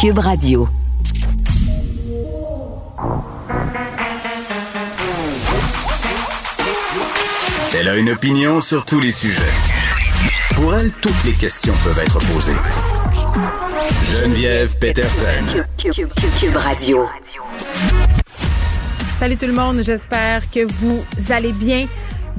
Cube Radio. Elle a une opinion sur tous les sujets. Pour elle, toutes les questions peuvent être posées. Geneviève Peterson. Cube, Cube- Cube- Cube Radio. Salut tout le monde, j'espère que vous allez bien.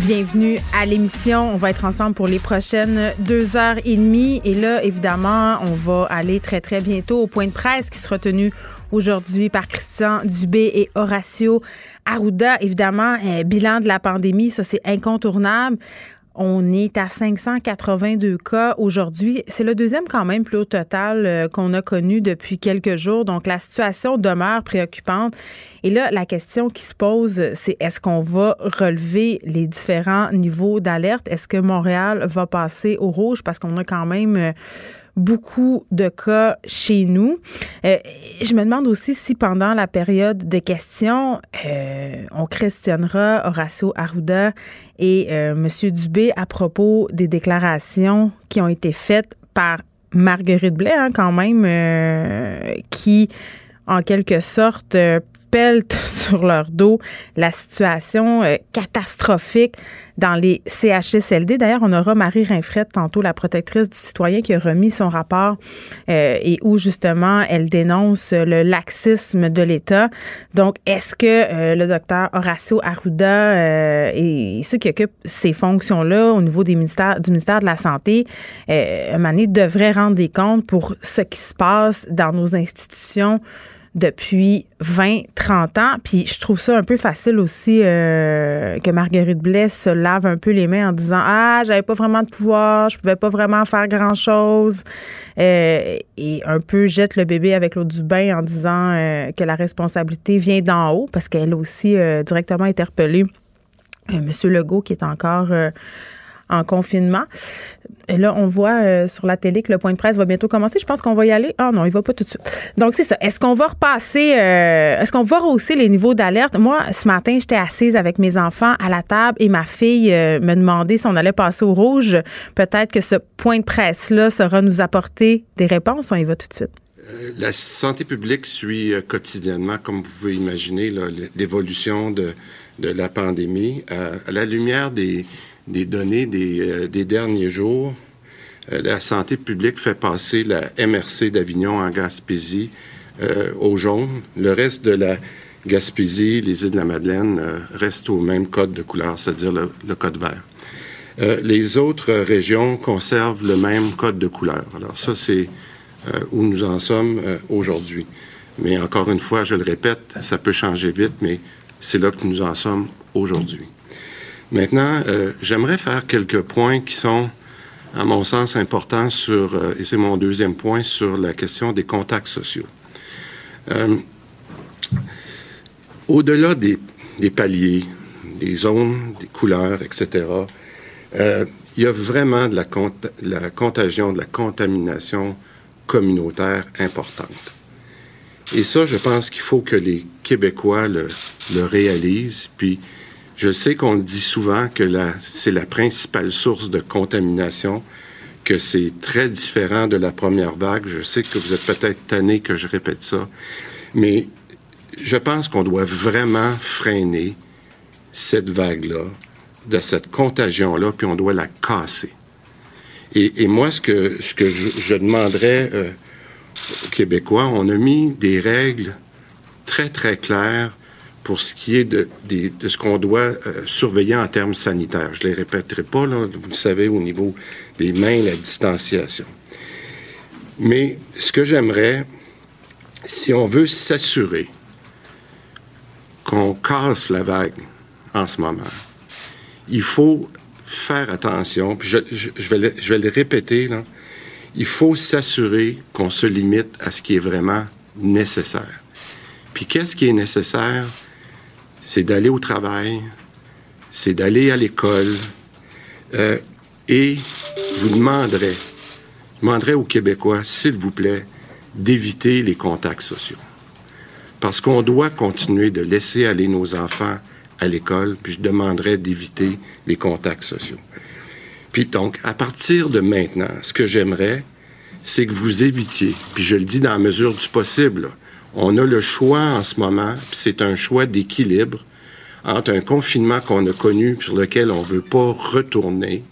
Bienvenue à l'émission. On va être ensemble pour les prochaines deux heures et demie. Et là, évidemment, on va aller très, très bientôt au point de presse qui sera tenu aujourd'hui par Christian Dubé et Horacio Arruda. Évidemment, euh, bilan de la pandémie, ça c'est incontournable. On est à 582 cas aujourd'hui. C'est le deuxième quand même plus haut total euh, qu'on a connu depuis quelques jours. Donc la situation demeure préoccupante. Et là, la question qui se pose, c'est est-ce qu'on va relever les différents niveaux d'alerte? Est-ce que Montréal va passer au rouge? Parce qu'on a quand même euh, beaucoup de cas chez nous. Euh, je me demande aussi si pendant la période de questions, euh, on questionnera Horacio Arruda et euh, M. Dubé à propos des déclarations qui ont été faites par Marguerite Blais, hein, quand même, euh, qui, en quelque sorte, sur leur dos la situation euh, catastrophique dans les CHSLD. D'ailleurs, on aura Marie Rinfrette, tantôt la protectrice du citoyen, qui a remis son rapport euh, et où justement elle dénonce le laxisme de l'État. Donc, est-ce que euh, le docteur Horacio Arruda et ceux qui occupent ces fonctions-là au niveau du ministère de la Santé, euh, donné, devraient rendre des comptes pour ce qui se passe dans nos institutions depuis 20, 30 ans. Puis je trouve ça un peu facile aussi euh, que Marguerite Blais se lave un peu les mains en disant Ah, j'avais pas vraiment de pouvoir, je pouvais pas vraiment faire grand-chose. Euh, et un peu jette le bébé avec l'eau du bain en disant euh, que la responsabilité vient d'en haut, parce qu'elle aussi directement interpellé euh, M. Legault, qui est encore en confinement. Et là, on voit euh, sur la télé que le point de presse va bientôt commencer. Je pense qu'on va y aller. Ah non, il va pas tout de suite. Donc, c'est ça. Est-ce qu'on va repasser, euh, est-ce qu'on va rehausser les niveaux d'alerte? Moi, ce matin, j'étais assise avec mes enfants à la table et ma fille euh, me demandait si on allait passer au rouge. Peut-être que ce point de presse-là sera nous apporter des réponses. On y va tout de suite. La santé publique suit quotidiennement, comme vous pouvez imaginer, l'évolution de, la pandémie. À la lumière des, des données des, euh, derniers jours, euh, la santé publique fait passer la MRC d'Avignon en Gaspésie euh, au jaune. Le reste de la Gaspésie, les îles de la Madeleine, restent au même code de couleur, c'est-à-dire le, code vert. Les autres régions conservent le même code de couleur. Alors ça, c'est où nous en sommes aujourd'hui. Mais encore une fois, je le répète, ça peut changer vite, mais c'est là que nous en sommes aujourd'hui. Maintenant, euh, j'aimerais faire quelques points qui sont, à mon sens, importants sur, euh, et c'est mon deuxième point, sur la question des contacts sociaux. Euh, Au-delà des, paliers, des zones, des couleurs, etc., il y a vraiment de la contagion, de la contamination communautaire importante. Et ça, je pense qu'il faut que les Québécois le, le réalisent. Puis, je sais qu'on le dit souvent que c'est la principale source de contamination, que c'est très différent de la première vague. Je sais que vous êtes peut-être tanné que je répète ça, mais je pense qu'on doit vraiment freiner cette vague-là, de cette contagion-là, puis on doit la casser. Et, moi, ce que, ce que je, je demanderais euh, aux Québécois, on a mis des règles très, très claires pour ce qui est de, ce qu'on doit euh, surveiller en termes sanitaires. Je ne les répéterai pas, vous le savez, au niveau des mains, la distanciation. Mais ce que j'aimerais, si on veut s'assurer qu'on casse la vague en ce moment, il faut faire attention, puis je, vais, le, répéter, il faut s'assurer qu'on se limite à ce qui est vraiment nécessaire. Puis qu'est-ce qui est nécessaire? C'est d'aller au travail, c'est d'aller à l'école. Euh, et je vous demanderai, je demanderai aux Québécois, s'il vous plaît, d'éviter les contacts sociaux. Parce qu'on doit continuer de laisser aller nos enfants à l'école, puis je demanderai d'éviter les contacts sociaux. Puis donc, à partir de maintenant, ce que j'aimerais, c'est que vous évitiez, puis je le dis dans la mesure du possible, on a le choix en ce moment, puis c'est un choix d'équilibre entre un confinement qu'on a connu, sur lequel on ne veut pas retourner,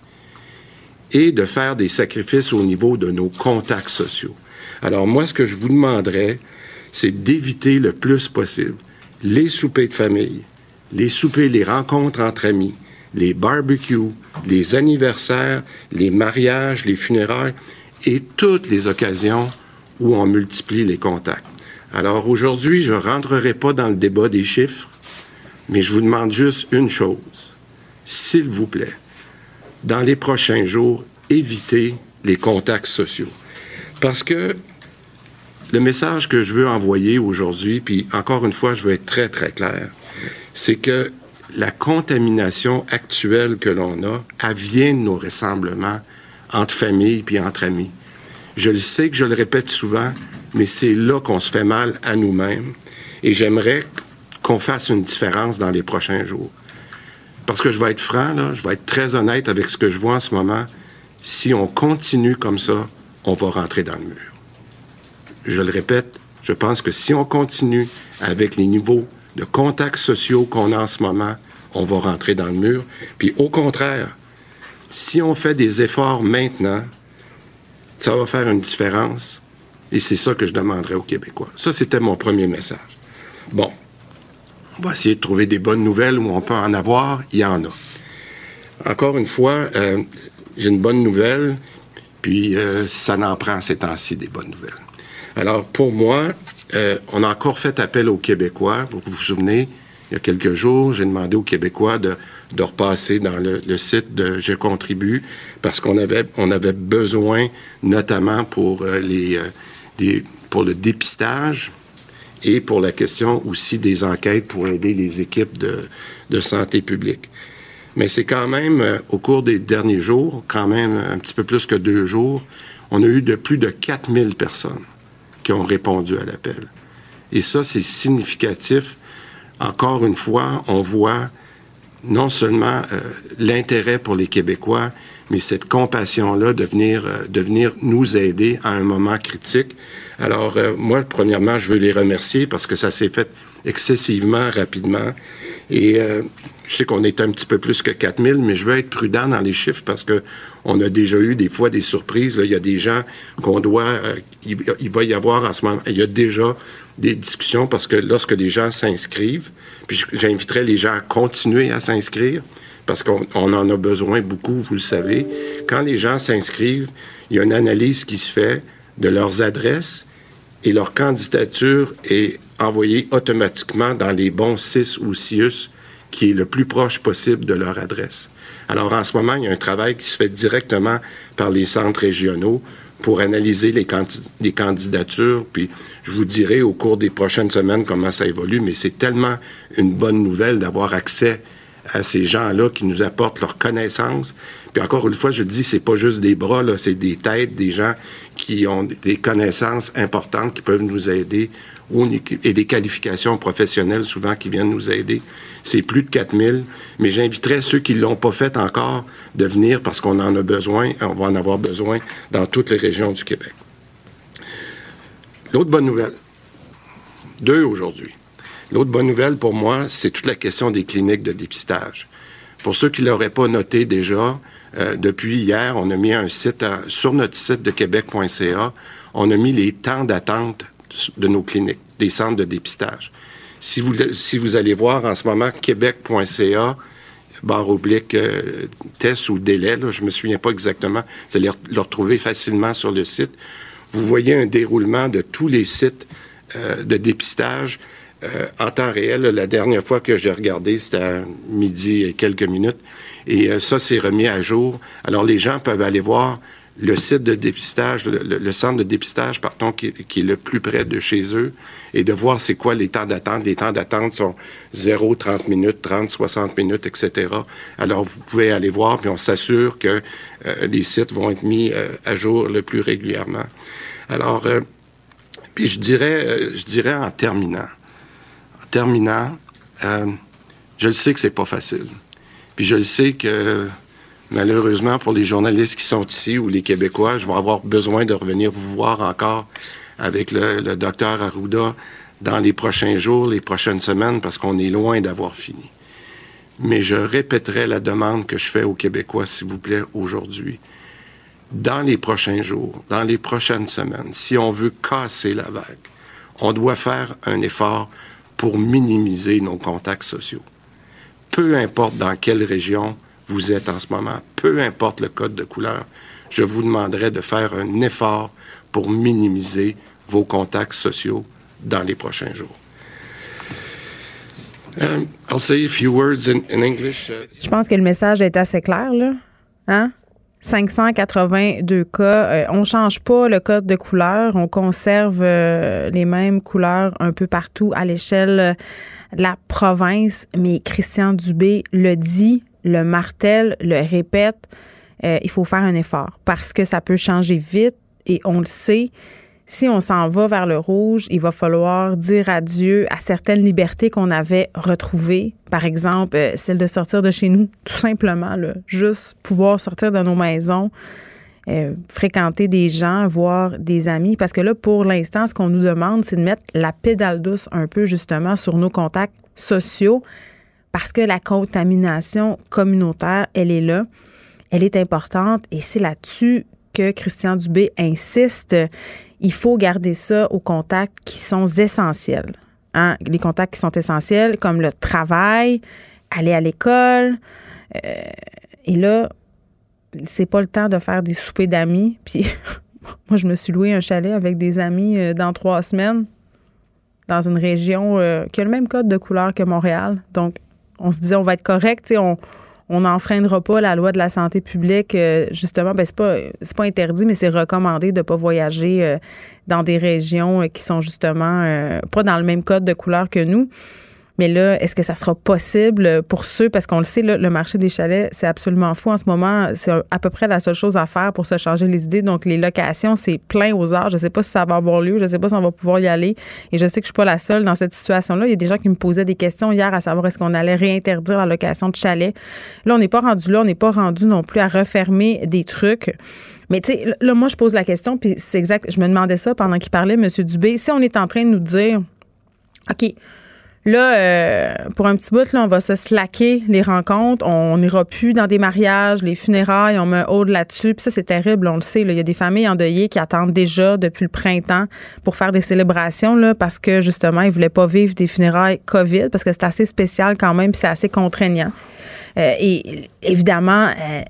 et de faire des sacrifices au niveau de nos contacts sociaux. Alors moi, ce que je vous demanderais, c'est d'éviter le plus possible les soupers de famille, les soupers, les rencontres entre amis, les barbecues, les anniversaires, les mariages, les funérailles et toutes les occasions où on multiplie les contacts. Alors aujourd'hui, je ne rentrerai pas dans le débat des chiffres, mais je vous demande juste une chose. S'il vous plaît, dans les prochains jours, évitez les contacts sociaux. Parce que le message que je veux envoyer aujourd'hui, puis encore une fois, je veux être très, très clair, c'est que la contamination actuelle que l'on a, elle vient de nos rassemblements entre familles puis entre amis. Je le sais que je le répète souvent, mais c'est là qu'on se fait mal à nous-mêmes. Et j'aimerais qu'on fasse une différence dans les prochains jours. Parce que je vais être franc, là, je vais être très honnête avec ce que je vois en ce moment. Si on continue comme ça, on va rentrer dans le mur. Je le répète, je pense que si on continue avec les niveaux de contacts sociaux qu'on a en ce moment, on va rentrer dans le mur. Puis au contraire, si on fait des efforts maintenant, ça va faire une différence. Et c'est ça que je demanderais aux Québécois. Ça, c'était mon premier message. Bon, on va essayer de trouver des bonnes nouvelles où on peut en avoir. Il y en a. Encore une fois, euh, j'ai une bonne nouvelle, puis euh, ça n'en prend ces temps-ci des bonnes nouvelles. Alors, pour moi, euh, on a encore fait appel aux Québécois. Vous vous souvenez, il y a quelques jours, j'ai demandé aux Québécois de, de repasser dans le, site de Je contribue parce qu'on avait, on avait besoin, notamment pour, les, euh, pour le dépistage et pour la question aussi des enquêtes pour aider les équipes de, santé publique. Mais c'est quand même, au cours des derniers jours, quand même un petit peu plus que deux jours, on a eu de plus de 4000 personnes qui ont répondu à l'appel. Et ça, c'est significatif. Encore une fois, on voit non seulement euh, l'intérêt pour les Québécois, mais cette compassion-là de venir, euh, de venir nous aider à un moment critique. Alors, euh, moi, premièrement, je veux les remercier parce que ça s'est fait excessivement rapidement. Et je sais qu'on est un petit peu plus que 4000, mais je veux être prudent dans les chiffres parce que on a déjà eu des fois des surprises. Il y a des gens qu'on doit... Euh, il, va y avoir en ce moment... Il y a déjà des discussions parce que lorsque les gens s'inscrivent, puis j'inviterai les gens à continuer à s'inscrire parce qu'on en a besoin beaucoup, vous le savez. Quand les gens s'inscrivent, il y a une analyse qui se fait de leurs adresses et leur candidature est envoyée automatiquement dans les bons CIS ou CIUS qui est le plus proche possible de leur adresse. Alors en ce moment, il y a un travail qui se fait directement par les centres régionaux pour analyser les, candidatures, puis je vous dirai au cours des prochaines semaines comment ça évolue, mais c'est tellement une bonne nouvelle d'avoir accès à ces gens-là qui nous apportent leur connaissance. Puis encore une fois, je dis, c'est pas juste des bras, c'est des têtes, des gens qui ont des connaissances importantes qui peuvent nous aider et des qualifications professionnelles souvent qui viennent nous aider. C'est plus de 4000, mais j'inviterais ceux qui ne l'ont pas fait encore de venir parce qu'on en a besoin, on va en avoir besoin dans toutes les régions du Québec. L'autre bonne nouvelle, deux aujourd'hui. L'autre bonne nouvelle pour moi, c'est toute la question des cliniques de dépistage. Pour ceux qui ne l'auraient pas noté déjà, euh, depuis hier, on a mis un site sur notre site de québec.ca, on a mis les temps d'attente de nos cliniques, des centres de dépistage. Si vous, si vous allez voir en ce moment québec.ca, barre oblique euh, test ou délai, je ne me souviens pas exactement, vous allez le retrouver facilement sur le site. Vous voyez un déroulement de tous les sites euh, de dépistage euh, en temps réel. La dernière fois que j'ai regardé, c'était à midi et quelques minutes. Et ça, c'est remis à jour. Alors, les gens peuvent aller voir le site de dépistage, le, le- centre de dépistage, pardon, qui, qui est le plus près de chez eux, et de voir c'est quoi les temps d'attente. Les temps d'attente sont 0, 30 minutes, 30, 60 minutes, etc. Alors, vous pouvez aller voir, puis on s'assure que euh, les sites vont être mis euh, à jour le plus régulièrement. Alors, euh, puis je dirais, euh, je dirais en terminant, terminant, euh, je le sais que c'est pas facile. Puis je le sais que malheureusement pour les journalistes qui sont ici ou les Québécois, je vais avoir besoin de revenir vous voir encore avec le, le docteur Arruda dans les prochains jours, les prochaines semaines, parce qu'on est loin d'avoir fini. Mais je répéterai la demande que je fais aux Québécois, s'il vous plaît, aujourd'hui. Dans les prochains jours, dans les prochaines semaines, si on veut casser la vague, on doit faire un effort pour minimiser nos contacts sociaux. Peu importe dans quelle région vous êtes en ce moment, peu importe le code de couleur, je vous demanderai de faire un effort pour minimiser vos contacts sociaux dans les prochains jours. Um, I'll say a few words in, in English. Uh, Je pense que le message est assez clair, là. Hein? 582 cas. Euh, on change pas le code de couleur. On conserve euh, les mêmes couleurs un peu partout à l'échelle de la province. Mais Christian Dubé le dit, le martèle, le répète. Euh, il faut faire un effort parce que ça peut changer vite et on le sait. Si on s'en va vers le rouge, il va falloir dire adieu à certaines libertés qu'on avait retrouvées. Par exemple, euh, celle de sortir de chez nous, tout simplement, juste pouvoir sortir de nos maisons, euh, fréquenter des gens, voir des amis. Parce que là, pour l'instant, ce qu'on nous demande, c'est de mettre la pédale douce un peu justement sur nos contacts sociaux parce que la contamination communautaire, elle est là, elle est importante et c'est là-dessus Christian Dubé insiste. Il faut garder ça aux contacts qui sont essentiels. Hein? Les contacts qui sont essentiels, comme le travail, aller à l'école. Euh, et là, c'est pas le temps de faire des soupers d'amis. Puis moi, je me suis loué un chalet avec des amis euh, dans trois semaines dans une région euh, qui a le même code de couleur que Montréal. Donc, on se disait, on va être correct, on on n'enfreindra pas la loi de la santé publique. Euh, justement, ben, c'est pas, c'est pas interdit, mais c'est recommandé de pas voyager euh, dans des régions euh, qui sont justement pas dans le même code de couleur que nous. Mais là, est-ce que ça sera possible pour ceux, parce qu'on le sait, le marché des chalets, c'est absolument fou en ce moment. C'est à peu près la seule chose à faire pour se changer les idées. Donc, les locations, c'est plein aux heures. Je ne sais pas si ça va avoir lieu. Je ne sais pas si on va pouvoir y aller. Et je sais que je ne suis pas la seule dans cette situation-là. Il y a des gens qui me posaient des questions hier à savoir est-ce qu'on allait réinterdire la location de chalets. Là, on n'est pas rendu là. On n'est pas rendu non plus à refermer des trucs. Mais tu sais, là, moi, je pose la question, puis c'est exact. Je me demandais ça pendant qu'il parlait, M. Dubé. Si on est en train de nous dire, OK, Là, euh, pour un petit bout, là, on va se slacker les rencontres. On n'ira plus dans des mariages, les funérailles, on met hold là-dessus. Puis ça, c'est terrible, on le sait. Il y a des familles endeuillées qui attendent déjà depuis le printemps pour faire des célébrations là, parce que justement, ils ne voulaient pas vivre des funérailles COVID parce que c'est assez spécial quand même, puis c'est assez contraignant. Euh, et évidemment, euh,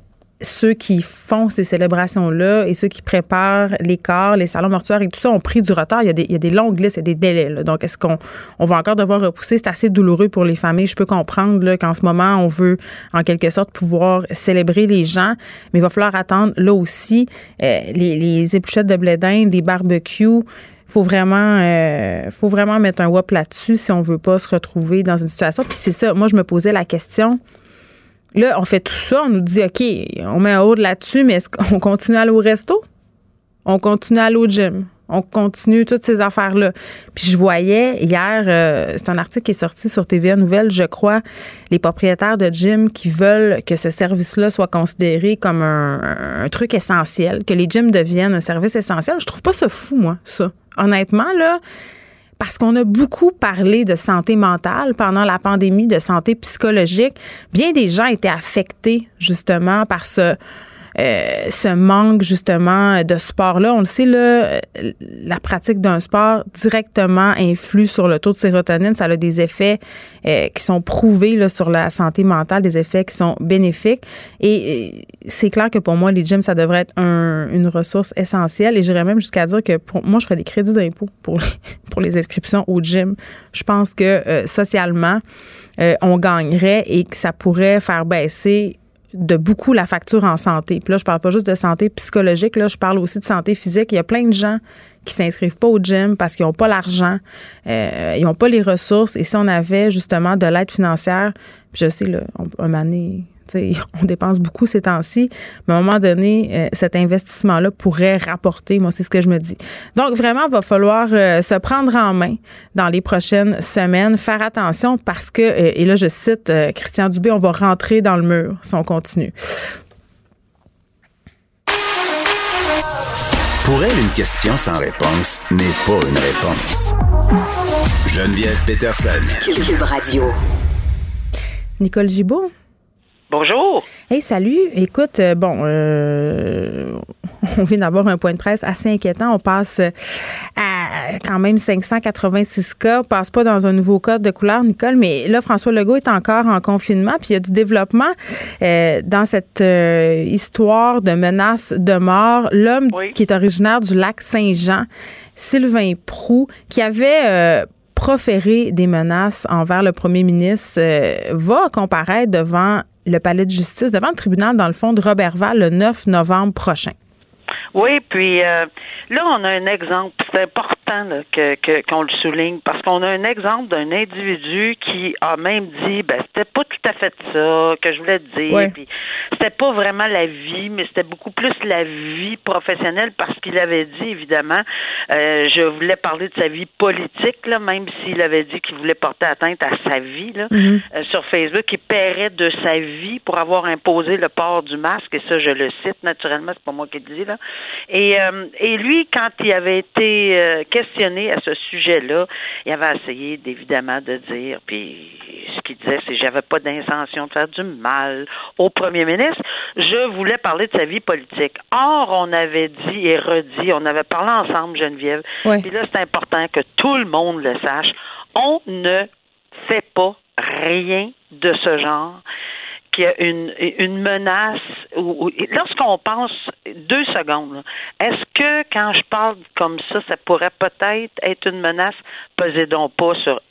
ceux qui font ces célébrations-là et ceux qui préparent les corps, les salons mortuaires et tout ça ont pris du retard. Il y a des, il y a des longues listes, il y a des délais. là. Donc, est-ce qu'on on va encore devoir repousser? C'est assez douloureux pour les familles. Je peux comprendre là, qu'en ce moment, on veut en quelque sorte pouvoir célébrer les gens, mais il va falloir attendre là aussi euh, les, les épluchettes de blé d'Inde, les barbecues faut vraiment euh, faut vraiment mettre un wop là-dessus si on veut pas se retrouver dans une situation puis c'est ça moi je me posais la question Là, on fait tout ça, on nous dit, OK, on met un haut là-dessus, mais est-ce qu'on continue à aller au resto? On continue à aller au gym? On continue toutes ces affaires-là. Puis je voyais hier, euh, c'est un article qui est sorti sur TVA Nouvelle, je crois, les propriétaires de gym qui veulent que ce service-là soit considéré comme un, truc essentiel, que les gyms deviennent un service essentiel. Je trouve pas ça fou, moi, ça. Honnêtement, là, parce qu'on a beaucoup parlé de santé mentale pendant la pandémie, de santé psychologique. Bien des gens étaient affectés justement par ce, euh, ce manque justement de sport-là. On le sait, là, la pratique d'un sport directement influe sur le taux de sérotonine. Ça a des effets euh, qui sont prouvés là, sur la santé mentale, des effets qui sont bénéfiques. Et euh, c'est clair que pour moi, les gyms, ça devrait être un- une ressource essentielle. Et j'irais même jusqu'à dire que pour moi, je ferais des crédits d'impôt pour les, pour les inscriptions au gym. Je pense que euh, socialement, euh, on gagnerait et que ça pourrait faire baisser de beaucoup la facture en santé. Puis là, je parle pas juste de santé psychologique, là, je parle aussi de santé physique. Il y a plein de gens qui s'inscrivent pas au gym parce qu'ils n'ont pas l'argent, euh, ils n'ont pas les ressources. Et si on avait justement de l'aide financière, je sais, là, on, un année, on dépense beaucoup ces temps-ci, mais à un moment donné, euh, cet investissement-là pourrait rapporter. Moi, c'est ce que je me dis. Donc, vraiment, il va falloir euh, se prendre en main dans les prochaines semaines, faire attention parce que, euh, et là, je cite Christian Dubé, on va rentrer dans le mur si on continue. Pour elle, une question sans réponse n'est pas une réponse. Geneviève Peterson. Cube Radio. Nicole Gibault. Bonjour. Hey, salut. Écoute, euh, bon, euh, on vient d'avoir un point de presse assez inquiétant. On passe à quand même 586 cas. On passe pas dans un nouveau code de couleur, Nicole, mais là, François Legault est encore en confinement. Puis il y a du développement euh, dans cette histoire de menace de mort. L'homme qui est originaire du lac Saint-Jean, Sylvain Prou, qui avait proféré des menaces envers le premier ministre, va comparaître devant le palais de justice, devant le tribunal, dans le fond, de Robertval le 9 novembre prochain. Oui, puis euh, là, on a un exemple. C'est important que qu'on le souligne parce qu'on a un exemple d'un individu qui a même dit ben c'était pas tout à fait ça que je voulais dire. Puis c'était pas vraiment la vie, mais c'était beaucoup plus la vie professionnelle parce qu'il avait dit évidemment, euh, je voulais parler de sa vie politique là, même s'il avait dit qu'il voulait porter atteinte à sa vie là mm-hmm. euh, sur Facebook, il paierait de sa vie pour avoir imposé le port du masque et ça je le cite naturellement, c'est pas moi qui le dis là. Et, euh, et lui, quand il avait été euh, questionné à ce sujet-là, il avait essayé évidemment de dire, puis ce qu'il disait, c'est j'avais pas d'intention de faire du mal au premier ministre. Je voulais parler de sa vie politique. Or, on avait dit et redit, on avait parlé ensemble, Geneviève. Puis là, c'est important que tout le monde le sache. On ne fait pas rien de ce genre qu'il y a une, une menace. Ou, lorsqu'on pense deux secondes, est-ce que quand je parle comme ça, ça pourrait peut-être être une menace? Pesez donc pas sur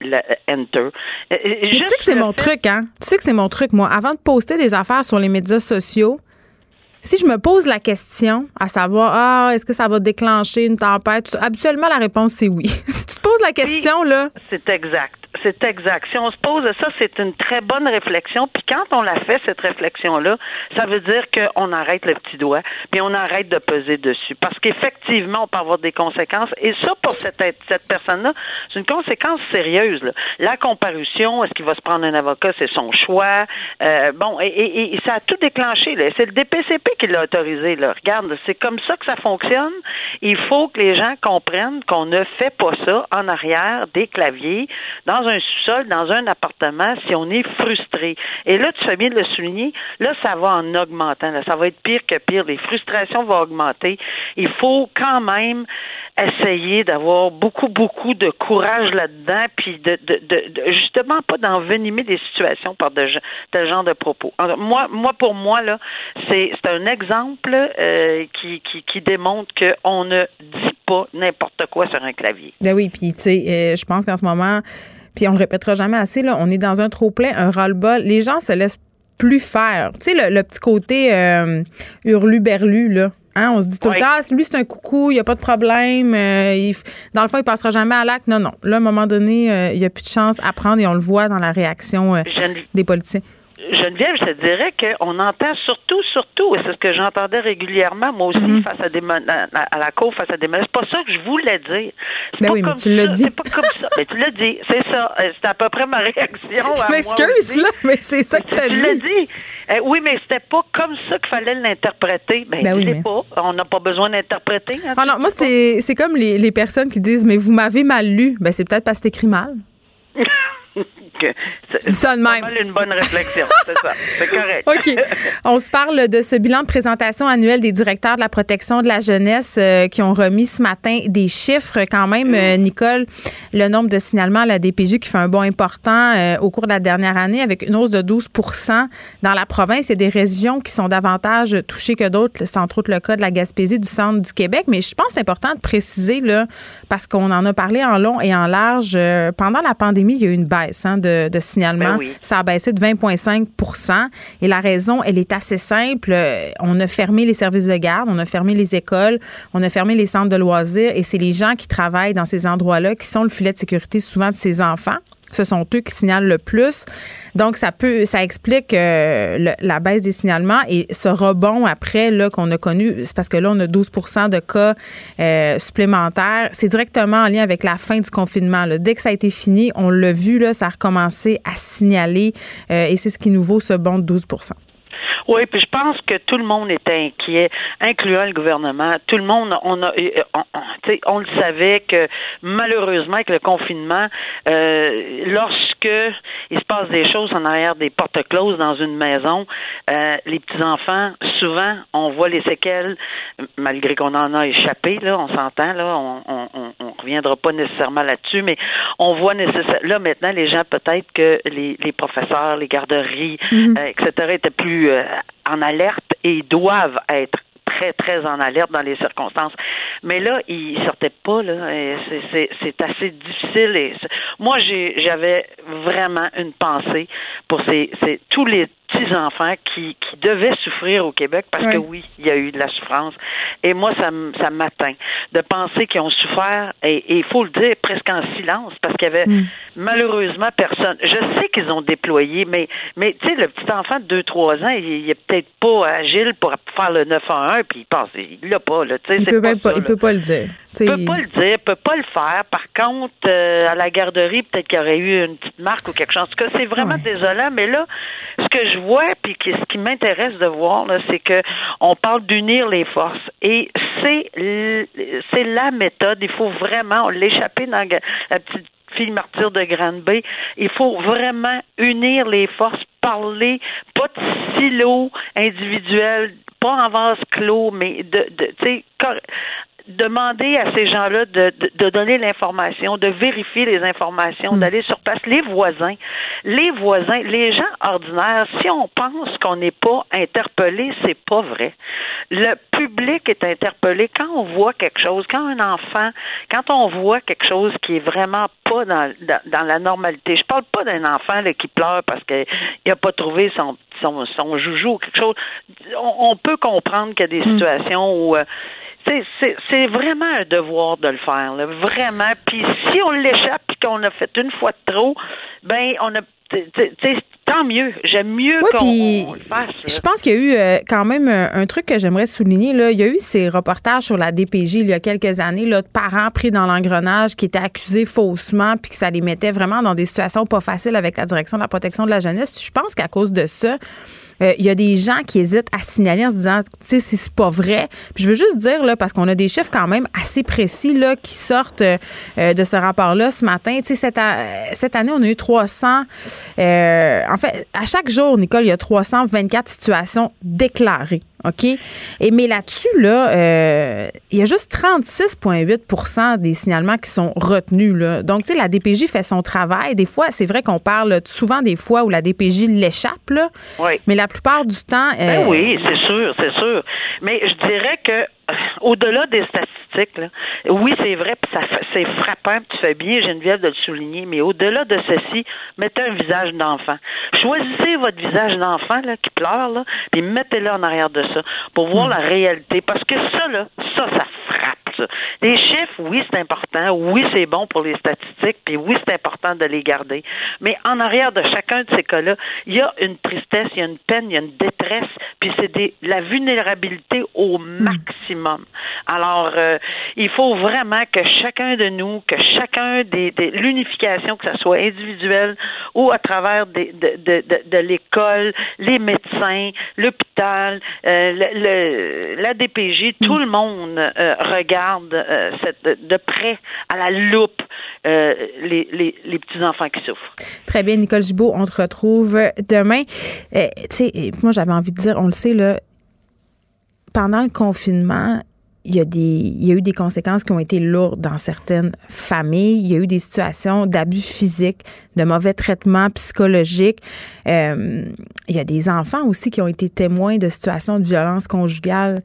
le enter. Euh, euh, tu sais que c'est mon truc, hein? Tu sais que c'est mon truc, moi. Avant de poster des affaires sur les médias sociaux, si je me pose la question à savoir, ah, est-ce que ça va déclencher une tempête? Habituellement, la réponse, c'est oui. si tu te poses la question, là. C'est exact. C'est exact. Si on se pose ça, c'est une très bonne réflexion. Puis quand on la fait, cette réflexion-là, ça veut dire qu'on arrête le petit doigt, puis on arrête de peser dessus. Parce qu'effectivement, on peut avoir des conséquences. Et ça, pour cette, cette personne-là, c'est une conséquence sérieuse. La comparution, est-ce qu'il va se prendre un avocat? C'est son choix. Euh, bon, et, ça a tout déclenché. C'est le DPCP qui l'a autorisé. Là. Regarde, c'est comme ça que ça fonctionne. Il faut que les gens comprennent qu'on ne fait pas ça en arrière des claviers, dans un sous-sol, dans un appartement, si on est frustré. Et là, tu fais bien de le souligner, là, ça va en augmentant. ça va être pire que pire. Les frustrations vont augmenter. Il faut quand même essayer d'avoir beaucoup, beaucoup de courage là-dedans, puis de, de, justement pas d'envenimer des situations par de, tel genre de propos. moi, moi, pour moi, là, c'est un exemple euh, qui, qui, qui démontre qu'on ne dit pas n'importe quoi sur un clavier. Ben oui, puis tu sais, euh, je pense qu'en ce moment, puis on le répétera jamais assez, là, on est dans un trop-plein, un ras-le-bas. Les gens se laissent plus faire. Tu sais, le, petit côté euh, hurlu-berlu, là. Hein, on se dit tout le temps, lui, c'est un coucou, il n'y a pas de problème. Euh, dans le fond, il passera jamais à l'acte. Non, non. Là, à un moment donné, euh, il n'y a plus de chance à prendre et on le voit dans la réaction des politiciens. Geneviève, je te dirais qu'on entend surtout, surtout, et c'est ce que j'entendais régulièrement, moi aussi, mhm. face à des à la cour, face à des menaces. C'est pas ça que je voulais dire. Ben pas oui, mais tu l'as dit. C'est pas comme ça. mais tu l'as dit, c'est ça. Euh, c'est à peu près ma réaction. Je m'excuse, là, mais c'est ça que tu as dit. Tu l'as dit. Euh, oui, mais c'était pas comme ça qu'il fallait l'interpréter. Ben, ben oui, pas. On n'a pas besoin d'interpréter. Hein, ah non, moi, c'est comme les, les personnes qui disent, mais vous m'avez mal lu. Ben, c'est peut-être parce que c'est écrit mal. c'est une bonne réflexion, c'est ça. C'est correct. OK. On se parle de ce bilan de présentation annuel des directeurs de la protection de la jeunesse euh, qui ont remis ce matin des chiffres quand même, euh, Nicole, le nombre de signalements à la DPJ qui fait un bond important euh, au cours de la dernière année avec une hausse de 12% dans la province. Il y a des régions qui sont davantage touchées que d'autres, c'est entre autres le cas de la Gaspésie, du centre du Québec. Mais je pense que c'est important de préciser, là, parce qu'on en a parlé en long et en large, pendant la pandémie, il y a eu une baisse hein, de de, de signalement. Ben oui. Ça a baissé de 20,5 Et la raison, elle est assez simple. Euh, On a fermé les services de garde, on a fermé les écoles, on a fermé les centres de loisirs et c'est les gens qui travaillent dans ces endroits-là qui sont le filet de sécurité souvent de ces enfants. Ce sont eux qui signalent le plus. Donc, ça peut, ça explique euh, la baisse des signalements et ce rebond après là qu'on a connu, c'est parce que là, on a 12% de cas euh, supplémentaires. C'est directement en lien avec la fin du confinement. là. Dès que ça a été fini, on l'a vu, là, ça a recommencé à signaler euh, et c'est ce qui nous vaut ce bond de 12 Oui, puis je pense que tout le monde était inquiet, incluant le gouvernement. Tout le monde, on a, euh, on, on- sais, on le savait que malheureusement avec le confinement, euh, lorsque il se passe des choses en arrière des portes closes dans une maison, euh, les petits enfants, souvent, on voit les séquelles, malgré qu'on en a échappé. Là, on s'entend là, on, on, on, on reviendra pas nécessairement là-dessus, mais on voit nécessairement. Là maintenant, les gens peut-être que les, les professeurs, les garderies, euh, etc. étaient plus euh, en alerte et doivent être très, très en alerte dans les circonstances. Mais là, ils sortaient pas, là. c'est- assez difficile. Et moi, j'avais vraiment une pensée pour ces, ces tous les petits-enfants qui, qui devaient souffrir au Québec parce que Ouais. oui, il y a eu de la souffrance. Et moi, ça, ça m'atteint de penser qu'ils ont souffert, et il faut le dire, presque en silence, parce qu'il y avait malheureusement personne. Je sais qu'ils ont déployé, mais, mais tu sais, le petit enfant de 2-3 ans, il, il est peut-être pas agile pour faire le 911, puis il pense, il l'a pas, là. Tu sais, Il peut pas pas, ça, il peut pas le dire. Tu sais, peut pas le dire, peut pas le faire. Par contre, euh, à la garderie, peut-être qu'il y aurait eu une petite marque ou quelque chose. En tout cas, c'est vraiment Ouais. désolant. Mais là, ce que je vois, puis ce qui m'intéresse de voir, c'est que on parle d'unir les forces. Et c'est c'est la méthode. Il faut vraiment l'échapper dans la petite fille martyre de Grande-Bay. Il faut vraiment unir les forces, parler, pas de silo individuel, pas en vase clos, mais de, de tu sais, demander à ces gens-là de, de, de donner l'information, de vérifier les informations, d'aller sur place. Les voisins, les voisins, les gens ordinaires, si on pense qu'on n'est pas interpellé, c'est pas vrai. Le public est interpellé quand on voit quelque chose, quand un enfant, quand on voit quelque chose qui est vraiment pas dans, dans, dans la normalité. Je parle pas d'un enfant là, qui pleure parce qu'il n'a pas trouvé son, son, son joujou ou quelque chose. On, on peut comprendre qu'il y a des situations où euh, c'est- vraiment un devoir de le faire, là, vraiment. Puis si on l'échappe et qu'on a fait une fois de trop, ben on a, tant mieux. J'aime mieux Oui, qu'on puis on le fasse. là. je pense qu'il y a eu euh, quand même un, un truc que j'aimerais souligner. Là. Il y a eu ces reportages sur la DPJ il y a quelques années, là, de parents pris dans l'engrenage qui étaient accusés faussement puis que ça les mettait vraiment dans des situations pas faciles avec la direction de la protection de la jeunesse. Puis je pense qu'à cause de ça, euh, il y a des gens qui hésitent à signaler en se disant, tu sais, si c'est pas vrai. Puis je veux juste dire, là, parce qu'on a des chiffres quand même assez précis là, qui sortent euh, de ce rapport-là ce matin. Tu sais, cette, cette année, on a eu 300. euh, en fait, à chaque jour, Nicole, il y a 324 situations déclarées. OK? Et mais là-dessus, là, euh, il y a juste 36,8% des signalements qui sont retenus. Là. Donc, tu sais, la DPJ fait son travail. Des fois, c'est vrai qu'on parle souvent des fois où la DPJ l'échappe, là. Oui. Mais la plupart du temps. Ben euh, oui, c'est sûr, c'est sûr. Mais je dirais que au-delà des statistiques, là, oui, c'est vrai, puis ça c'est frappant, puis tu fais bien, Geneviève, de le souligner, mais au-delà de ceci, mettez un visage d'enfant. Choisissez votre visage d'enfant là, qui pleure, là, puis mettez-le en arrière de ça pour voir la réalité. Parce que ça, là, ça, ça frappe. Les chiffres, oui, c'est important. Oui, c'est bon pour les statistiques, puis oui, c'est important de les garder. Mais en arrière de chacun de ces cas-là, il y a une tristesse, il y a une peine, il y a une détresse, puis c'est la vulnérabilité au maximum. Alors, euh, il faut vraiment que chacun de nous, que chacun des, l'unification, que ce soit individuelle ou à travers de, l'école, les médecins, l'hôpital, euh, la DPJ, tout le monde euh, regarde euh, de, près à la loupe euh, les, les, les petits enfants qui souffrent. Très bien, Nicole Gibault, on te retrouve demain. Euh, tu sais, moi, j'avais envie de dire, on le sait, là, pendant le confinement, il y, a des, il y a eu des conséquences qui ont été lourdes dans certaines familles. Il y a eu des situations d'abus physiques, de mauvais traitements psychologiques. Il y a des enfants aussi qui ont été témoins de situations de violence conjugale.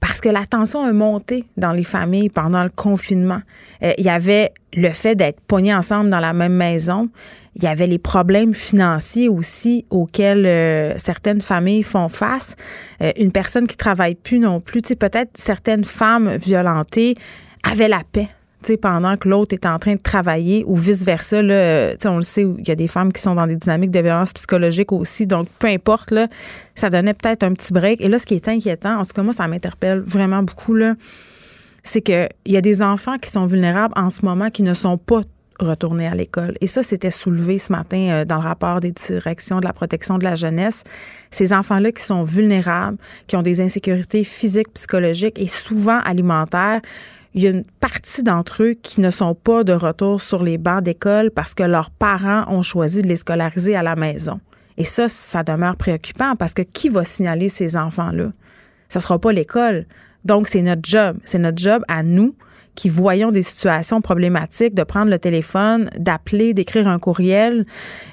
Parce que la tension a monté dans les familles pendant le confinement. Euh, il y avait le fait d'être pognés ensemble dans la même maison. Il y avait les problèmes financiers aussi auxquels euh, certaines familles font face. Euh, une personne qui travaille plus non plus, tu peut-être certaines femmes violentées avaient la paix pendant que l'autre est en train de travailler ou vice-versa. Là, on le sait, il y a des femmes qui sont dans des dynamiques de violence psychologique aussi. Donc, peu importe, là, ça donnait peut-être un petit break. Et là, ce qui est inquiétant, en tout cas, moi, ça m'interpelle vraiment beaucoup, c'est qu'il y a des enfants qui sont vulnérables en ce moment qui ne sont pas retournés à l'école. Et ça, c'était soulevé ce matin euh, dans le rapport des directions de la protection de la jeunesse. Ces enfants-là qui sont vulnérables, qui ont des insécurités physiques, psychologiques et souvent alimentaires, il y a une partie d'entre eux qui ne sont pas de retour sur les bancs d'école parce que leurs parents ont choisi de les scolariser à la maison. Et ça, ça demeure préoccupant parce que qui va signaler ces enfants-là? Ce ne sera pas l'école. Donc, c'est notre job. C'est notre job à nous qui voyons des situations problématiques, de prendre le téléphone, d'appeler, d'écrire un courriel.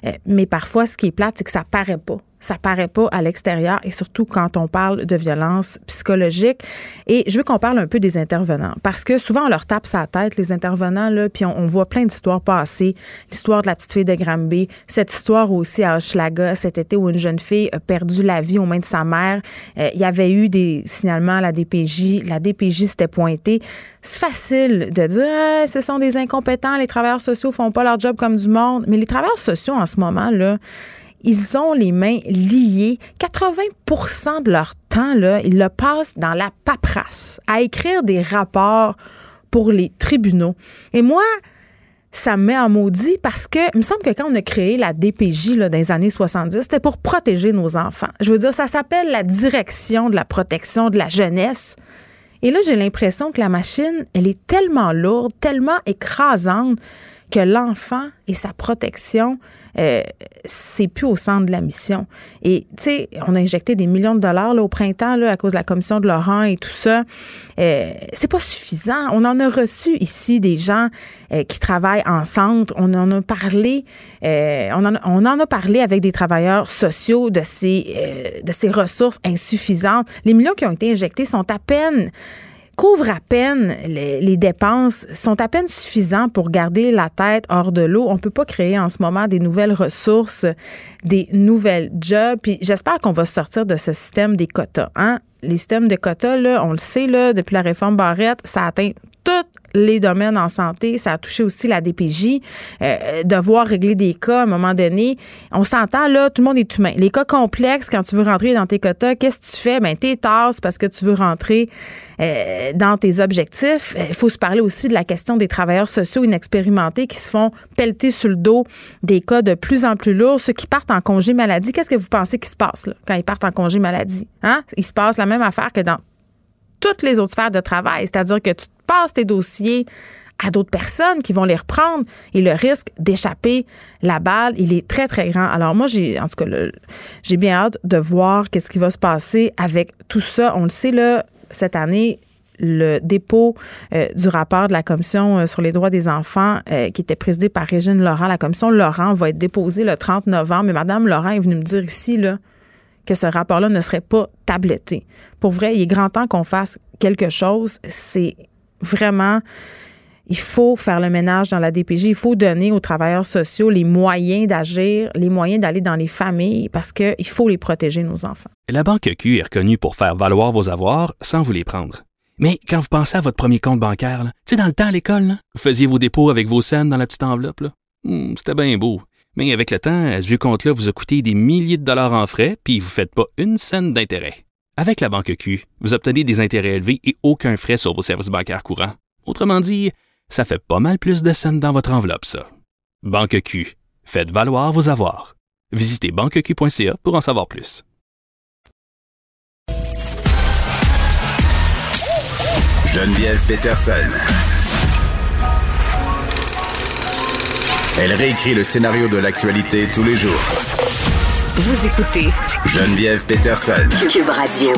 Euh, mais parfois, ce qui est plate, c'est que ça paraît pas ça paraît pas à l'extérieur et surtout quand on parle de violence psychologique. Et je veux qu'on parle un peu des intervenants parce que souvent on leur tape sa tête les intervenants là, puis on, voit plein d'histoires passer, l'histoire de la petite fille de Granby, cette histoire aussi à Hochelaga cet été où une jeune fille a perdu la vie aux mains de sa mère. Euh, il y avait eu des signalements à la DPJ, la DPJ s'était pointée. C'est facile de dire ah, ce sont des incompétents, les travailleurs sociaux font pas leur job comme du monde, mais les travailleurs sociaux en ce moment là ils ont les mains liées. 80% de leur temps, là, ils le passent dans la paperasse, à écrire des rapports pour les tribunaux. Et moi, ça me met en maudit parce que il me semble que quand on a créé la DPJ là, dans les années 70, c'était pour protéger nos enfants. Je veux dire, ça s'appelle la direction de la protection de la jeunesse. Et là, j'ai l'impression que la machine, elle est tellement lourde, tellement écrasante que l'enfant et sa protection, euh, c'est plus au centre de la mission. Et, tu sais, on a injecté des millions de dollars là, au printemps là, à cause de la commission de Laurent et tout ça. Euh, c'est pas suffisant. On en a reçu ici des gens euh, qui travaillent en centre. On en a parlé, euh, on, en, on en a parlé avec des travailleurs sociaux de ces, de ces ressources insuffisantes. Les millions qui ont été injectés sont à peine couvre à peine les, dépenses, sont à peine suffisants pour garder la tête hors de l'eau. On peut pas créer en ce moment des nouvelles ressources, des nouvelles jobs. Puis j'espère qu'on va sortir de ce système des quotas. Hein? Les systèmes de quotas, là, on le sait, là, depuis la réforme Barrette, ça atteint toutes les domaines en santé, ça a touché aussi la DPJ, euh, devoir régler des cas à un moment donné. On s'entend là, tout le monde est humain. Les cas complexes, quand tu veux rentrer dans tes quotas, qu'est-ce que tu fais? Ben, t'es tasses parce que tu veux rentrer euh, dans tes objectifs. Il faut se parler aussi de la question des travailleurs sociaux inexpérimentés qui se font pelleter sur le dos des cas de plus en plus lourds. Ceux qui partent en congé maladie, qu'est-ce que vous pensez qui se passe quand ils partent en congé maladie? Hein? Il se passe la même affaire que dans toutes les autres sphères de travail. C'est-à-dire que tu passes tes dossiers à d'autres personnes qui vont les reprendre et le risque d'échapper la balle, il est très, très grand. Alors moi, j'ai, en tout cas, j'ai bien hâte de voir qu'est-ce qui va se passer avec tout ça. On le sait, là, cette année, le dépôt euh, du rapport de la commission euh, sur les droits des enfants euh, qui était présidé par Régine Laurent. La commission Laurent va être déposée le 30 novembre. Mais Madame Laurent est venue me dire ici, que ce rapport-là ne serait pas tabletté. Pour vrai, il est grand temps qu'on fasse quelque chose. C'est vraiment il faut faire le ménage dans la DPJ. Il faut donner aux travailleurs sociaux les moyens d'agir, les moyens d'aller dans les familles parce qu'il faut les protéger, nos enfants. La Banque Q est reconnue pour faire valoir vos avoirs sans vous les prendre. Mais quand vous pensez à votre premier compte bancaire, tu sais, dans le temps à l'école, vous faisiez vos dépôts avec vos scènes dans la petite enveloppe. Hmm, c'était bien beau. Mais avec le temps, ce vieux compte-là vous a coûté des milliers de dollars en frais, puis vous ne faites pas une scène d'intérêt. Avec la banque Q, vous obtenez des intérêts élevés et aucun frais sur vos services bancaires courants. Autrement dit, ça fait pas mal plus de scènes dans votre enveloppe, ça. Banque Q, faites valoir vos avoirs. Visitez banqueq.ca pour en savoir plus. Geneviève Peterson. Elle réécrit le scénario de l'actualité tous les jours. Vous écoutez Geneviève Peterson. Cube Radio.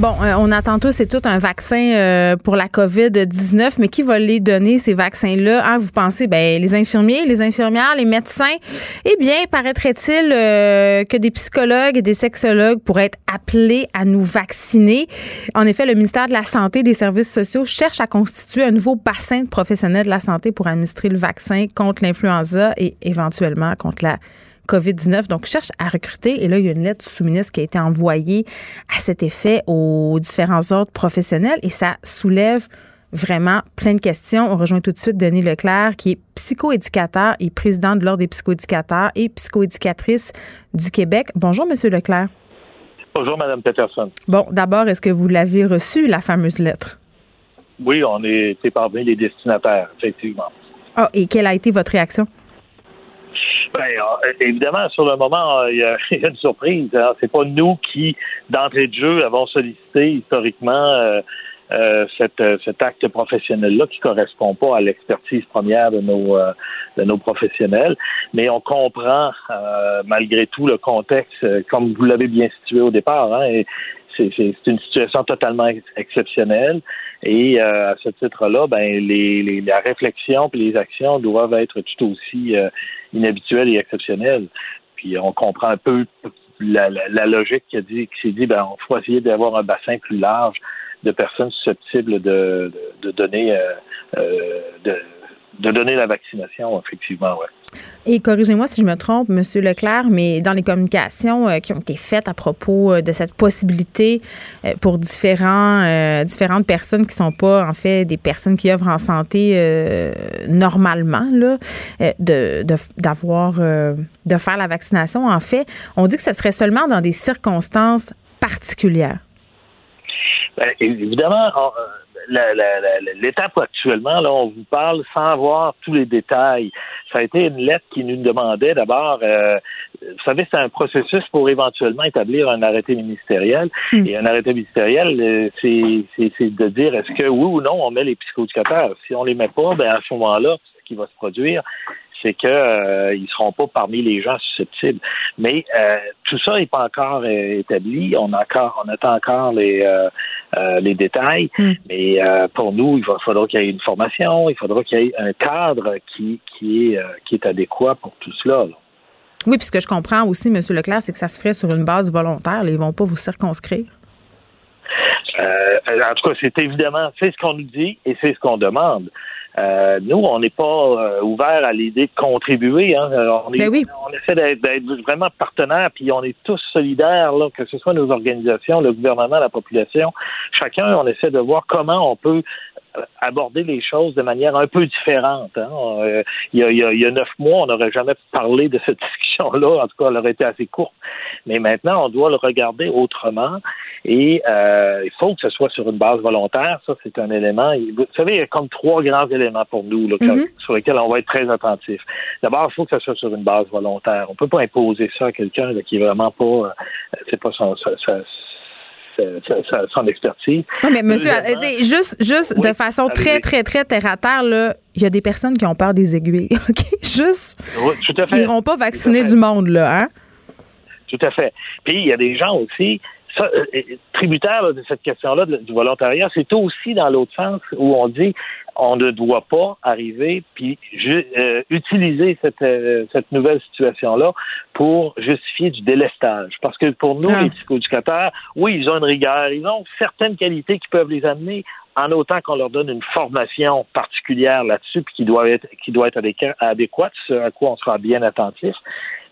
Bon, euh, on attend tous et tout un vaccin euh, pour la COVID-19, mais qui va les donner, ces vaccins-là? Hein, vous pensez, ben, les infirmiers, les infirmières, les médecins? Eh bien, paraîtrait-il euh, que des psychologues et des sexologues pourraient être appelés à nous vacciner? En effet, le ministère de la Santé et des Services sociaux cherche à constituer un nouveau bassin de professionnels de la santé pour administrer le vaccin contre l'influenza et éventuellement contre la COVID-19. Donc, cherche à recruter. Et là, il y a une lettre sous-ministre qui a été envoyée à cet effet aux différents ordres professionnels et ça soulève vraiment plein de questions. On rejoint tout de suite Denis Leclerc, qui est psychoéducateur et président de l'Ordre des psychoéducateurs et psychoéducatrice du Québec. Bonjour, Monsieur Leclerc. Bonjour, Mme Peterson. Bon, d'abord, est-ce que vous l'avez reçue, la fameuse lettre? Oui, on est parmi les destinataires, effectivement. Ah, et quelle a été votre réaction? Ben, euh, évidemment, sur le moment, il y a, une surprise. Hein. C'est pas nous qui, d'entrée de jeu, avons sollicité historiquement euh, euh, cet acte professionnel-là qui correspond pas à l'expertise première de nos de nos professionnels. Mais on comprend malgré tout le contexte, comme vous l'avez bien situé au départ. Hein, c'est une situation totalement exceptionnelle. Et à ce titre-là, ben les, la réflexion et les actions doivent être tout aussi inhabituel et exceptionnel. Puis on comprend un peu la, logique qui a dit, qui s'est dit, ben, on faut essayer d'avoir un bassin plus large de personnes susceptibles de, de, donner euh, euh, de, de donner la vaccination, effectivement, ouais. Et corrigez-moi si je me trompe, Monsieur Leclerc, mais dans les communications euh, qui ont été faites à propos euh, de cette possibilité euh, pour différents, différentes personnes qui sont pas en fait des personnes qui œuvrent en santé normalement de d'avoir de, faire la vaccination, en fait, on dit que ce serait seulement dans des circonstances particulières. Bien, évidemment, l'étape actuellement, là, on vous parle sans avoir tous les détails. Ça a été une lettre qui nous demandait d'abord, euh, vous savez, c'est un processus pour éventuellement établir un arrêté ministériel. Hmm. Et un arrêté ministériel, euh, c'est de dire est-ce que oui ou non on met les psychoéducateurs. Si on les met pas, ben à ce moment-là, ce qui va se produire, c'est qu'ils euh, ne seront pas parmi les gens susceptibles. Mais euh, tout ça n'est pas encore euh, établi. On, a encore, on attend encore les, les détails. Hmm. Mais pour nous, il va, faudra qu'il y ait une formation, il faudra qu'il y ait un cadre qui, qui, est, qui est adéquat pour tout cela. Oui, puis ce que je comprends aussi, M. Leclerc, c'est que ça se ferait sur une base volontaire. ils ne vont pas vous circonscrire. en tout cas, c'est évidemment, c'est ce qu'on nous dit et c'est ce qu'on demande. Euh, nous, on n'est pas euh, ouvert à l'idée de contribuer. Hein. On, ben on essaie d'être vraiment partenaires, puis on est tous solidaires, là, que ce soit nos organisations, le gouvernement, la population. Chacun, on essaie de voir comment on peut aborder les choses de manière un peu différente. Hein. Euh, il, y a, il, y a, neuf mois, on n'aurait jamais parlé de cette discussion-là. En tout cas, elle aurait été assez courte. Mais maintenant, on doit le regarder autrement. Et euh, il faut que ce soit sur une base volontaire. Ça, c'est un élément. Vous savez, il y a comme trois grands éléments pour nous là, mm-hmm. sur lesquels on va être très attentif. D'abord, il faut que ce soit sur une base volontaire. On peut pas imposer ça à quelqu'un qui est vraiment pas, c'est pas son, son expertise. Non, mais monsieur, juste, juste de façon très, très, très terre à terre, là, il y a des personnes qui ont peur des aiguilles. OK? Juste. Ils n'iront pas vacciner du monde, là, hein? Tout à fait. Puis, il y a des gens aussi. Ça, euh, euh, tributaire de cette question-là du volontariat, c'est aussi dans l'autre sens où on dit on ne doit pas arriver puis euh, utiliser cette, euh, cette nouvelle situation-là pour justifier du délestage. Parce que pour nous, ah. les psychoéducateurs, oui, ils ont une rigueur, ils ont certaines qualités qui peuvent les amener en autant qu'on leur donne une formation particulière là-dessus, puis qui doit être qui doit être adéquate, ce à quoi on sera bien attentif.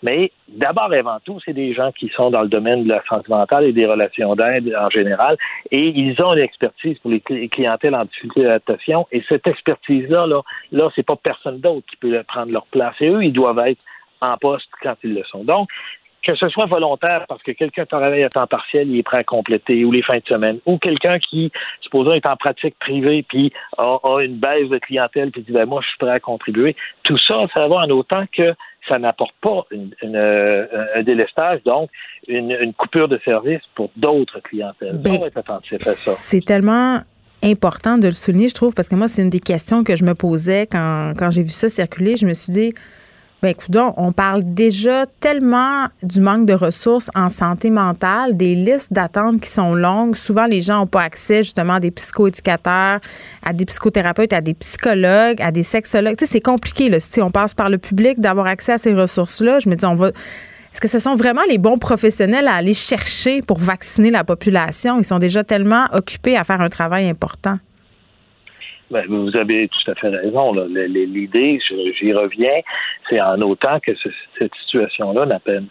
Mais d'abord et avant tout, c'est des gens qui sont dans le domaine de la santé mentale et des relations d'aide en général, et ils ont une expertise pour les clientèles en difficulté d'adaptation. Et cette expertise-là, là, là, c'est pas personne d'autre qui peut prendre leur place. Et eux, ils doivent être en poste quand ils le sont. Donc, que ce soit volontaire parce que quelqu'un travaille à temps partiel, il est prêt à compléter, ou les fins de semaine, ou quelqu'un qui, supposons, est en pratique privée, puis a, une baisse de clientèle, puis dit, ben, moi, je suis prêt à contribuer. Tout ça, ça va en autant que ça n'apporte pas euh, un délestage, donc une, coupure de service pour d'autres clientèles. Ben, être attentif à ça. C'est tellement important de le souligner, je trouve, parce que moi, c'est une des questions que je me posais quand, quand j'ai vu ça circuler. Je me suis dit, Ben, écoute, on parle déjà tellement du manque de ressources en santé mentale, des listes d'attente qui sont longues. Souvent, les gens n'ont pas accès justement à des psychoéducateurs, à des psychothérapeutes, à des psychologues, à des sexologues. Tu sais, c'est compliqué, là, si on passe par le public, d'avoir accès à ces ressources-là. Je me dis, on va. Est-ce que ce sont vraiment les bons professionnels à aller chercher pour vacciner la population? Ils sont déjà tellement occupés à faire un travail important. Ben, vous avez tout à fait raison. L'idée, j'y reviens, c'est en autant que cette situation-là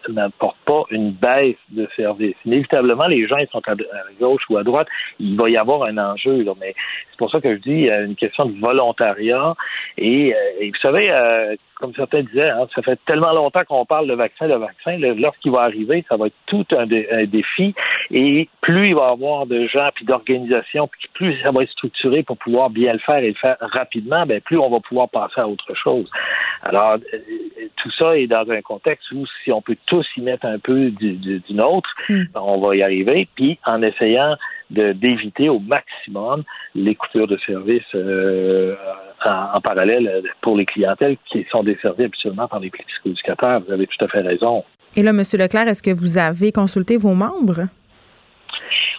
n'apporte pas une baisse de service. Inévitablement, les gens ils sont à, gauche ou à droite, il va y avoir un enjeu. Là, mais c'est pour ça que je dis, a une question de volontariat. Et, euh, vous savez, euh, comme certains disaient, hein, ça fait tellement longtemps qu'on parle de vaccin, de vaccin. Lorsqu'il va arriver, ça va être tout un, défi. Et plus il va y avoir de gens, puis d'organisations, puis plus ça va être structuré pour pouvoir bien le faire et le faire rapidement, ben plus on va pouvoir passer à autre chose. Alors, euh, tout ça est dans un contexte où si on peut tous y mettre un peu d'une autre, hmm. on va y arriver. Puis en essayant d'éviter au maximum les coupures de services euh, en, parallèle pour les clientèles qui sont desservies habituellement par les psychoéducateurs. Vous avez tout à fait raison. Et là, M. Leclerc, est-ce que vous avez consulté vos membres?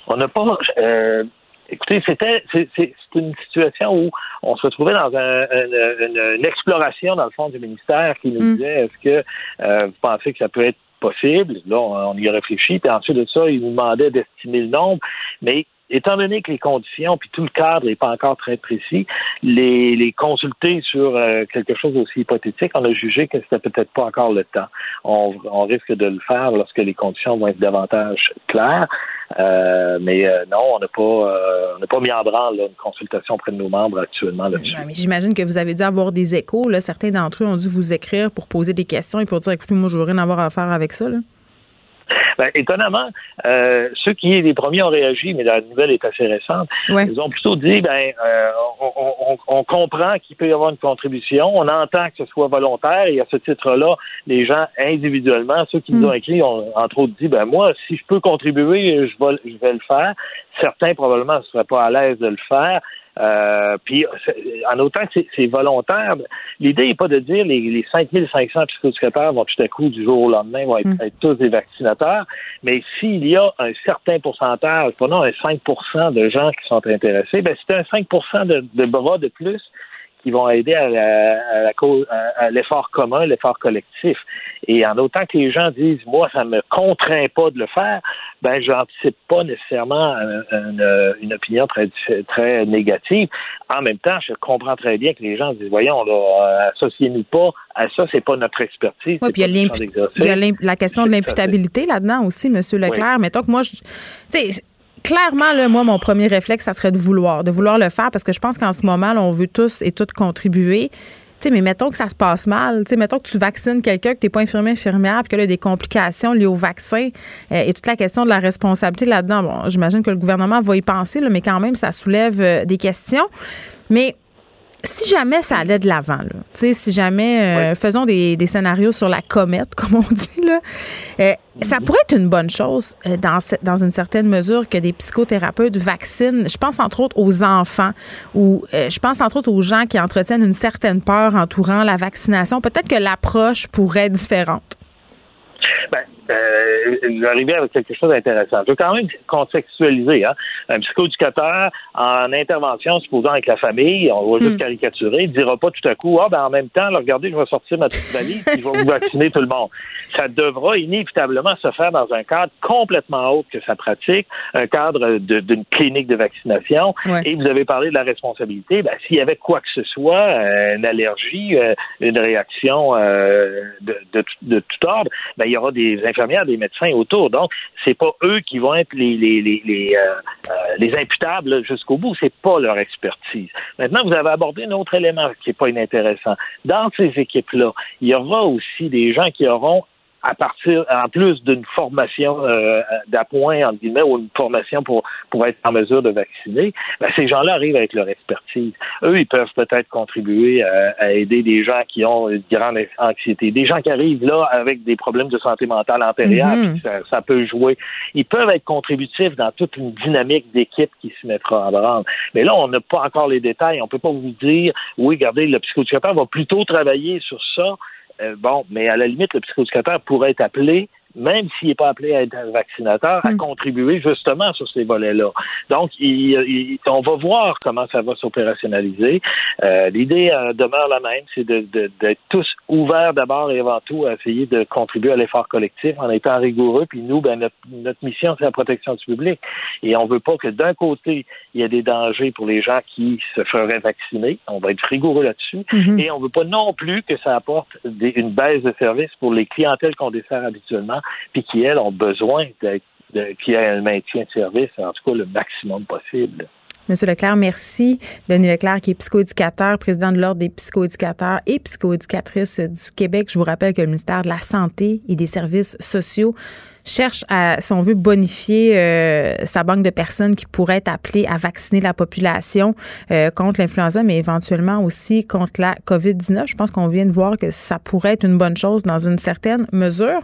On n'a pas. Euh, écoutez, c'était c'est une situation où on se retrouvait dans une, exploration dans le fond du ministère qui nous mm. disait est-ce que euh, vous pensez que ça peut être possible. Là, on, y a réfléchi. Puis ensuite de ça, il nous demandait d'estimer le nombre. Mais étant donné que les conditions puis tout le cadre n'est pas encore très précis, les, consulter sur euh, quelque chose aussi hypothétique, on a jugé que c'était peut-être pas encore le temps. On, risque de le faire lorsque les conditions vont être davantage claires. Euh, mais euh, non, on n'a pas, on pas mis en branle une consultation auprès de nos membres actuellement là-dessus. J'imagine que vous avez dû avoir des échos. Certains d'entre eux ont dû vous écrire pour poser des questions et pour dire, écoutez, moi, je rien à voir à faire avec ça. Ben, étonnamment, euh, ceux qui les premiers ont réagi, mais la nouvelle est assez récente, ils ont plutôt dit ben euh, on, comprend qu'il peut y avoir une contribution, on entend que ce soit volontaire, et à ce titre-là, les gens individuellement, ceux qui nous ont mm. écrit, ont entre autres dit ben moi, si je peux contribuer, je vais, je vais le faire. Certains probablement ne seraient pas à l'aise de le faire. Euh, puis, en autant que c'est volontaire, l'idée n'est pas de dire les, les 5500 psychosecrétaires vont tout à coup, du jour au lendemain, vont être, mm. tous des vaccinateurs, mais s'il y a un certain pourcentage, prenons un 5 de gens qui sont intéressés, ben c'est un 5% de, de bras de plus qui vont aider à, la, à l'effort commun, l'effort collectif. Et en autant que les gens disent, moi, ça me contraint pas de le faire, ben, j'anticipe pas nécessairement une, opinion très, très négative. En même temps, je comprends très bien que les gens disent, voyons, là, euh, associez-nous pas à ça, c'est pas notre expertise. Oui, puis il y a, la question de l'imputabilité là-dedans aussi, M. Leclerc. Mettons que moi, je, clairement, là, moi, mon premier réflexe, ça serait de vouloir, de vouloir le faire parce que je pense qu'en ce moment, on veut tous et toutes contribuer. sais, mais mettons que ça se passe mal. sais, mettons que tu vaccines quelqu'un, que tu n'es pas infirmier, infirmière, puis que là, y a des complications liées au vaccin euh, et toute la question de la responsabilité là-dedans. Bon, j'imagine que le gouvernement va y penser, là, mais quand même, ça soulève euh, des questions. Mais si jamais ça allait de l'avant, si jamais euh, faisons des, scénarios sur la comète, comme on dit, là, euh, ça mhm. pourrait être une bonne chose euh, dans, dans une certaine mesure que des psychothérapeutes vaccinent. Je pense entre autres aux enfants ou je pense entre autres aux gens qui entretiennent une certaine peur entourant la vaccination. Peut-être que l'approche pourrait être différente. Ben, euh, arriver avec quelque chose d'intéressant. Je veux quand même contextualiser. Hein. Un psychoéducateur en intervention, supposant avec la famille, on va juste hmm. caricaturer, il dira pas tout à coup, ah ben en même temps, regardez, je vais sortir ma petite valise et je vais vous vacciner tout le monde. Ça devra inévitablement se faire dans un cadre complètement autre que sa pratique, un cadre d'une clinique de vaccination. Et vous avez parlé de la responsabilité. Ben, s'il y avait quoi que ce soit, euh, une allergie, euh, une réaction euh, de, de, de, tout ordre, ben, il y aura des des médecins autour. Donc, c'est pas eux qui vont être les les les les, euh, euh, les imputables jusqu'au bout. C'est pas leur expertise. Maintenant, vous avez abordé un autre élément qui est pas inintéressant. Dans ces équipes-là, il y aura aussi des gens qui auront à partir, en plus d'une formation euh, d'appoint, entre guillemets, ou une formation pour, pour être en mesure de vacciner, ben, ces gens-là arrivent avec leur expertise. Eux, ils peuvent peut-être contribuer à, aider des gens qui ont une grande anxiété, des gens qui arrivent là avec des problèmes de santé mentale antérieure, mm ça, peut jouer. Ils peuvent être contributifs dans toute une dynamique d'équipe qui se mettra en branle. Mais là, on n'a pas encore les détails. On peut pas vous dire, oui, regardez, le psychothérapeute va plutôt travailler sur ça euh, bon, mais à la limite, le psychoéducateur pourrait être appelé même s'il n'est pas appelé à être un vaccinateur, à hmm. contribuer justement sur ces volets-là. Donc, il, on va voir comment ça va s'opérationnaliser. Euh, l'idée euh, demeure la même, c'est d'être de, tous ouverts d'abord et avant tout à essayer de contribuer à l'effort collectif en étant rigoureux. Puis nous, ben, notre, mission, c'est la protection du public. Et on ne veut pas que d'un côté, il y ait des dangers pour les gens qui se feraient vacciner. On va être rigoureux là-dessus. Mm-hmm. Et on ne veut pas non plus que ça apporte une baisse de service pour les clientèles qu'on dessert habituellement puis qui, elles, ont besoin d'être qu'il y ait un maintien de service, en tout cas le maximum possible. Monsieur Leclerc, merci. Denis Leclerc, qui est psychoéducateur, président de l'Ordre des psychoéducateurs et psychoéducatrices du Québec. Je vous rappelle que le ministère de la Santé et des Services sociaux cherche à, si on veut, bonifier euh, sa banque de personnes qui pourraient être appelées à vacciner la population euh, contre l'influenza, mais éventuellement aussi contre la COVID-19. Je pense qu'on vient de voir que ça pourrait être une bonne chose dans une certaine mesure.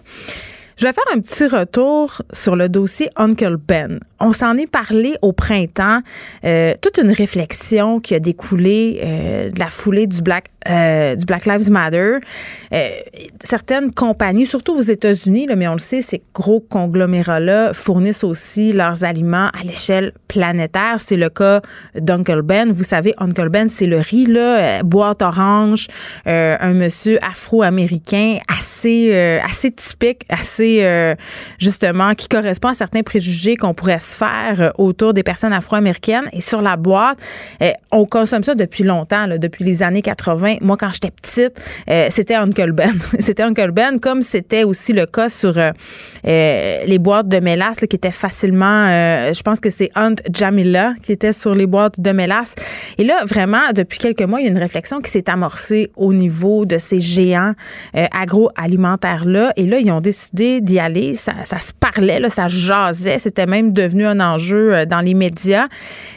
Je vais faire un petit retour sur le dossier Uncle Ben. On s'en est parlé au printemps, euh, toute une réflexion qui a découlé euh, de la foulée du Black, euh, Lives Matter. certaines compagnies, surtout aux États-Unis, mais on le sait, ces gros conglomérats-là fournissent aussi leurs aliments à l'échelle planétaire. C'est le cas d'Uncle Ben. Vous savez, Uncle Ben, c'est le riz, là, boîte orange, un monsieur afro-américain assez, assez typique, assez justement qui correspond à certains préjugés qu'on pourrait se euh, autour des personnes afro-américaines. Et sur la boîte, euh, on consomme ça depuis longtemps, depuis les années 80. Moi, quand j'étais petite, c'était Uncle Ben. c'était Uncle Ben, comme c'était aussi le cas sur les boîtes de mélasse qui étaient facilement, je pense que c'est Aunt Jamila qui était sur les boîtes de mélasse. Et là, vraiment, depuis quelques mois, il y a une réflexion qui s'est amorcée au niveau de ces géants agroalimentaires-là. Et là, ils ont décidé d'y aller. Ça, se parlait, là, ça jasait. C'était même devenu un enjeu euh, dans les médias.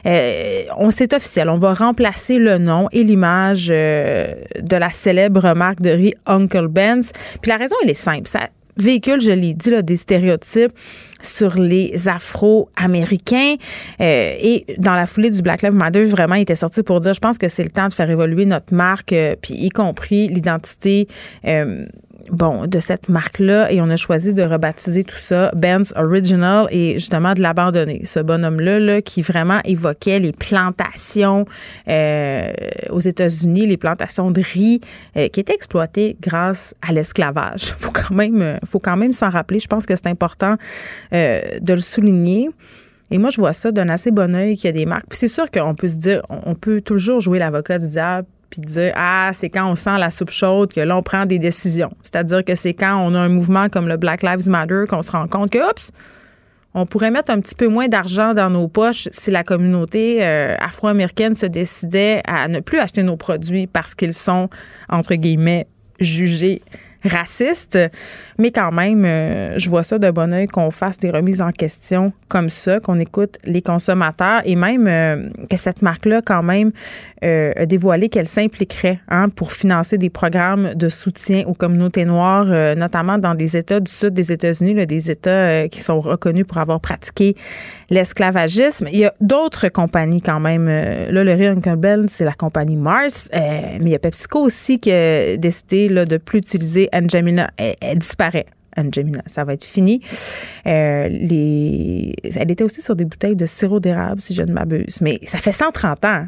Euh, on c'est officiel. On va remplacer le nom et l'image euh, de la célèbre marque de riz Uncle Ben's. Puis la raison, elle est simple. Ça véhicule, je l'ai dit, des stéréotypes sur les Afro-Américains. et dans la foulée du Black Lives Matter, vraiment, il était sorti pour dire, je pense que c'est le temps de faire évoluer notre marque, puis y compris l'identité bon, de cette marque-là et on a choisi de rebaptiser tout ça Ben's Original et justement de l'abandonner. Ce bonhomme-là là, qui vraiment évoquait les plantations euh, aux États-Unis, les plantations de riz euh, qui étaient exploitées grâce à l'esclavage. Faut quand même, faut quand même s'en rappeler. Je pense que c'est important euh, de le souligner. Et moi, je vois ça d'un assez bon oeil qu'il y a des marques. Puis c'est sûr qu'on peut se dire, on peut toujours jouer l'avocat du diable puis dire ah c'est quand on sent la soupe chaude que là on prend des décisions. C'est-à-dire que c'est quand on a un mouvement comme le Black Lives Matter qu'on se rend compte que oups on pourrait mettre un petit peu moins d'argent dans nos poches si la communauté euh, afro-américaine se décidait à ne plus acheter nos produits parce qu'ils sont entre guillemets jugés raciste, mais quand même, euh, je vois ça de bon oeil qu'on fasse des remises en question comme ça, qu'on écoute les consommateurs et même euh, que cette marque-là, quand même, euh, a dévoilé qu'elle s'impliquerait hein, pour financer des programmes de soutien aux communautés noires, notamment dans des États du sud des États-Unis, des États qui sont reconnus pour avoir pratiqué l'esclavagisme. Il y a d'autres compagnies quand même. là, le Rio Bell, c'est la compagnie Mars, mais il y a PepsiCo aussi qui a décidé là, de plus utiliser Angemina, elle, disparaît. Angemina, ça va être fini. Euh, elle était aussi sur des bouteilles de sirop d'érable, si je ne m'abuse. Mais ça fait 130 ans.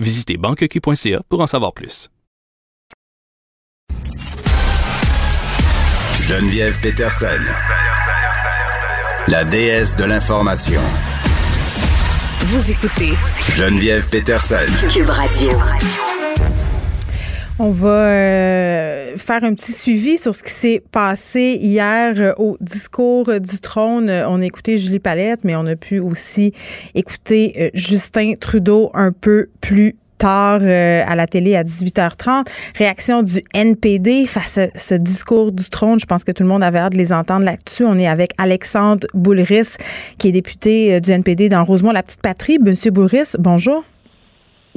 Visitez banqueq.ca pour en savoir plus. Geneviève Peterson, la déesse de l'information. Vous écoutez Geneviève Peterson, Cube Radio. On va euh, faire un petit suivi sur ce qui s'est passé hier euh, au discours du trône. On a écouté Julie Palette, mais on a pu aussi écouter euh, Justin Trudeau un peu plus tard à la télé à 18h30. Réaction du NPD face à ce discours du trône. Je pense que tout le monde avait hâte de les entendre là-dessus. On est avec Alexandre Boulris, qui est député du NPD dans Rosemont, la petite patrie. Monsieur Boulris, bonjour.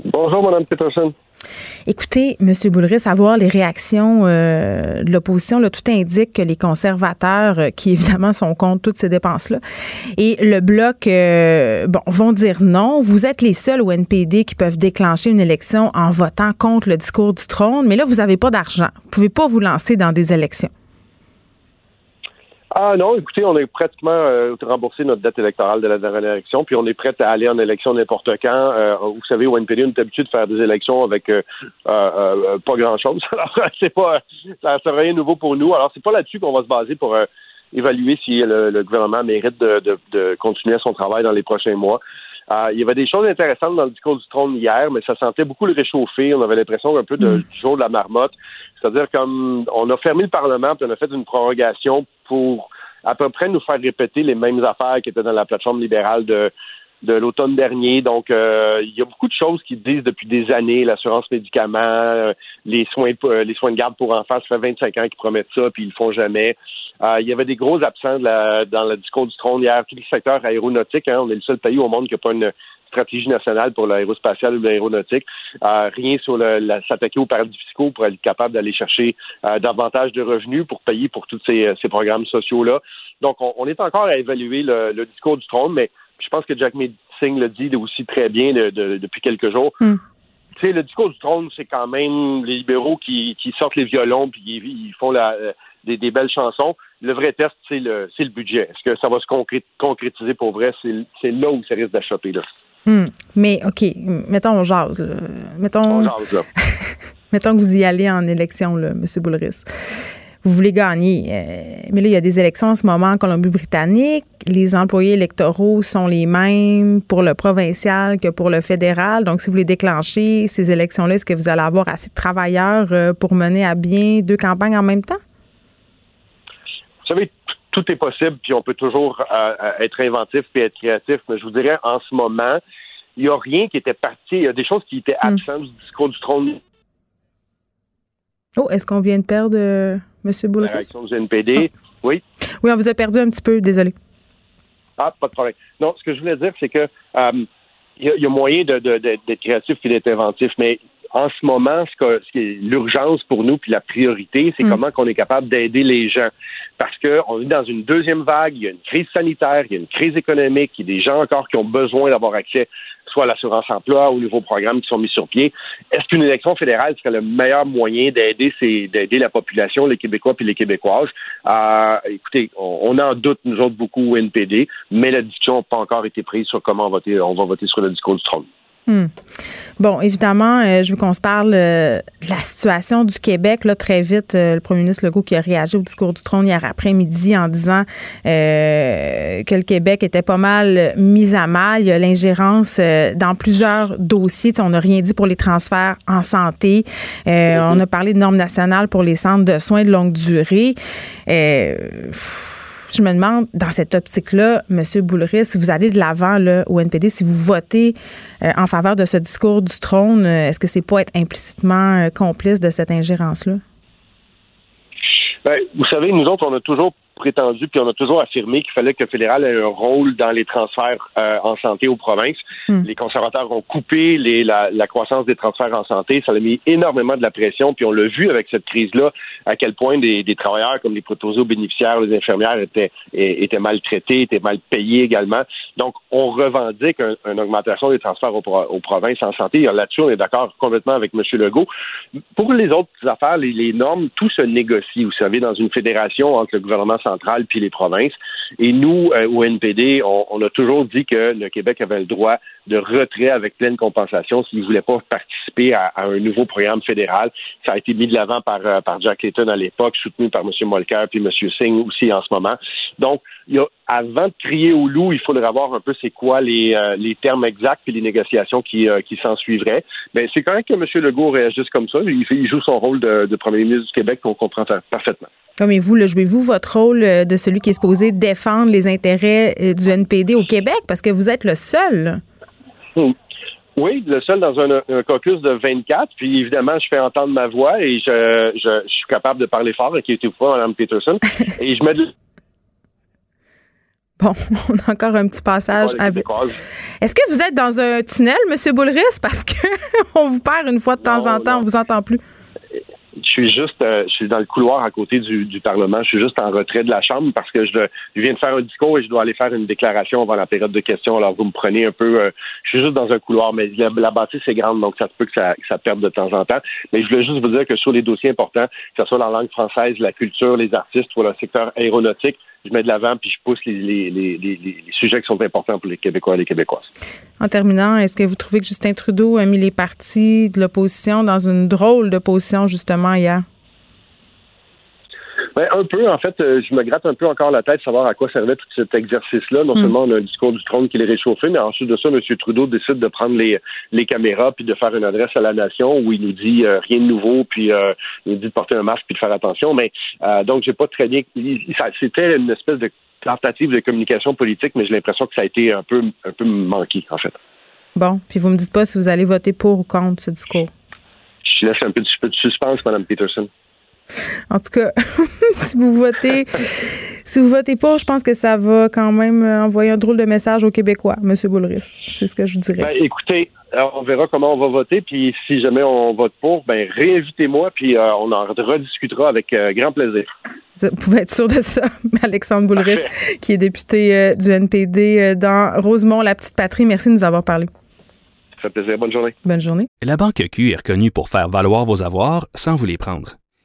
Bonjour, Mme Peterson. Écoutez, M. Boulris, à voir les réactions euh, de l'opposition, tout indique que les conservateurs, euh, qui évidemment sont contre toutes ces dépenses-là, et le bloc, euh, bon, vont dire non. Vous êtes les seuls au NPD qui peuvent déclencher une élection en votant contre le discours du trône, mais là, vous n'avez pas d'argent. Vous ne pouvez pas vous lancer dans des élections. Ah non, écoutez, on est pratiquement euh, remboursé notre dette électorale de la dernière élection, puis on est prêt à aller en élection n'importe quand. Euh, vous savez, au NPD, on est habitué de faire des élections avec euh, euh, pas grand-chose. Alors, c'est pas, ça sera rien de nouveau pour nous. Alors, c'est pas là-dessus qu'on va se baser pour évaluer si le, le, gouvernement mérite de, de, de, continuer son travail dans les prochains mois. Il y avait des choses intéressantes dans le discours du trône hier, mais ça sentait beaucoup le réchauffer. On avait l'impression un peu de, du jour de la marmotte. C'est-à-dire comme on a fermé le Parlement, puis on a fait une prorogation pour à peu près nous faire répéter les mêmes affaires qui étaient dans la plateforme libérale de de l'automne dernier. Donc, euh, il y a beaucoup de choses qui disent depuis des années, l'assurance médicaments, euh, les soins euh, les soins de garde pour enfants, ça fait 25 ans qu'ils promettent ça, puis ils le font jamais. Il y avait des gros absents dans le discours du trône hier, tout le secteur aéronautique. Hein, on est le seul pays au monde qui n'a pas une stratégie nationale pour l'aérospatiale ou l'aéronautique. rien sur s'attaquer aux paradis fiscaux pour être capable d'aller chercher davantage de revenus pour payer pour tous ces, programmes sociaux-là. Donc, on, est encore à évaluer le discours du trône, mais je pense que Jack Singh le dit aussi très bien depuis quelques jours. Hmm. Tu sais, le discours du trône, c'est quand même les libéraux qui, sortent les violons puis ils, font euh, des, belles chansons. Le vrai test, c'est le, le budget. Est-ce que ça va se concrétiser pour vrai? C'est là où ça risque d'achoper, là. Hmm. Mais, OK, mettons, on jase. Mettons, on jase, là. mettons que vous y allez en élection, là, M. Boulris vous voulez gagner. Euh, mais là, il y a des élections en ce moment en Colombie-Britannique. Les employés électoraux sont les mêmes pour le provincial que pour le fédéral. Donc, si vous voulez déclencher ces élections-là, est-ce que vous allez avoir assez de travailleurs euh, pour mener à bien deux campagnes en même temps? Vous savez, tout est possible, puis on peut toujours euh, être inventif et être créatif. Mais je vous dirais, en ce moment, il n'y a rien qui était parti. Il y a des choses qui étaient hmm. absentes du discours du trône. Oh, est-ce qu'on vient de perdre M. Boulris? Du NPD, ah. oui. Oui, on vous a perdu un petit peu, désolé. Ah, pas de problème. Non, ce que je voulais dire, c'est que euh, il y, a moyen d'être créatif et d'être inventif, mais en ce moment, ce, qui est l'urgence pour nous, puis la priorité, c'est mm. comment qu'on est capable d'aider les gens. Parce qu'on est dans une deuxième vague, il y a une crise sanitaire, il y a une crise économique, il y a des gens encore qui ont besoin d'avoir accès soit à l'assurance emploi ou aux nouveaux programmes qui sont mis sur pied. Est-ce qu'une élection fédérale serait le meilleur moyen d'aider d'aider la population, les Québécois puis les Québécoises? Euh, écoutez, on, en doute, nous autres, beaucoup au NPD, mais la discussion n'a pas encore été prise sur comment voter, on va voter sur le discours du trône. Hmm. Bon, évidemment, euh, je veux qu'on se parle euh, de la situation du Québec. Là, très vite, euh, le premier ministre Legault qui a réagi au discours du trône hier après-midi en disant que le Québec était pas mal mis à mal. Il y a l'ingérence dans plusieurs dossiers. on n'a rien dit pour les transferts en santé. On a parlé de normes nationales pour les centres de soins de longue durée je me demande, dans cette optique-là, M. Boulris, si vous allez de l'avant au NPD, si vous votez euh, en faveur de ce discours du trône, euh, est-ce que c'est pas être implicitement euh, complice de cette ingérence-là? Ben, vous savez, nous autres, on a toujours prétendu, puis on a toujours affirmé qu'il fallait que le fédéral ait un rôle dans les transferts euh, en santé aux provinces. Hmm. Les conservateurs ont coupé les, la, la, croissance des transferts en santé. Ça a mis énormément de la pression, puis on l'a vu avec cette crise-là, à quel point des, des travailleurs comme les proposés aux bénéficiaires, les infirmières étaient, étaient maltraités, étaient mal payés également. Donc, on revendique une augmentation des transferts aux, provinces en santé. Là-dessus, on est d'accord complètement avec M. Legault. Pour les autres affaires, les, les normes, tout se négocie, vous savez, dans une fédération entre le gouvernement centrale puis les provinces. Et nous, euh, au NPD, on, a toujours dit que le Québec avait le droit de retrait avec pleine compensation s'il ne voulait pas participer à, un nouveau programme fédéral. Ça a été mis de l'avant par, euh, par Jack Layton à l'époque, soutenu par M. Molker puis M. Singh aussi en ce moment. Donc, avant de crier au loup, il faudrait voir un peu c'est quoi les, euh, les termes exacts et les négociations qui, qui s'en suivraient. Mais c'est même que M. Legault réagisse comme ça. Il, joue son rôle de, premier ministre du Québec qu'on comprend parfaitement. Comme vous, jouez-vous votre rôle euh, de celui qui est supposé défendre les intérêts euh, du NPD au Québec parce que vous êtes le seul. Hmm. Oui, le seul dans un, caucus de 24. Puis évidemment, je fais entendre ma voix et je, je, suis capable de parler fort, qui était pas Mme Peterson. et je mets de... Bon, on a encore un petit passage avec. Est-ce que vous êtes dans un tunnel, M. Boulris? Parce que on vous perd une fois de temps en temps, on vous entend plus je suis juste, euh, je suis dans le couloir à côté du, Parlement. Je suis juste en retrait de la Chambre parce que je, viens de faire un discours et je dois aller faire une déclaration avant la période de questions. Alors, vous me prenez un peu, euh, je suis juste dans un couloir, mais la, bâtisse est grande, donc ça se peut que ça, que ça perde de temps en temps. Mais je voulais juste vous dire que sur les dossiers importants, que ce soit la langue française, la culture, les artistes ou le secteur aéronautique, je mets de l'avant puis je pousse les, sujets qui sont importants pour les Québécois et les Québécoises. En terminant, est-ce que vous trouvez que Justin Trudeau a mis les partis de l'opposition dans une drôle de position justement hier? Ben, un peu, en fait, euh, je me gratte un peu encore la tête de savoir à quoi servait tout cet exercice-là. Non hmm. seulement on a un discours du trône qui est réchauffé, mais ensuite de ça, M. Trudeau décide de prendre les, les caméras puis de faire une adresse à la nation où il nous dit euh, rien de nouveau, puis euh, il nous dit de porter un masque puis de faire attention. Mais donc, j'ai pas très bien. C'était une espèce de tentative de communication politique, mais j'ai l'impression que ça a été un peu, un peu manqué, en fait. Bon, puis vous me dites pas si vous allez voter pour ou contre ce discours. Je laisse un peu de suspense, Mme Peterson. En tout cas, si vous votez, si vous votez pour, je pense que ça va quand même envoyer un drôle de message aux Québécois, M. Boulris. C'est ce que je dirais. Ben, écoutez, on verra comment on va voter, puis si jamais on vote pour, ben réinvitez-moi, puis euh, on en rediscutera avec euh, grand plaisir. Vous pouvez être sûr de ça, Alexandre Boulris, qui est député euh, du NPD dans Rosemont, la petite patrie. Merci de nous avoir parlé. Ça fait plaisir. Bonne journée. Bonne journée. La Banque Q est reconnue pour faire valoir vos avoirs sans vous les prendre.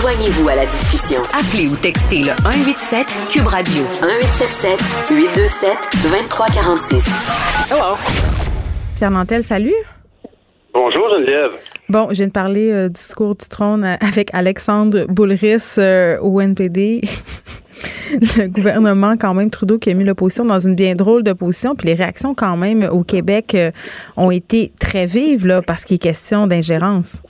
Joignez-vous à la discussion. Appelez ou textez le 187 Cube Radio 1877 827 2346. Hello. Pierre Nantel, salut. Bonjour Geneviève. Bon, je viens de parler euh, discours du trône avec Alexandre Boulris euh, au NPD. le gouvernement, quand même, Trudeau qui a mis l'opposition dans une bien drôle de position. Puis les réactions, quand même, au Québec euh, ont été très vives, là, parce qu'il est question d'ingérence.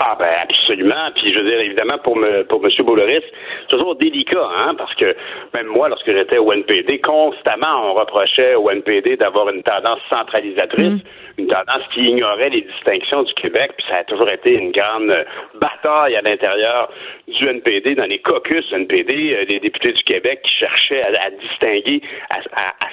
Ah ben absolument. Puis je veux dire, évidemment, pour me, pour M. Bouloris, c'est toujours délicat, hein, parce que même moi, lorsque j'étais au NPD, constamment on reprochait au NPD d'avoir une tendance centralisatrice, mm. une tendance qui ignorait les distinctions du Québec, puis ça a toujours été une grande bataille à l'intérieur du NPD, dans les caucus du NPD, euh, des députés du Québec qui cherchaient à, distinguer, à,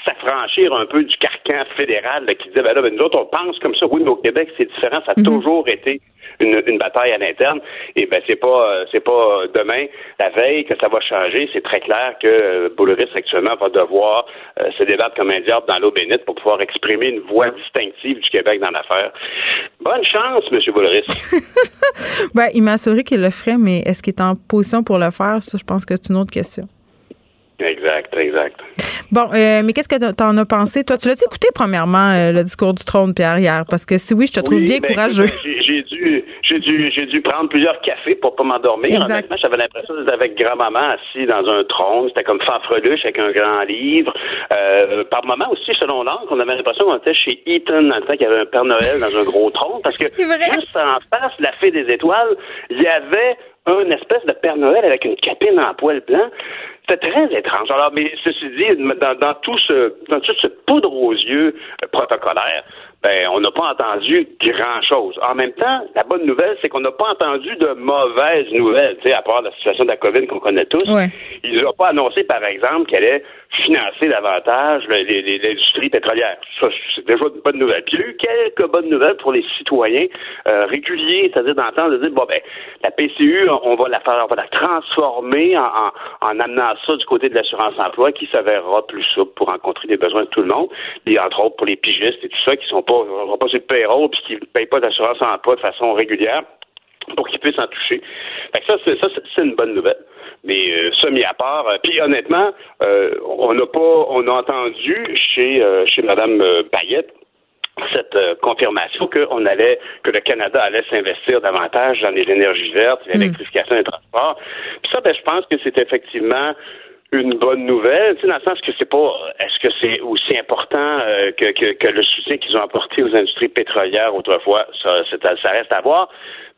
s'affranchir un peu du carcan fédéral qui disait, ben là, ben nous autres, on pense comme ça, oui, mais au Québec, c'est différent, ça a mm-hmm. toujours été une, bataille à l'interne. Et ben c'est pas euh, c'est pas demain, la veille, que ça va changer. C'est très clair que euh, Bouloris actuellement va devoir euh, se débattre comme un diable dans l'eau bénite pour pouvoir exprimer une voix distinctive du Québec dans l'affaire. Bonne chance, M. Bouloris. ben, il m'a assuré qu'il le ferait, mais est-ce qu'il est en position pour le faire? Ça, je pense que c'est une autre question. Exact, exact. Bon, mais qu'est-ce que tu en as pensé? Toi, tu l'as écouté, premièrement, le discours du trône, Pierre, hier? Parce que si oui, je te trouve bien ben, courageux. J'ai dû, j'ai dû, j'ai dû prendre plusieurs cafés pour pas m'endormir. Honnêtement, j'avais l'impression d'être avec grand-maman assis dans un trône. C'était comme fanfreluche avec un grand livre. Euh, par moment aussi, selon l'angle, on avait l'impression qu'on était chez Eaton dans le temps qu'il y avait un Père Noël dans un gros trône. Parce que juste en face de la fée des étoiles, il y avait une espèce de Père Noël avec une capine en poil blanc. C'était très étrange. Alors, mais ceci dit, dans, dans tout ce, dans toute cette poudre aux yeux protocolaire, ben, on n'a pas entendu grand-chose. En même temps, la bonne nouvelle, c'est qu'on n'a pas entendu de mauvaises nouvelles, tu sais, à part la situation de la COVID qu'on connaît tous. Il n'a pas annoncé, par exemple, qu'elle allait financer davantage l'industrie pétrolière. Ça, c'est déjà une bonne nouvelle. Puis il y a eu quelques bonnes nouvelles pour les citoyens euh, réguliers, c'est-à-dire d'entendre dire, bon, ben, la PCU, on va la faire, on va la transformer en, en, amenant ça du côté de l'assurance-emploi qui s'avérera plus souple pour rencontrer les besoins de tout le monde, et entre autres pour les pigistes et tout ça qui sont pas, vont pas sur le payroll puis qui ne payent pas d'assurance-emploi de façon régulière pour qu'ils puissent en toucher. Fait ça, c'est, ça, c'est une bonne nouvelle. Mais euh, ça mis à part, euh, puis honnêtement, euh, on n'a pas, on a entendu chez chez Madame Payette cette euh, confirmation que on allait, que le Canada allait s'investir davantage dans les énergies vertes, mm. l'électrification des transports. Puis ça, ben, je pense que c'est effectivement une bonne nouvelle, tu sais, dans le sens que c'est pas, est-ce que c'est aussi important euh, que, que, que, le soutien qu'ils ont apporté aux industries pétrolières autrefois, ça, ça reste à voir.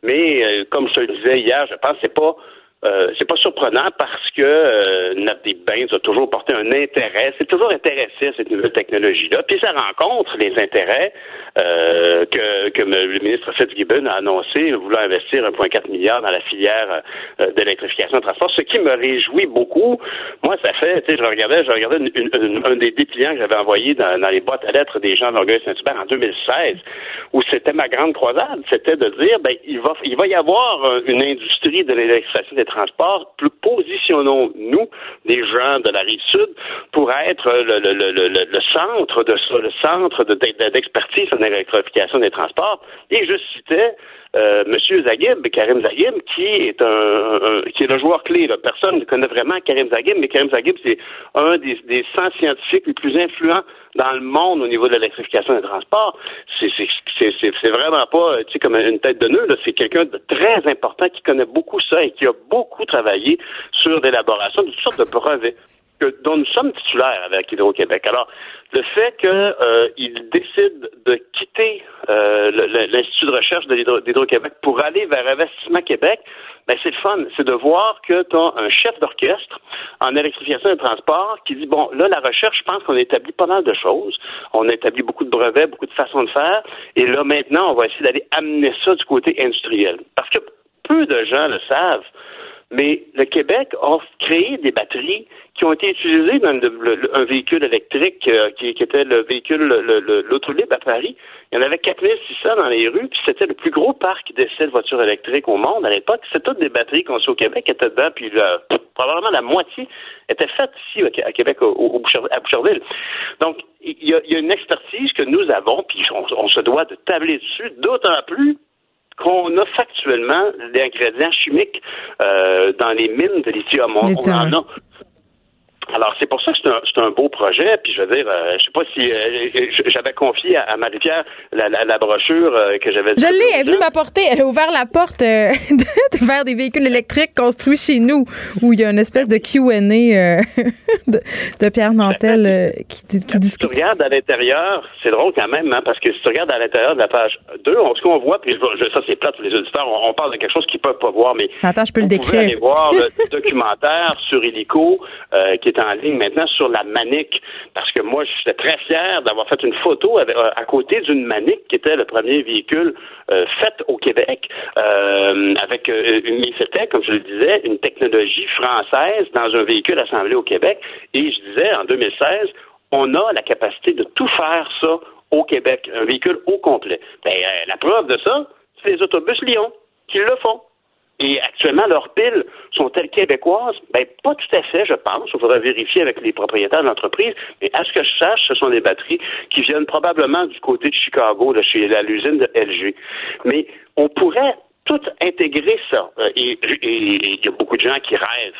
Mais euh, comme je te le disais hier, je pense que c'est pas euh, c'est pas surprenant parce que euh, Navdeep Bains a toujours porté un intérêt, c'est toujours intéressé à cette nouvelle technologie-là, puis ça rencontre les intérêts euh, que, que le ministre Fitzgibbon a annoncé, voulant investir 1,4 milliard dans la filière euh, d'électrification de transport, ce qui me réjouit beaucoup. Moi, ça fait, tu sais, je regardais, je regardais un des dépliants que j'avais envoyé dans, les boîtes à lettres des gens d'Orgueil Saint-Hubert en 2016, où c'était ma grande croisade, c'était de dire, ben, il va, il va y avoir une industrie de l'électrification des transport, positionnons-nous, les gens de la rive sud, pour être le, centre de ça, centre d'expertise en électrification des transports. Et je citais euh, Monsieur Zaghib, Karim Zaghib, qui est un, qui est le joueur clé. Là. Personne ne connaît vraiment Karim Zaghib, mais Karim Zaghib, c'est un des, des 100 scientifiques les plus influents dans le monde au niveau de l'électrification des transports. C'est, c'est, vraiment pas tu sais, comme une tête de nœud. C'est quelqu'un de très important qui connaît beaucoup ça et qui a beaucoup travaillé sur l'élaboration de toutes sortes de brevets dont nous sommes titulaires avec Hydro-Québec. Alors, le fait qu'il euh, décide de quitter euh, l'Institut de recherche d'Hydro-Québec pour aller vers Investissement Québec, ben c'est le fun. C'est de voir que tu as un chef d'orchestre en électrification des transports qui dit, bon, là, la recherche, je pense qu'on a établi pas mal de choses. On a établi beaucoup de brevets, beaucoup de façons de faire. Et là, maintenant, on va essayer d'aller amener ça du côté industriel. Parce que peu de gens le savent, mais le Québec a créé des batteries qui ont été utilisées dans un véhicule électrique euh, qui, était le véhicule, l'autolib à Paris. Il y en avait 4600 dans les rues, puis c'était le plus gros parc d'essais de voitures électriques au monde à l'époque. C'était toutes des batteries conçues au Québec qui étaient dedans, puis probablement la moitié était faite ici à Québec, à Boucherville. Donc, il y, a, une expertise que nous avons, puis on se doit de tabler dessus, d'autant plus qu'on a factuellement des ingrédients chimiques euh, dans les mines de lithium. On, on en a alors, c'est pour ça que c'est un, un, beau projet. Puis, je veux dire, euh, je sais pas si euh, j'avais confié à, Marie-Pierre la, la, brochure euh, que j'avais. Je l'ai, elle est venue m'apporter. Elle a ouvert la porte vers des véhicules électriques construits chez nous, où il y a une espèce de Q&A de, de, Pierre Nantel qui, qui dit... Si tu regardes à l'intérieur, c'est drôle quand même, hein, parce que si tu regardes à l'intérieur de la page 2, on, ce qu'on voit, puis ça, c'est plate pour les auditeurs, on, parle de quelque chose qu'ils peuvent pas voir, mais... Attends, je peux le décrire. aller voir le documentaire sur Helico, qui est en ligne maintenant sur la manique, parce que moi, j'étais très fier d'avoir fait une photo euh, à côté d'une manique qui était le premier véhicule euh, fait au Québec, euh, avec une c'était, comme je le disais, une technologie française dans un véhicule assemblé au Québec. Et je disais, en 2016, on a la capacité de tout faire ça au Québec, un véhicule au complet. Ben, la preuve de ça, c'est les autobus Lyon qui le font. Et actuellement, leurs piles sont-elles québécoises? Ben, pas tout à fait, je pense. Il faudra vérifier avec les propriétaires de l'entreprise. Mais à ce que je sache, ce sont des batteries qui viennent probablement du côté de Chicago, de chez l'usine de LG. Mais on pourrait tout intégrer ça. Euh, et il y a beaucoup de gens qui rêvent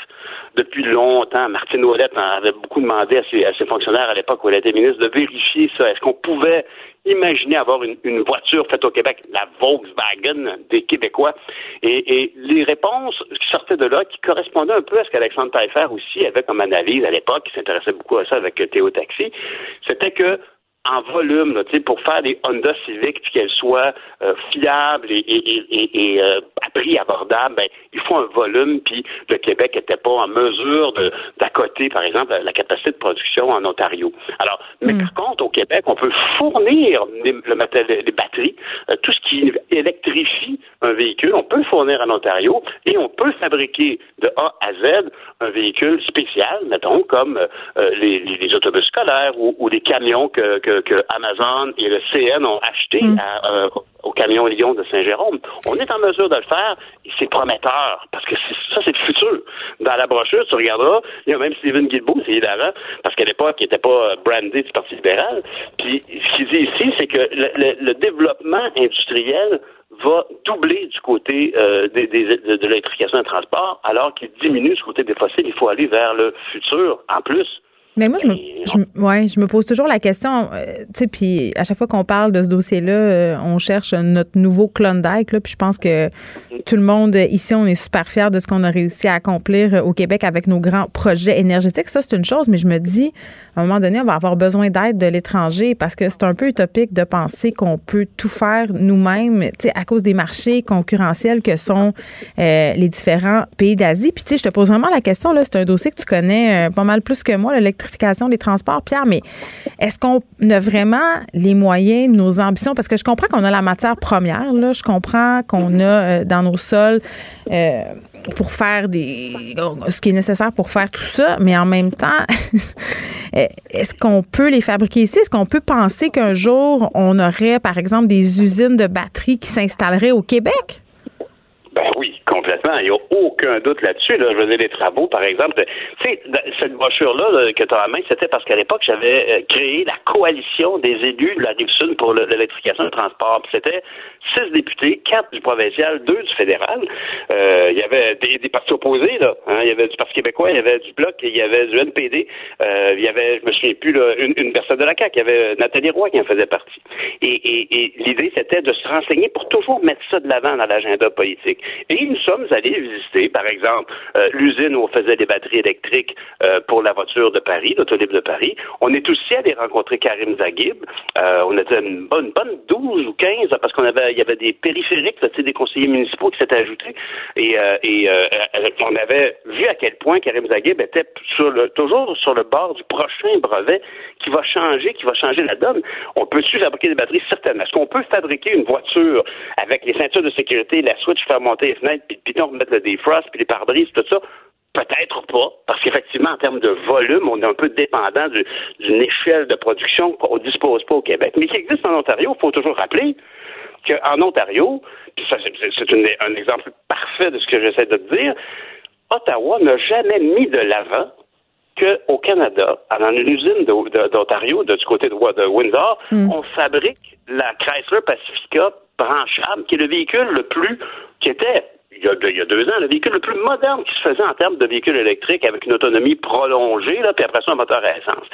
depuis longtemps. Martine Ouellette avait beaucoup demandé à ses, à ses fonctionnaires à l'époque où elle était ministre de vérifier ça. Est-ce qu'on pouvait imaginer avoir une, une, voiture faite au Québec, la Volkswagen des Québécois? Et, et, les réponses qui sortaient de là, qui correspondaient un peu à ce qu'Alexandre Taillefer aussi avait comme analyse à l'époque, qui s'intéressait beaucoup à ça avec Théo Taxi, c'était que en volume, là, pour faire des Honda Civic puis qu'elles soient euh, fiables et, et, et, euh, à prix abordable, ben, il faut un volume, puis le Québec n'était pas en mesure de d'accoter, par exemple, la capacité de production en Ontario. Alors, mais hmm. par contre, au Québec, on peut fournir les, le, les batteries, euh, tout ce qui électrifie un véhicule, on peut le fournir en Ontario et on peut fabriquer de A à Z un véhicule spécial, mettons, comme les, les, autobus scolaires ou, ou les camions que, que que, Amazon et le CN ont acheté mm. euh, au camion Lyon de Saint-Jérôme. On est en mesure de le faire et c'est prometteur parce que ça, c'est le futur. Dans la brochure, tu regarderas, il y a même Stephen Guilbeault, c'est hilarant, parce qu'à l'époque, il n'était pas brandé du Parti libéral. Puis ce qu'il dit ici, c'est que le, développement industriel va doubler du côté euh, des, de, l'électrification des transports, alors qu'il diminue du côté des fossiles. Il faut aller vers le futur en plus Mais moi, je me, je, ouais, je me pose toujours la question, euh, tu sais, puis à chaque fois qu'on parle de ce dossier-là, euh, on cherche notre nouveau Klondike, là, puis je pense que tout le monde ici, on est super fiers de ce qu'on a réussi à accomplir euh, au Québec avec nos grands projets énergétiques. Ça, c'est une chose, mais je me dis, à un moment donné, on va avoir besoin d'aide de l'étranger parce que c'est un peu utopique de penser qu'on peut tout faire nous-mêmes, tu sais, à cause des marchés concurrentiels que sont les différents pays d'Asie. Puis, tu sais, je te pose vraiment la question, là, c'est un dossier que tu connais pas mal plus que moi, l'électricité des transports. Pierre, mais est-ce qu'on a vraiment les moyens, nos ambitions? Parce que je comprends qu'on a la matière première, là. Je comprends qu'on a euh, dans nos sols euh, pour faire des. ce qui est nécessaire pour faire tout ça, mais en même temps, est-ce qu'on peut les fabriquer ici? Est-ce qu'on peut penser qu'un jour, on aurait, par exemple, des usines de batteries qui s'installeraient au Québec? Ben oui, complètement. Il n'y a aucun doute là-dessus. Là. Je veux dire, les travaux, par exemple. Tu sais, cette brochure-là que tu as en main, c'était parce qu'à l'époque, j'avais euh, créé la coalition des élus de la Rive-Sud pour l'électrification du transport. C'était six députés, quatre du provincial, deux du fédéral. Euh, il y avait des, partis opposés, là. Hein. Il y avait du Parti québécois, il y avait du Bloc, il y avait du NPD. Euh, il y avait, je me souviens plus, là, une, personne de la CAQ. Il y avait Nathalie Roy qui en faisait partie. Et, et, et l'idée, c'était de se renseigner pour toujours mettre ça de l'avant dans l'agenda politique. Et nous sommes allés visiter, par exemple, euh, l'usine où on faisait des batteries électriques euh, pour la voiture de Paris, l'autolib de Paris. On est aussi allé rencontrer Karim Zaghib. Euh, on était une bonne, bonne 12 ou 15 parce qu'on avait, il y avait des périphériques, là, des conseillers municipaux qui s'étaient ajoutés. Et, et on avait vu à quel point Karim Zaghib était le, toujours sur le bord du prochain brevet qui va changer, qui va changer la donne. On peut-tu fabriquer des batteries? Certainement. Est-ce qu'on peut fabriquer une voiture avec les ceintures de sécurité, la switch, faire monter les fenêtres, puis, puis remettre le defrost, puis les pare-brises, tout ça? Peut-être pas, parce qu'effectivement, en termes de volume, on est un peu dépendant d'une échelle de production qu'on ne dispose pas au Québec. Mais qui existe en Ontario, il faut toujours rappeler qu'en Ontario, puis ça, c'est un exemple parfait de ce que j'essaie de te dire, Ottawa n'a jamais mis de l'avant qu'au Canada, dans une usine d'Ontario, du côté de, Windsor, hmm. on fabrique la Chrysler Pacifica branchable, qui est le véhicule le plus, qui était il y, a deux, il y, a deux, ans, le véhicule le plus moderne qui se faisait en termes de véhicule électrique avec une autonomie prolongée, là, puis après ça, un moteur à essence.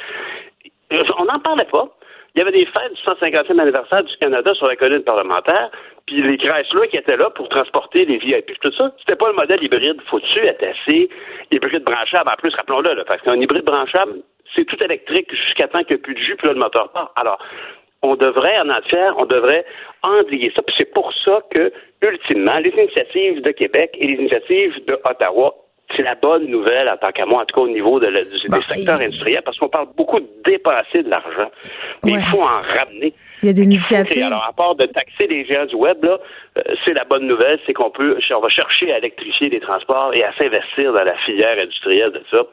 On n'en parlait pas. Il y avait des fêtes du 150e anniversaire du Canada sur la colline parlementaire, puis les Chrysler qui étaient là pour transporter les VIP, tout ça, c'était pas le modèle hybride. Être assez hybride branchable? En plus, rappelons-le, parce qu'un hybride branchable, c'est tout électrique jusqu'à temps qu'il n'y ait plus de jus, puis là, le moteur part. Alors, on devrait, en entière, on devrait endiguer ça. Puis c'est pour ça que, ultimement, les initiatives de Québec et les initiatives de Ottawa c'est la bonne nouvelle en tant qu'à moi, en tout cas au niveau de des secteurs industriels, parce qu'on parle beaucoup de dépenser de l'argent. Mais il faut en ramener. Il y a des initiatives. alors, à part de taxer les géants du web, là, euh, c'est la bonne nouvelle, c'est qu'on peut, on va chercher à électrifier les transports et à s'investir dans la filière industrielle de ça.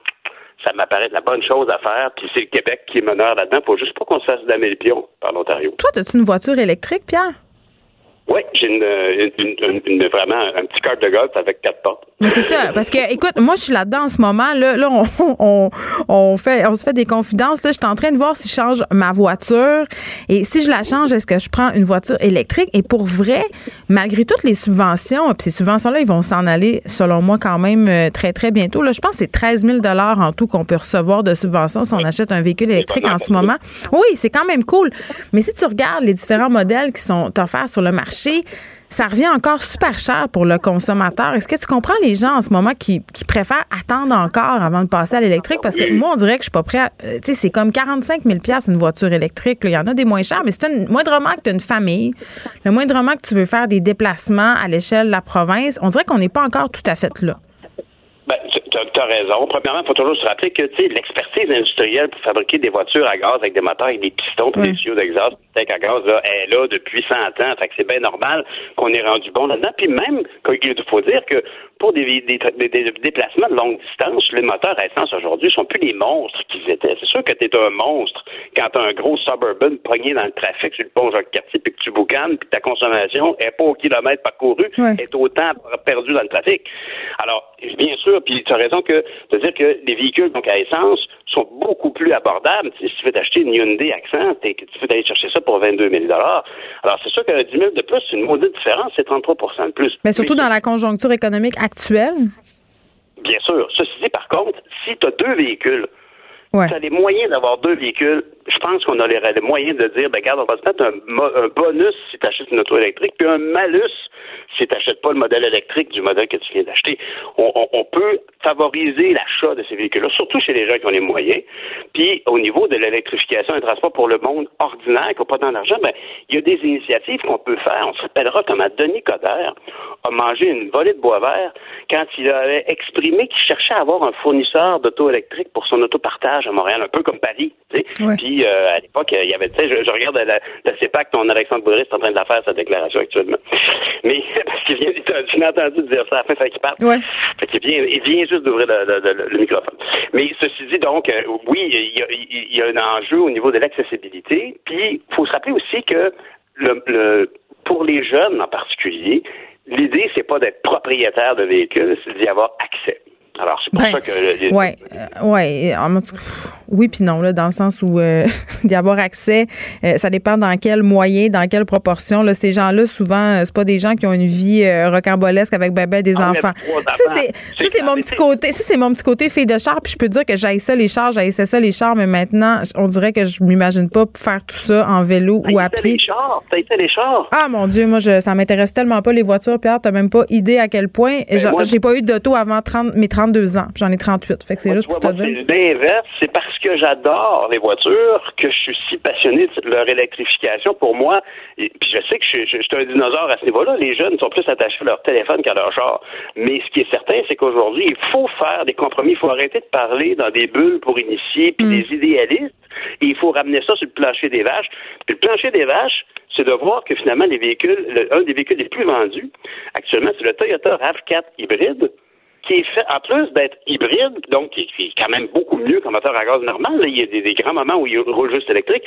Ça m'apparaît la bonne chose à faire. Puis c'est le Québec qui est meneur là-dedans. Faut juste pas qu'on se fasse damer le pion par l'Ontario. Toi, as-tu une voiture électrique, Pierre? Oui, j'ai une, vraiment un petit carte de golf avec quatre portes. Mais c'est ça, parce que, écoute, moi, je suis là-dedans en ce moment. Là, là on, on, fait, on se fait des confidences. Là, je suis en train de voir si je change ma voiture. Et si je la change, est-ce que je prends une voiture électrique? Et pour vrai, malgré toutes les subventions, puis ces subventions-là, ils vont s'en aller, selon moi, quand même euh, très, très bientôt. Là, je pense que c'est 13 000 en tout qu'on peut recevoir de subventions si on achète un véhicule électrique en ce moment. Oui, c'est quand même cool. Mais si tu regardes les différents modèles qui sont offerts sur le marché, ça revient encore super cher pour le consommateur. Est-ce que tu comprends les gens en ce moment qui, préfèrent attendre encore avant de passer à l'électrique? Parce que moi, on dirait que je suis pas prêt. Euh, tu sais, c'est comme 45 000 une voiture électrique. Il y en a des moins chers, mais c'est un moindrement que tu as une famille, le moindrement que tu veux faire des déplacements à l'échelle de la province, on dirait qu'on n'est pas encore tout à fait là. Ben, tu as, raison. Premièrement, il faut toujours se rappeler que l'expertise industrielle pour fabriquer des voitures à gaz avec des moteurs avec des pistons et des tuyaux d'exhaust à gaz là, est là depuis 100 ans. Fait que c'est bien normal qu'on ait rendu bon là-dedans. Puis même, il faut dire que pour des, déplacements de longue distance, les moteurs à essence aujourd'hui sont plus les monstres qu'ils étaient. C'est sûr que tu es un monstre quand tu as un gros suburban pogné dans le trafic sur le pont Jacques-Cartier puis que tu boucanes puis ta consommation est pas au kilomètre parcouru, est autant perdu dans le trafic. Alors, bien sûr, puis tu as raison que de dire que les véhicules donc à essence sont beaucoup plus abordables. Si tu veux t'acheter une Hyundai Accent, tu veux aller chercher ça pour 22 000 Alors, c'est sûr que 10 000 de plus, c'est une maudite différence, c'est 33 de plus. Mais surtout dans la conjoncture économique actuelle? Bien sûr. Ceci dit, par contre, si tu as deux véhicules Tu as les moyens d'avoir deux véhicules. Je pense qu'on aurait les moyens de dire, ben, regarde, on va se mettre un, bonus si tu achètes une auto électrique, puis un malus si tu n'achètes pas le modèle électrique du modèle que tu viens d'acheter. On, peut favoriser l'achat de ces véhicules-là, surtout chez les gens qui ont les moyens. Puis, au niveau de l'électrification des transports pour le monde ordinaire qui n'a pas tant d'argent, ben, il y a des initiatives qu'on peut faire. On se rappellera comment Denis Coderre a mangé une volée de bois vert quand il avait exprimé qu'il cherchait à avoir un fournisseur d'auto électrique pour son à Montréal, un peu comme Paris. Puis euh, à l'époque, il y avait, tu sais, je, regarde la, la CEPAC, ton Alexandre Bourris est en train de la faire sa déclaration actuellement. Mais parce qu'il vient, tu m'as entendu dire ça à la fin, qu'il parle. Ouais. Fait qu'il vient, il vient juste d'ouvrir le, microphone. Mais ceci dit, donc, euh, oui, il y, a, il y, a, un enjeu au niveau de l'accessibilité. Puis, il faut se rappeler aussi que le, le, pour les jeunes en particulier, l'idée, c'est pas d'être propriétaire de véhicules, c'est d'y avoir accès. Alors, c'est pour ben, ça que. Oui, ouais, oui, puis non, là, dans le sens où euh, d'y avoir accès, euh, ça dépend dans quel moyen, dans quelle proportion. Là, ces gens-là, souvent, euh, c'est pas des gens qui ont une vie euh, rocambolesque avec bébé des ah, enfants. Ça, c'est mon petit côté. Ça, c'est mon petit côté fille de char. Puis je peux dire que j'aille ça les chars, j'aille ça les chars, mais maintenant, on dirait que je m'imagine pas faire tout ça en vélo ou à pied. Les chars, été les chars. Ah mon Dieu, moi, je, ça m'intéresse tellement pas les voitures. Pierre, t'as même pas idée à quel point. Ben, j'ai pas eu d'auto avant 30, mes 32 ans. J'en ai 38. Fait que c'est juste pour te dire. L'inverse, c'est parce que j'adore les voitures que je suis si passionné de leur électrification. Pour moi, et, puis je sais que je, suis un dinosaure à ce niveau-là. Les jeunes sont plus attachés à leur téléphone qu'à leur char. Mais ce qui est certain, c'est qu'aujourd'hui, il faut faire des compromis. Il faut arrêter de parler dans des bulles pour initier, puis mm. des idéalistes. Et il faut ramener ça sur le plancher des vaches. Puis le plancher des vaches, c'est de voir que finalement, les véhicules, un des véhicules les plus vendus actuellement, c'est le Toyota RAV4 hybride qui est fait, en plus d'être hybride, donc qui, est quand même beaucoup mieux qu'un moteur à gaz normal, il y a des, grands moments où il roule juste électrique,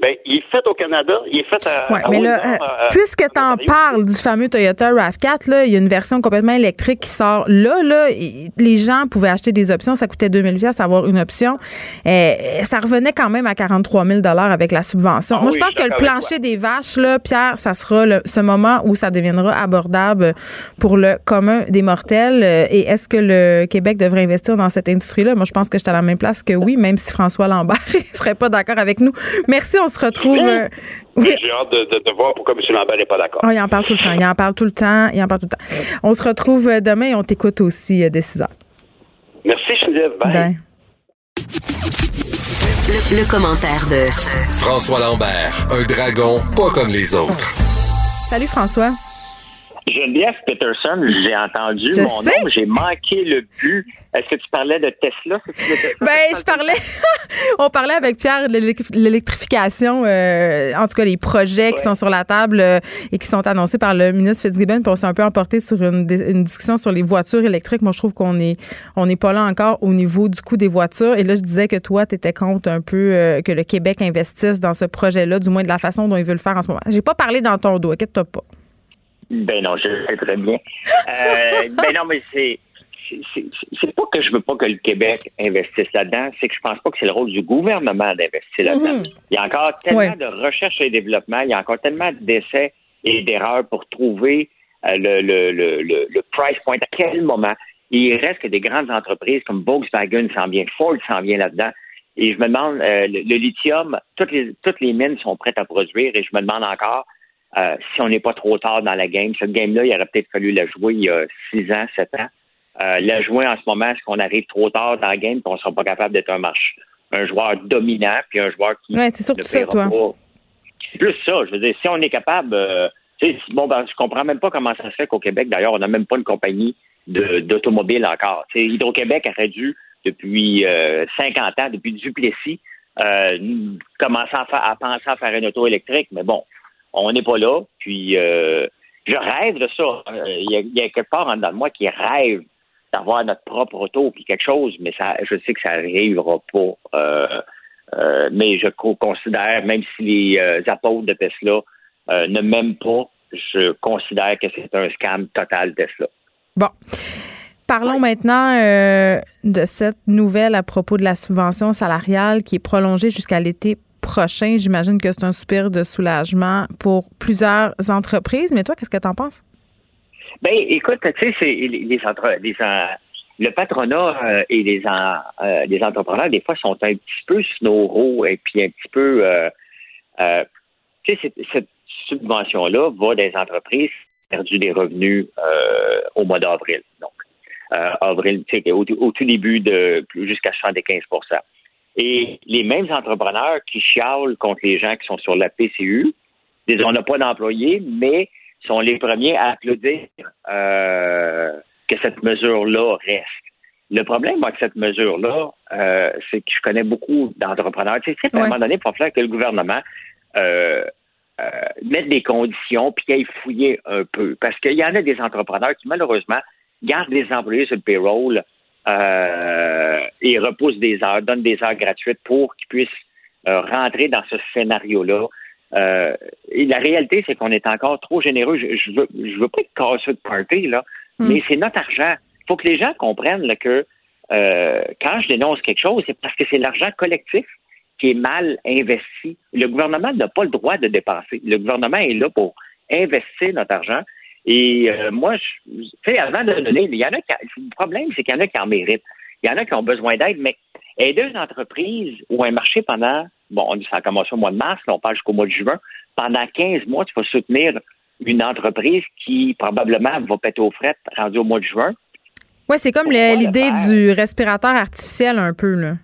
ben, il est fait au Canada, il est fait à. Ouais, mais là, euh, puisque tu en parles du fameux Toyota RAV4, là, il y a une version complètement électrique qui sort là. là les gens pouvaient acheter des options, ça coûtait 2000 pièces avoir une option. Euh, ça revenait quand même à 43 000 avec la subvention. Ah Moi, je pense que le plancher des vaches, là, Pierre, ça sera ce moment où ça deviendra abordable pour le commun des mortels. Euh, et est-ce que le Québec devrait investir dans cette industrie-là? Moi, je pense que je suis à la même place que oui, même si François Lambert ne serait pas d'accord avec nous. Merci, on se retrouve. Euh, J'ai hâte de, voir pourquoi M. Lambert n'est pas d'accord. Oh, il en parle tout le temps. Il en parle tout le temps. Il en parle tout le temps. On se retrouve euh, demain et on t'écoute aussi euh, dès 6 heures. Merci, Geneviève. Bye. Le, le, commentaire de François Lambert, un dragon pas comme les autres. Salut François. Geneviève Peterson, j'ai entendu mon nom, j'ai manqué le but. Est-ce que tu parlais de Tesla? ben, je parlais, on parlait avec Pierre de l'électrification, euh, en tout cas les projets qui sont sur la table euh, et qui sont annoncés par le ministre Fitzgibbon, puis on s'est un peu emporté sur une, discussion sur les voitures électriques. Moi, je trouve qu'on est, on n'est pas là encore au niveau du coût des voitures. Et là, je disais que toi, tu étais contre un peu euh, que le Québec investisse dans ce projet-là, du moins de la façon dont il veut le faire en ce moment. J'ai pas parlé dans ton dos, inquiète-toi pas. Ben non, je sais très bien. Euh, ben non, mais c'est c'est pas que je veux pas que le Québec investisse là-dedans, c'est que je pense pas que c'est le rôle du gouvernement d'investir là-dedans. Mhm. Il y a encore tellement de recherche et développement, il y a encore tellement d'essais et d'erreurs pour trouver euh, le, le, le, le, price point. À quel moment? Il reste que des grandes entreprises comme Volkswagen s'en vient, Ford s'en vient là-dedans. Et je me demande, euh, le, lithium, toutes les, toutes les mines sont prêtes à produire et je me demande encore euh, si on n'est pas trop tard dans la game. Cette game-là, il aurait peut-être fallu la jouer il y a six ans, sept ans. Euh, la jouer en ce moment, est-ce qu'on arrive trop tard dans la game et qu'on ne sera pas capable d'être un marche, un joueur dominant puis un joueur qui. Ouais, c'est surtout ça, toi. C'est plus ça. Je veux dire, si on est capable. Euh, bon, ben, je comprends même pas comment ça se fait qu'au Québec, d'ailleurs, on n'a même pas une compagnie d'automobile encore. Hydro-Québec aurait dû, depuis 50 ans, depuis Duplessis, commencer à, à penser à faire une auto électrique, mais bon, on n'est pas là. Puis euh, je rêve de ça. Euh, il y, a, quelque part en dedans de moi qui rêve d'avoir notre propre auto puis quelque chose, mais ça, je sais que ça n'arrivera pas. Euh, mais je considère, même si les apôtres de Tesla ne m'aiment pas, je considère que c'est un scam total Tesla. Bon. Parlons maintenant de cette nouvelle à propos de la subvention salariale qui est prolongée jusqu'à l'été prochain. J'imagine que c'est un soupir de soulagement pour plusieurs entreprises. Mais toi, qu'est-ce que tu en penses? Ben, écoute, tu sais, c'est les, les, le patronat et les, les entrepreneurs, des fois, sont un petit peu snoraux et puis un petit peu. tu sais, cette subvention-là va des entreprises qui ont perdu des revenus au mois d'avril. Donc, avril, au, au tout début de jusqu'à 75 et les mêmes entrepreneurs qui chialent contre les gens qui sont sur la PCU, disent on n'a pas d'employés, mais sont les premiers à applaudir euh, que cette mesure-là reste. Le problème avec cette mesure-là, euh, c'est que je connais beaucoup d'entrepreneurs. Tu sais, à un moment donné, il faut faire que le gouvernement euh, mette des conditions puis qu'il fouiller un peu. Parce qu'il y en a des entrepreneurs qui, malheureusement, gardent des employés sur le payroll euh, et repousse des heures, donne des heures gratuites pour qu'ils puissent euh, rentrer dans ce scénario-là. Euh, et la réalité, c'est qu'on est encore trop généreux. Je, je veux, je veux pas être casseux de party, là, hmm. mais c'est notre argent. Il faut que les gens comprennent là, que euh, quand je dénonce quelque chose, c'est parce que c'est l'argent collectif qui est mal investi. Le gouvernement n'a pas le droit de dépenser. Le gouvernement est là pour investir notre argent. Et euh, moi, tu sais, avant de donner, il y en a qui, le problème, c'est qu'il y en a qui en méritent. Il y en a qui ont besoin d'aide, mais aider une entreprise ou un marché pendant, bon, ça a commencé au mois de mars, là, on parle jusqu'au mois de juin, pendant 15 mois, tu vas soutenir une entreprise qui probablement va péter aux frettes rendu au mois de juin. Oui, c'est comme l'idée du respirateur artificiel un peu, là.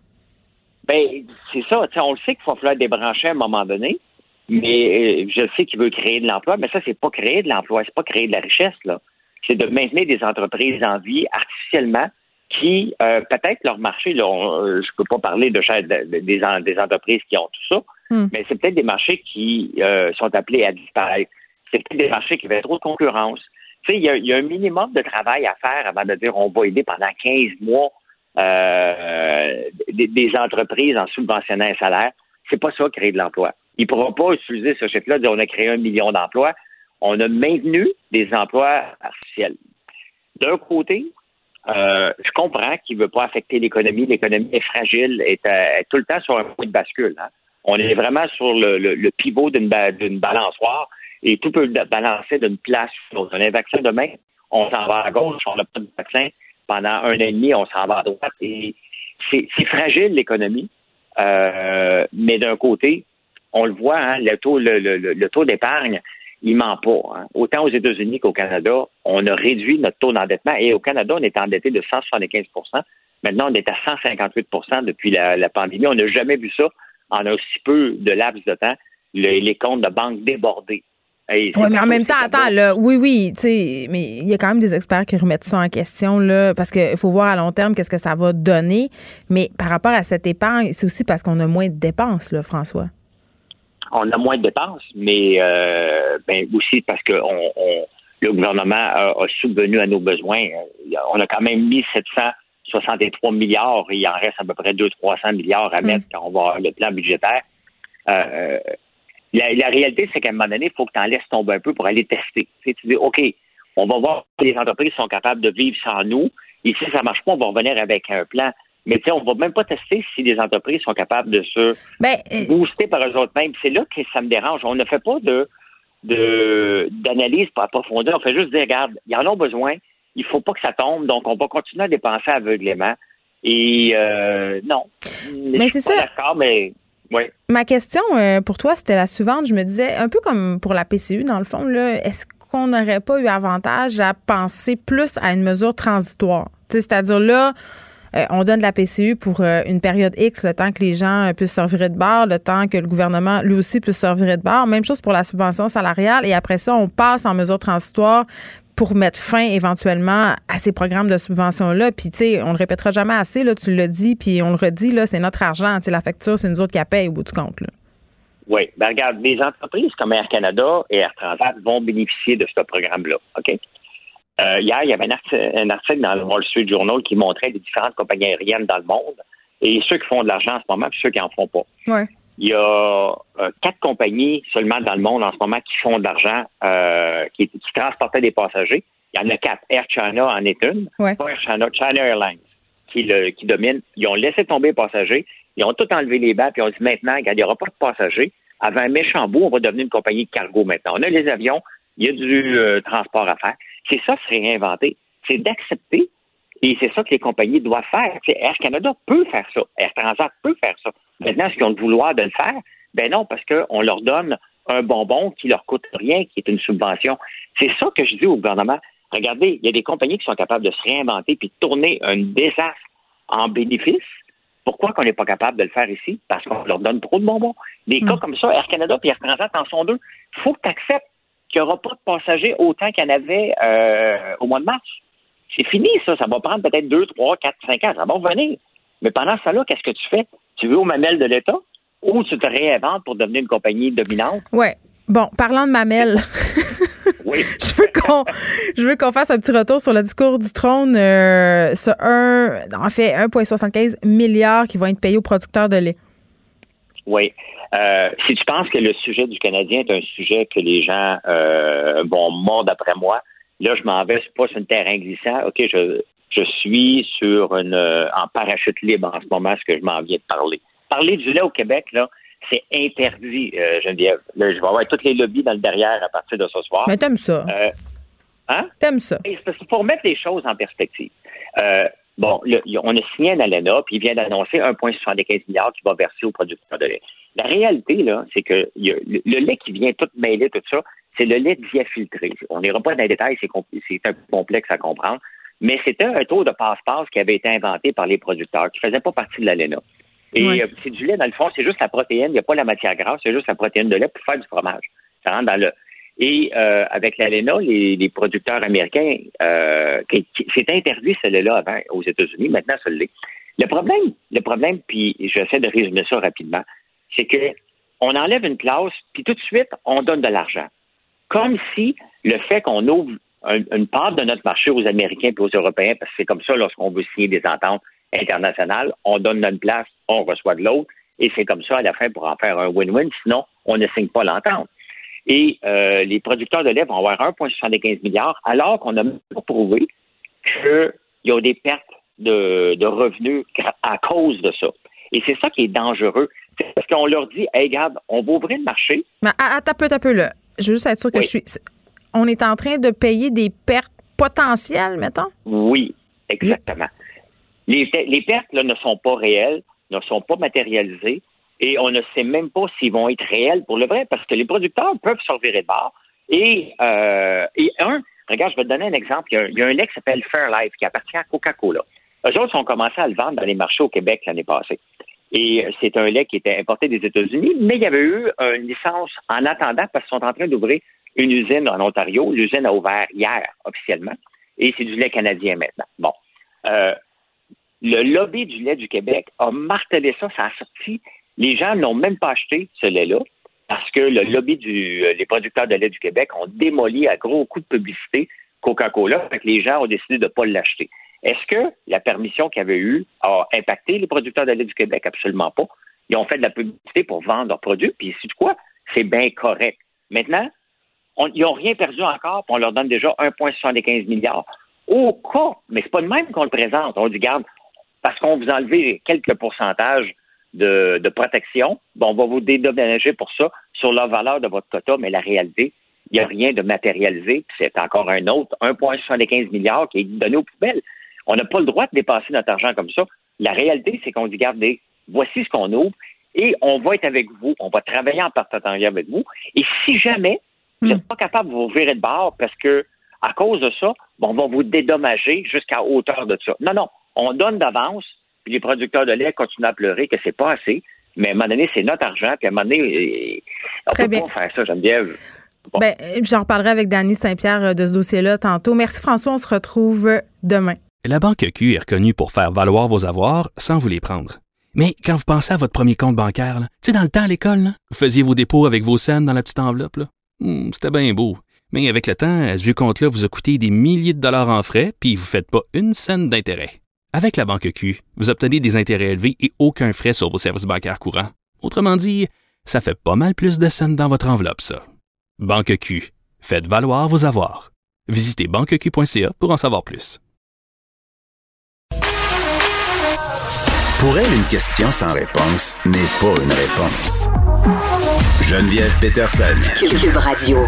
Ben, c'est ça. On le sait qu'il va falloir débrancher à un moment donné. Mais euh, je sais qu'il veut créer de l'emploi, mais ça, c'est pas créer de l'emploi, c'est pas créer de la richesse, là. C'est de maintenir des entreprises en vie artificiellement qui, euh, peut-être leur marché, là, euh, je peux pas parler de, des, des, entreprises qui ont tout ça, hmm. mais c'est peut-être des marchés qui sont appelés à disparaître. C'est peut-être des marchés qui avaient trop de concurrence. Tu sais, il y, a un minimum de travail à faire avant de dire on va aider pendant 15 mois des, des, entreprises en subventionnant un salaire. C'est pas ça créer de l'emploi. Il ne pourra pas utiliser ce de dire on a créé un million d'emplois. On a maintenu des emplois artificiels. D'un côté, euh, je comprends qu'il ne veut pas affecter l'économie. L'économie est fragile, est, est, tout le temps sur un point de bascule. Hein. On est vraiment sur le, pivot d'une balançoire et tout peut balancer d'une place sur un vaccin demain, on s'en va à gauche, on n'a pas de vaccin. Pendant un an et demi, on s'en va à droite. Et c'est fragile, l'économie. Euh, mais d'un côté, on le voit, hein, le taux, le, taux d'épargne, il ment pas. Hein. Autant aux États-Unis qu'au Canada, on a réduit notre taux d'endettement. Et au Canada, on est endetté de 175% Maintenant, on est à 158% depuis la, pandémie. On n'a jamais vu ça en aussi peu de laps de temps, les comptes de banque débordés. oui, mais en même temps, attends, là, oui, oui, tu sais, mais il y a quand même des experts qui remettent ça en question, là, parce qu'il faut voir à long terme qu'est-ce que ça va donner. Mais par rapport à cette épargne, c'est aussi parce qu'on a moins de dépenses, là, François on a moins de dépenses, mais euh, ben, aussi parce que le gouvernement a, subvenu à nos besoins. On a quand même mis 763 milliards et il en reste à peu près 200-300 milliards à mettre mm. quand on va avoir le plan budgétaire. Euh, la, réalité, c'est qu'à un moment donné, il faut que tu en laisses tomber un peu pour aller tester. Tu, dis, OK, on va voir si les entreprises sont capables de vivre sans nous. Et si ça ne marche pas, on va revenir avec un plan. Mais tu sais, on va même pas tester si les entreprises sont capables de se ben, euh, booster par eux autres mêmes. C'est là que ça me dérange. On ne fait pas de d'analyse par profondeur. On fait juste dire, regarde, ils en ont besoin. Il faut pas que ça tombe. Donc, on va continuer à dépenser aveuglément. Et euh, non. Mais c'est ça. D'accord, mais oui. Ma question euh, pour toi, c'était la suivante. Je me disais, un peu comme pour la PCU, dans le fond, est-ce qu'on n'aurait pas eu avantage à penser plus à une mesure transitoire? C'est-à-dire là, on donne de la PCU pour euh, une période X, le temps que les gens euh, puissent servir de bar, le temps que le gouvernement, lui aussi, puisse servir de bar. Même chose pour la subvention salariale. Et après ça, on passe en mesure transitoire pour mettre fin éventuellement à ces programmes de subvention-là. Puis, tu sais, on le répétera jamais assez, tu l'as dit, puis on le redit, là, c'est notre argent. Tu sais, la facture, c'est nous autres qui la paye au bout du compte. Oui. Ben, regarde, les entreprises comme Air Canada et Air Transat vont bénéficier de ce programme-là. OK? Euh, hier, il y avait un article, dans le Wall Street Journal qui montrait les différentes compagnies aériennes dans le monde et ceux qui font de l'argent en ce moment et ceux qui n'en font pas. Il y a euh, quatre compagnies seulement dans le monde en ce moment qui font de l'argent, euh, qui, transportaient des passagers. Il y en a quatre. Air China en est une. Air China, China Airlines qui, le, qui domine. Ils ont laissé tomber les passagers. Ils ont tout enlevé les bas puis ils ont dit maintenant, il n'y aura pas de passagers. Avant un méchant bout, on va devenir une compagnie de cargo maintenant. On a les avions, il y a du transport à faire. C'est ça, se réinventer. C'est d'accepter Et c'est ça que les compagnies doivent faire. Air Canada peut faire ça. Air Transat peut faire ça. Maintenant, est-ce qu'ils ont le vouloir de le faire? Ben non, parce qu'on leur donne un bonbon qui leur coûte rien, qui est une subvention. C'est ça que je dis au gouvernement. Regardez, il y a des compagnies qui sont capables de se réinventer puis de tourner un désastre en bénéfice. Pourquoi qu'on n'est pas capable de le faire ici? Parce qu'on leur donne trop de bonbons. Des cas hmm. comme ça, Air Canada et Air Transat en sont deux. Il faut que tu acceptes qu'il n'y aura pas de passagers autant qu'il y en avait euh, au mois de mars. C'est fini, ça. Ça va prendre peut-être deux, trois, quatre, cinq ans. Ça va revenir. Mais pendant ça, là, qu'est-ce que tu fais? Tu veux au mamelle de l'État ou tu te réinventes pour devenir une compagnie dominante? Oui. Bon, parlant de mamelle. oui. je veux qu'on je veux qu'on fasse un petit retour sur le discours du trône euh, en fait 1,75 milliards qui vont être payés aux producteurs de lait. Oui. Euh, si tu penses que le sujet du Canadien est un sujet que les gens euh, vont mordre après moi, Là, je m'en vais pas sur un terrain glissant. OK, je, je suis sur une euh, en parachute libre en ce moment, ce que je m'en viens de parler. Parler du lait au Québec, là, c'est interdit, Geneviève. Là, je vais avoir toutes les lobbies dans le derrière à partir de ce soir. Mais t'aimes ça. Hein? T'aimes ça. Il faut remettre les choses en perspective. Bon, on a signé un ALENA, puis il vient d'annoncer 1,75 milliard qui va verser aux producteurs de lait. La réalité, là, c'est que le, le, lait qui vient tout mêler, tout ça, c'est le lait diafiltré. On n'ira pas dans les détails, c'est un peu complexe à comprendre, mais c'était un taux de passe-passe qui avait été inventé par les producteurs, qui ne faisait pas partie de l'ALENA. Et euh, c'est du lait, dans le fond, c'est juste la protéine, il n'y a pas la matière grasse, c'est juste la protéine de lait pour faire du fromage. Ça rentre dans le. Et euh, avec l'ALENA, les, les, producteurs américains, euh, c'est interdit ce lait-là avant aux États-Unis, maintenant ça l'est. Le problème, le problème, puis j'essaie de résumer ça rapidement, c'est que on enlève une clause, puis tout de suite, on donne de l'argent comme si le fait qu'on ouvre une part de notre marché aux Américains et aux Européens, parce que c'est comme ça lorsqu'on veut signer des ententes internationales, on donne notre place, on reçoit de l'autre, et c'est comme ça à la fin pour en faire un win-win, sinon on ne signe pas l'entente. Et euh, les producteurs de lait vont avoir 1,75 milliards, alors qu'on a même pas prouvé qu'il y a des pertes de, revenus à cause de ça. Et c'est ça qui est dangereux. Parce qu'on leur dit, hey, regarde, on va ouvrir le marché. Mais attends un peu, un peu, là je veux juste être sûr que je suis. On est en train de payer des pertes potentielles, mettons? Oui, exactement. Les, pertes là, ne sont pas réelles, ne sont pas matérialisées, et on ne sait même pas s'ils vont être réels pour le vrai, parce que les producteurs peuvent se revirer de bord. Et, euh, et un, regarde, je vais te donner un exemple. Il y a, un lait qui s'appelle Fairlife qui appartient à Coca-Cola. Eux autres ont commencé à le vendre dans les marchés au Québec l'année passée. Et c'est un lait qui était importé des États-Unis, mais il y avait eu une licence en attendant parce qu'ils sont en train d'ouvrir une usine en Ontario. L'usine a ouvert hier officiellement et c'est du lait canadien maintenant. Bon. Euh, le lobby du lait du Québec a martelé ça, ça a sorti. Les gens n'ont même pas acheté ce lait-là parce que le lobby des euh, producteurs de lait du Québec ont démoli à gros coups de publicité Coca-Cola, fait que les gens ont décidé de ne pas l'acheter. Est-ce que la permission qu'il y avait eue a impacté les producteurs de lait du Québec? Absolument pas. Ils ont fait de la publicité pour vendre leurs produits, puis c'est quoi? C'est bien correct. Maintenant, ils n'ont rien perdu encore, puis on leur donne déjà 1,75 milliards. Au cas, mais c'est pas de même qu'on le présente. On dit, garde, parce qu'on vous enlevez quelques pourcentages de, protection, bon, on va vous dédommager pour ça sur la valeur de votre quota, mais la réalité, il n'y a rien de matérialisé, puis c'est encore un autre, 1,75 milliards qui est donné aux poubelles. On n'a pas le droit de dépasser notre argent comme ça. La réalité, c'est qu'on dit, regardez, voici ce qu'on ouvre et on va être avec vous, on va travailler en partenariat avec vous. Et si jamais vous n'êtes hmm. pas capable de vous virer de bord parce que à cause de ça, on va vous dédommager jusqu'à hauteur de ça. Non, non, on donne d'avance, puis les producteurs de lait continuent à pleurer que c'est pas assez. Mais à un moment donné, c'est notre argent, puis à un moment donné, on ne peut pas faire ça, Geneviève. Ben, j'en reparlerai avec Danny Saint-Pierre euh, de ce dossier-là tantôt. Merci François, on se retrouve demain. La Banque Q est reconnue pour faire valoir vos avoirs sans vous les prendre. Mais quand vous pensez à votre premier compte bancaire, tu sais, dans le temps à l'école, vous faisiez vos dépôts avec vos scènes dans la petite enveloppe. Hmm, c'était bien beau. Mais avec le temps, ce vieux compte-là vous a coûté des milliers de dollars en frais, puis vous ne faites pas une scène d'intérêt. Avec la Banque Q, vous obtenez des intérêts élevés et aucun frais sur vos services bancaires courants. Autrement dit, ça fait pas mal plus de scènes dans votre enveloppe, ça. Banque Q, faites valoir vos avoirs. Visitez banqueq.ca pour en savoir plus. Pour elle, une question sans réponse n'est pas une réponse. Geneviève Peterson. Cube Radio.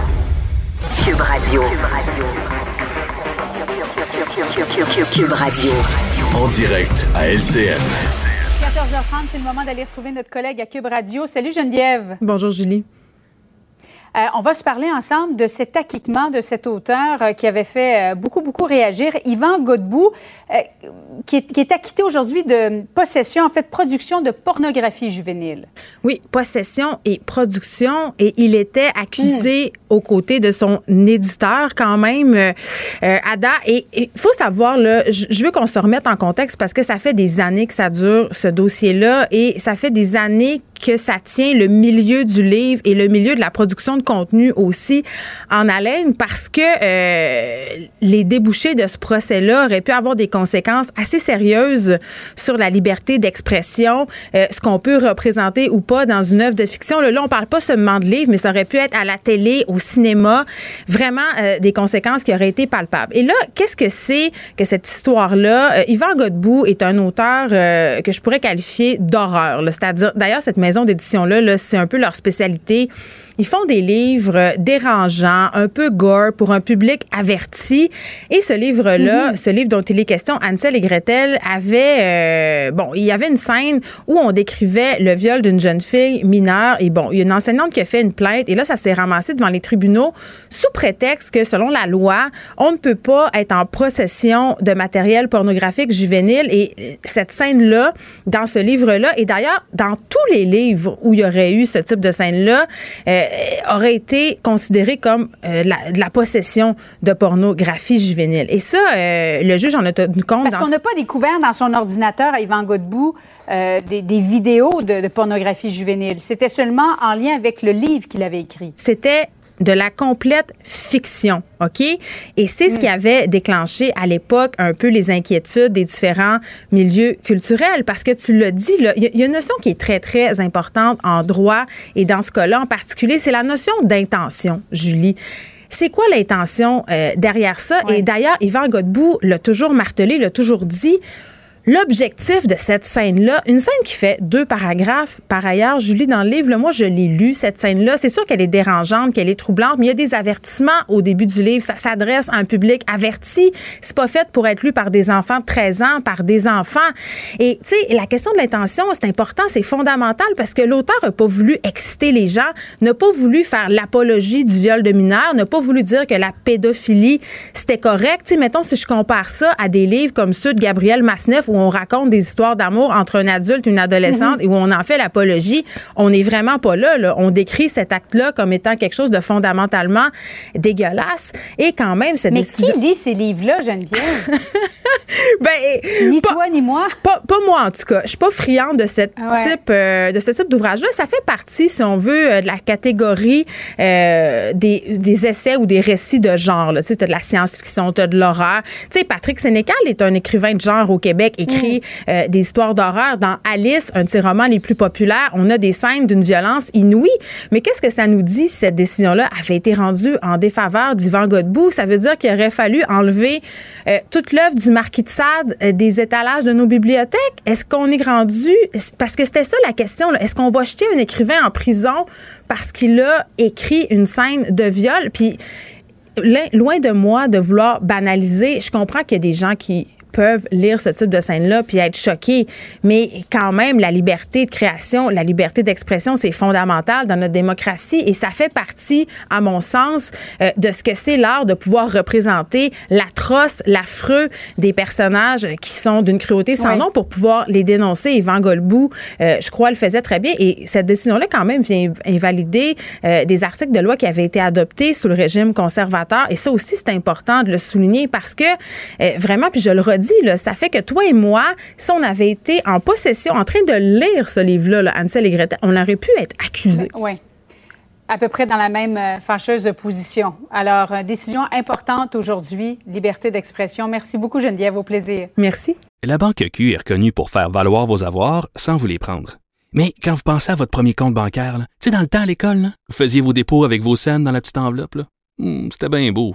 Cube Radio. Cube Radio. En direct à LCN. 14h30, c'est le moment d'aller retrouver notre collègue à Cube Radio. Salut Geneviève. Bonjour Julie. Euh, on va se parler ensemble de cet acquittement de cet auteur euh, qui avait fait euh, beaucoup, beaucoup réagir, Yvan Godbout, qui, est, acquitté aujourd'hui de possession, en fait, production de pornographie juvénile. Oui, possession et production. Et il était accusé hmm. aux côtés de son éditeur, quand même, Ada. Et il faut savoir, là, je veux qu'on se remette en contexte parce que ça fait des années que ça dure, ce dossier-là, et ça fait des années que ça tient le milieu du livre et le milieu de la production de contenu aussi en haleine parce que euh, les débouchés de ce procès-là auraient pu avoir des conséquences assez sérieuses sur la liberté d'expression, euh, ce qu'on peut représenter ou pas dans une œuvre de fiction. Là, on parle pas seulement de livre, mais ça aurait pu être à la télé, au cinéma, vraiment euh, des conséquences qui auraient été palpables. Et là, qu'est-ce que c'est que cette histoire-là? Yvan Godbout est un auteur que je pourrais qualifier d'horreur. C'est-à-dire, d'ailleurs, cette maison d'édition-là, -là, c'est un peu leur spécialité. Ils font des livres dérangeants, un peu gore pour un public averti. Et ce livre-là, mhm. ce livre dont il est question, Ansel et Gretel, avait, euh, bon, il y avait une scène où on décrivait le viol d'une jeune fille mineure. Et bon, il y a une enseignante qui a fait une plainte. Et là, ça s'est ramassé devant les tribunaux sous prétexte que, selon la loi, on ne peut pas être en possession de matériel pornographique juvénile. Et cette scène-là, dans ce livre-là, et d'ailleurs, dans tous les livres où il y aurait eu ce type de scène-là, euh, aurait été considéré comme euh, de la possession de pornographie juvénile. Et ça, euh, le juge en a tenu compte. Parce qu'on n'a pas découvert dans son ordinateur à Yvan Godbout des, des, vidéos de, de pornographie juvénile. C'était seulement en lien avec le livre qu'il avait écrit. C'était de la complète fiction, OK? Et c'est ce qui mm. avait déclenché à l'époque un peu les inquiétudes des différents milieux culturels, parce que tu l'as dit, il y, a une notion qui est très, très importante en droit, et dans ce cas-là en particulier, c'est la notion d'intention, Julie. C'est quoi l'intention euh, derrière ça? Et d'ailleurs, Yvan Godbout l'a toujours martelé, l'a toujours dit. L'objectif de cette scène-là, une scène qui fait deux paragraphes, par ailleurs, Julie, dans le livre, moi, je l'ai lu, cette scène-là. C'est sûr qu'elle est dérangeante, qu'elle est troublante, mais il y a des avertissements au début du livre. Ça s'adresse à un public averti. C'est pas fait pour être lu par des enfants de 13 ans, par des enfants. Et, tu sais, la question de l'intention, c'est important, c'est fondamental parce que l'auteur n'a pas voulu exciter les gens, n'a pas voulu faire l'apologie du viol de mineurs, n'a pas voulu dire que la pédophilie, c'était correct. Tu sais, mettons, si je compare ça à des livres comme ceux de Gabriel Masneff on raconte des histoires d'amour entre un adulte et une adolescente mhm. et où on en fait l'apologie, on n'est vraiment pas là, On décrit cet acte-là comme étant quelque chose de fondamentalement dégueulasse. Et quand même, c'est Mais qui lit ces livres-là, Geneviève? ben, ni toi, ni moi? Pas, moi, en tout cas. Je suis pas friande de, cette type, euh, de ce type d'ouvrage-là. Ça fait partie, si on veut, euh, de la catégorie euh, des, des, essais ou des récits de genre. Tu as de la science-fiction, tu as de l'horreur. Tu sais, Patrick Sénécal est un écrivain de genre au Québec et écrit euh, des histoires d'horreur. Dans Alice, un de ses romans les plus populaires, on a des scènes d'une violence inouïe. Mais qu'est-ce que ça nous dit si cette décision-là? Avait été rendue en défaveur d'Yvan Godbout? Ça veut dire qu'il aurait fallu enlever euh, toute l'œuvre du Marquis de Sade euh, des étalages de nos bibliothèques. Est-ce qu'on est rendu... Parce que c'était ça la question. Est-ce qu'on va jeter un écrivain en prison parce qu'il a écrit une scène de viol? Puis loin de moi de vouloir banaliser, je comprends qu'il y a des gens qui peuvent lire ce type de scène-là puis être choqués. Mais quand même, la liberté de création, la liberté d'expression, c'est fondamental dans notre démocratie et ça fait partie, à mon sens, euh, de ce que c'est l'art de pouvoir représenter l'atroce, l'affreux des personnages qui sont d'une cruauté sans nom pour pouvoir les dénoncer. Yvan Golbou, euh, je crois, le faisait très bien. Et cette décision-là, quand même, vient invalider euh, des articles de loi qui avaient été adoptés sous le régime conservateur. Et ça aussi, c'est important de le souligner parce que, vraiment, puis je le redis, ça fait que toi et moi, si on avait été en possession, en train de lire ce livre-là, là, Ansel et Gretel, on aurait pu être accusés. Oui. À peu près dans la même euh, fâcheuse position. Alors, euh, décision importante aujourd'hui, liberté d'expression. Merci beaucoup, Geneviève, au plaisir. Merci. La Banque Q est reconnue pour faire valoir vos avoirs sans vous les prendre. Mais quand vous pensez à votre premier compte bancaire, tu sais, dans le temps à l'école, vous faisiez vos dépôts avec vos scènes dans la petite enveloppe. Hmm, c'était bien beau.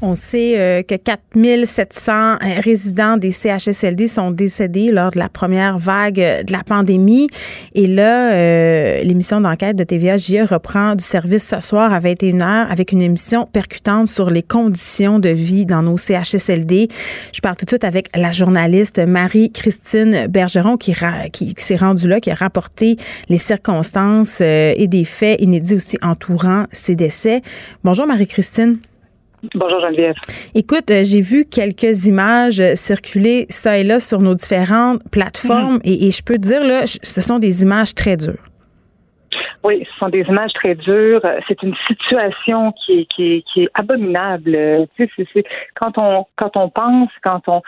On sait euh, que 4700 euh, résidents des CHSLD sont décédés lors de la première vague euh, de la pandémie. Et là, l'émission d'enquête de TVA JE reprend du service ce soir à 21h avec une émission percutante sur les conditions de vie dans nos CHSLD. Je parle tout de suite avec la journaliste Marie-Christine Bergeron qui, qui, qui s'est rendue là, qui a rapporté les circonstances et des faits inédits aussi entourant ces décès. Bonjour Marie-Christine. Bonjour Geneviève. Écoute, euh, j'ai vu quelques images circuler ça et là sur nos différentes plateformes mhm. et, et, je peux te dire, là, ce sont des images très dures. Oui, ce sont des images très dures. C'est une situation qui est, qui est, qui est abominable. Tu sais, c'est, quand on quand on pense, quand on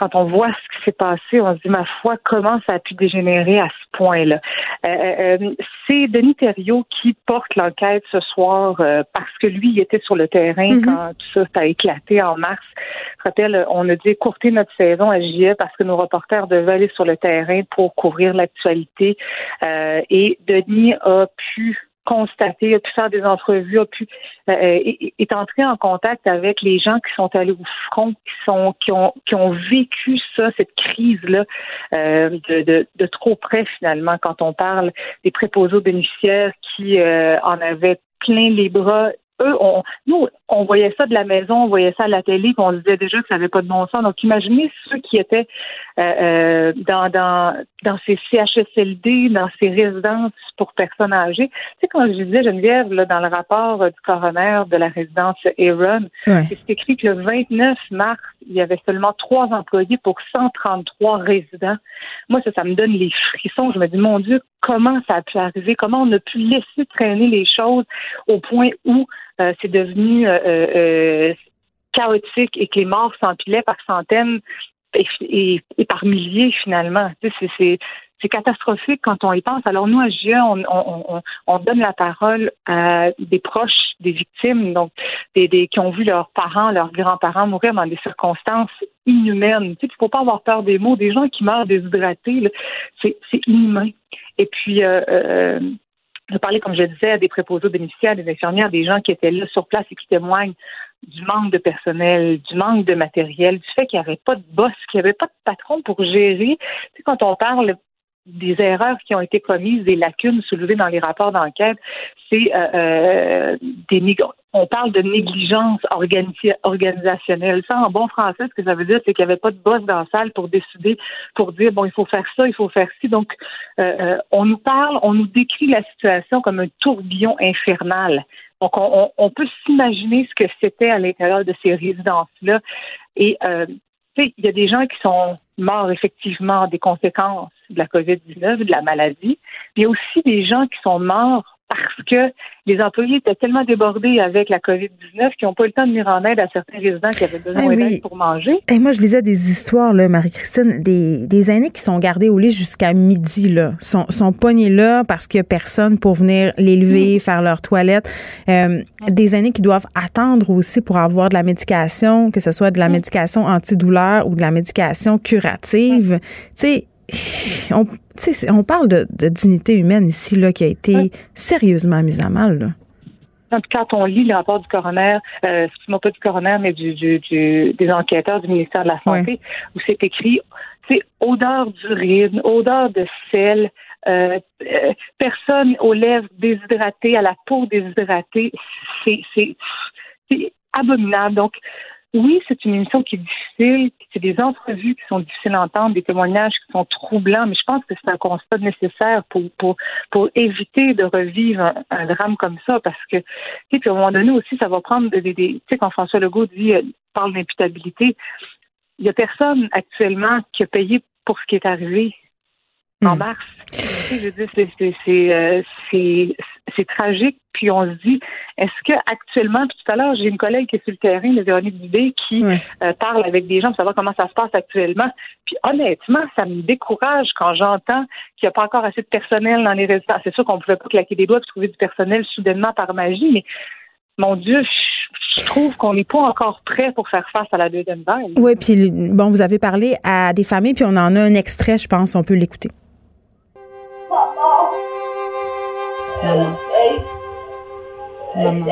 quand on voit ce qui s'est passé, on se dit ma foi, comment ça a pu dégénérer à ce point-là? Euh, euh, euh c'est Denis Thériault qui porte l'enquête ce soir euh, parce que lui, il était sur le terrain mm-hmm. quand tout ça a éclaté en mars. Je rappelle, on a dû écourter notre saison à JE parce que nos reporters devaient aller sur le terrain pour couvrir l'actualité. et Denis a pu constater, a pu faire des entrevues, a pu euh, est, entré en contact avec les gens qui sont allés au front, qui sont qui ont qui ont vécu ça, cette crise là euh, de, trop près finalement quand on parle des préposés bénéficiaires qui euh, en avaient plein les bras. Eux, on, nous, on voyait ça de la maison, on voyait ça à la télé, puis on disait déjà que ça n'avait pas de bon sens. Donc, imaginez ceux qui étaient euh, euh, dans, dans, dans ces CHSLD, dans ces résidences pour personnes âgées. Tu sais, quand je disais, Geneviève, là, dans le rapport du coroner de la résidence Aaron, c'est écrit que le 29 mars, il y avait seulement trois employés pour 133 résidents. Moi, ça, ça me donne les frissons. Je me dis, mon Dieu, comment ça a pu arriver? Comment on a pu laisser traîner les choses au point où euh, c'est devenu euh, euh, chaotique et que les morts s'empilaient par centaines et, par milliers finalement. c'est catastrophique quand on y pense. Alors nous, à GIE, on, donne la parole à des proches des victimes, donc qui ont vu leurs parents, leurs grands-parents mourir dans des circonstances inhumaines. Tu sais, faut pas avoir peur des mots. Des gens qui meurent déshydratés, c'est inhumain. Et puis, je parlais, comme je disais, à des préposés bénéficiaires, des infirmières, des gens qui étaient là sur place et qui témoignent du manque de personnel, du manque de matériel, du fait qu'il n'y avait pas de boss, qu'il n'y avait pas de patron pour gérer. Tu sais, quand on parle des erreurs qui ont été commises, des lacunes soulevées dans les rapports d'enquête, c'est euh, euh des on parle de négligence organisationnelle. Ça, en bon français, ce que ça veut dire, c'est qu'il n'y avait pas de boss dans la salle pour décider, pour dire, bon, il faut faire ça, il faut faire ci. Donc, euh, euh, on nous parle, on nous décrit la situation comme un tourbillon infernal. Donc, on, on peut s'imaginer ce que c'était à l'intérieur de ces résidences-là. Et euh, il y a des gens qui sont morts effectivement des conséquences de la COVID-19, de la maladie. Il y a aussi des gens qui sont morts parce que les employés étaient tellement débordés avec la COVID-19 qu'ils n'ont pas eu le temps de venir en aide à certains résidents qui avaient besoin d'aide pour manger. Et moi, je lisais des histoires, là, Marie-Christine, des, des aînés qui sont gardés au lit jusqu'à midi, là, sont, sont pognés là parce qu'il n'y a personne pour venir les lever, mm. faire leur toilette. Euh, des aînés qui doivent attendre aussi pour avoir de la médication, que ce soit de la mm. médication antidouleur ou de la médication curative. Tu sais, on, on parle de, dignité humaine ici là, qui a été sérieusement mise à mal. Quand on lit le rapport du coroner, euh, excuse-moi pas du coroner, mais du, des enquêteurs du ministère de la Santé, où c'est écrit, c'est odeur d'urine, odeur de sel, euh, euh, personne aux lèvres déshydratées, à la peau déshydratée, c'est abominable. Donc, oui, c'est une émission qui est difficile, c'est des entrevues qui sont difficiles à entendre, des témoignages qui sont troublants, mais je pense que c'est un constat nécessaire pour, pour, pour éviter de revivre un, drame comme ça, parce que, tu sais, à un moment donné aussi, ça va prendre des, des, tu sais, quand François Legault dit, euh, parle d'imputabilité, il y a personne actuellement qui a payé pour ce qui est arrivé en hmm. mars. Je veux dire, euh, c'est c'est tragique. Puis on se dit, est-ce que actuellement, tout à l'heure, j'ai une collègue qui est sur le terrain, Véronique Dubé, qui euh, parle avec des gens pour savoir comment ça se passe actuellement. Puis honnêtement, ça me décourage quand j'entends qu'il n'y a pas encore assez de personnel dans les résidences. C'est sûr qu'on ne pouvait pas claquer des doigts et trouver du personnel soudainement par magie, mais mon Dieu, je, trouve qu'on n'est pas encore prêt pour faire face à la deuxième vague. Oui, puis bon, vous avez parlé à des familles, puis on en a un extrait, je pense, on peut l'écouter. Maman. Maman.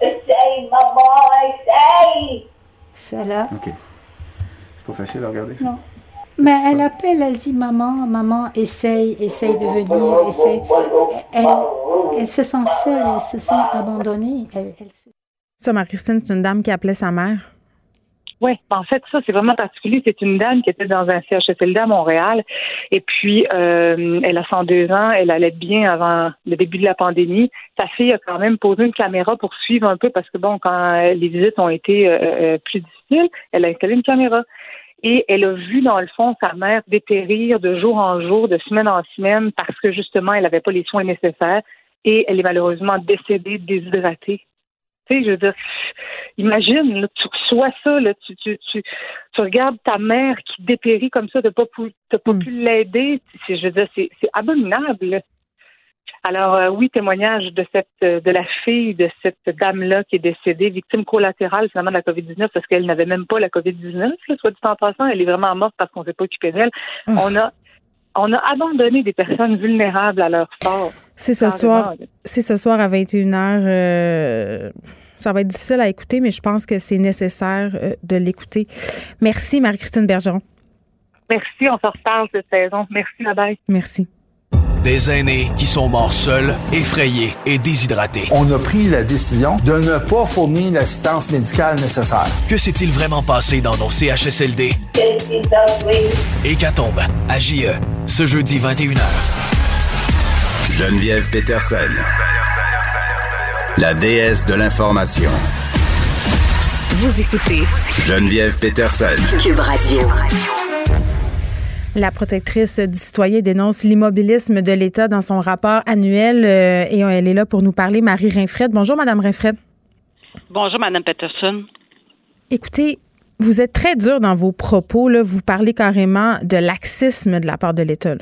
Essaye, maman, essaye. Ça là. OK. C'est pas facile à regarder? Non. Mais elle appelle, elle dit maman, maman, essaye, essaye de venir, essaye. Elle, elle se sent seule, elle se sent abandonnée. Elle, Ça, Marie-Christine, c'est une dame qui appelait sa mère. Oui, en fait, ça, c'est vraiment particulier. C'est une dame qui était dans un CHSLD à Montréal. Et puis, euh, elle a 102 ans. Elle allait bien avant le début de la pandémie. Sa fille a quand même posé une caméra pour suivre un peu parce que, bon, quand les visites ont été euh, euh, plus difficiles, elle a installé une caméra. Et elle a vu, dans le fond, sa mère dépérir de jour en jour, de semaine en semaine, parce que, justement, elle n'avait pas les soins nécessaires. Et elle est malheureusement décédée, déshydratée je veux dire, imagine, tu reçois ça, tu, tu, tu, regardes ta mère qui dépérit comme ça, tu n'as pas, pu, pas pu l'aider. Je veux dire, c'est abominable. Alors euh, oui, témoignage de cette de la fille de cette dame-là qui est décédée, victime collatérale finalement de la COVID-19 parce qu'elle n'avait même pas la COVID-19, soit dit en passant, elle est vraiment morte parce qu'on ne s'est pas occupé d'elle. On a on a abandonné des personnes vulnérables à leur sort. C'est ce soir. C'est ce soir à 21h. Euh, ça va être difficile à écouter, mais je pense que c'est nécessaire euh, de l'écouter. Merci, Marie-Christine Bergeron. Merci, on se reparle cette saison. Merci, bye. Merci. Des aînés qui sont morts seuls, effrayés et déshydratés. On a pris la décision de ne pas fournir l'assistance médicale nécessaire. Que s'est-il vraiment passé dans nos CHSLD? Hécatombe à JE, ce jeudi 21h. Geneviève Peterson, la déesse de l'information. Vous écoutez Geneviève Peterson, Cube Radio. La protectrice du citoyen dénonce l'immobilisme de l'État dans son rapport annuel euh, et elle est là pour nous parler. Marie Rinfred. Bonjour, Madame Rinfred. Bonjour, Madame Peterson. Écoutez, vous êtes très dur dans vos propos. Là. Vous parlez carrément de laxisme de la part de l'État.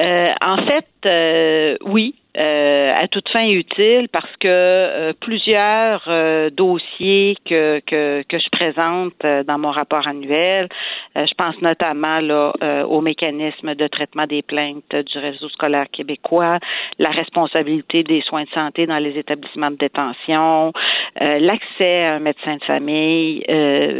Euh, en fait, euh, oui, euh, à toute fin utile parce que euh, plusieurs euh, dossiers que, que, que je présente dans mon rapport annuel, je pense notamment là, au mécanisme de traitement des plaintes du réseau scolaire québécois, la responsabilité des soins de santé dans les établissements de détention, l'accès à un médecin de famille,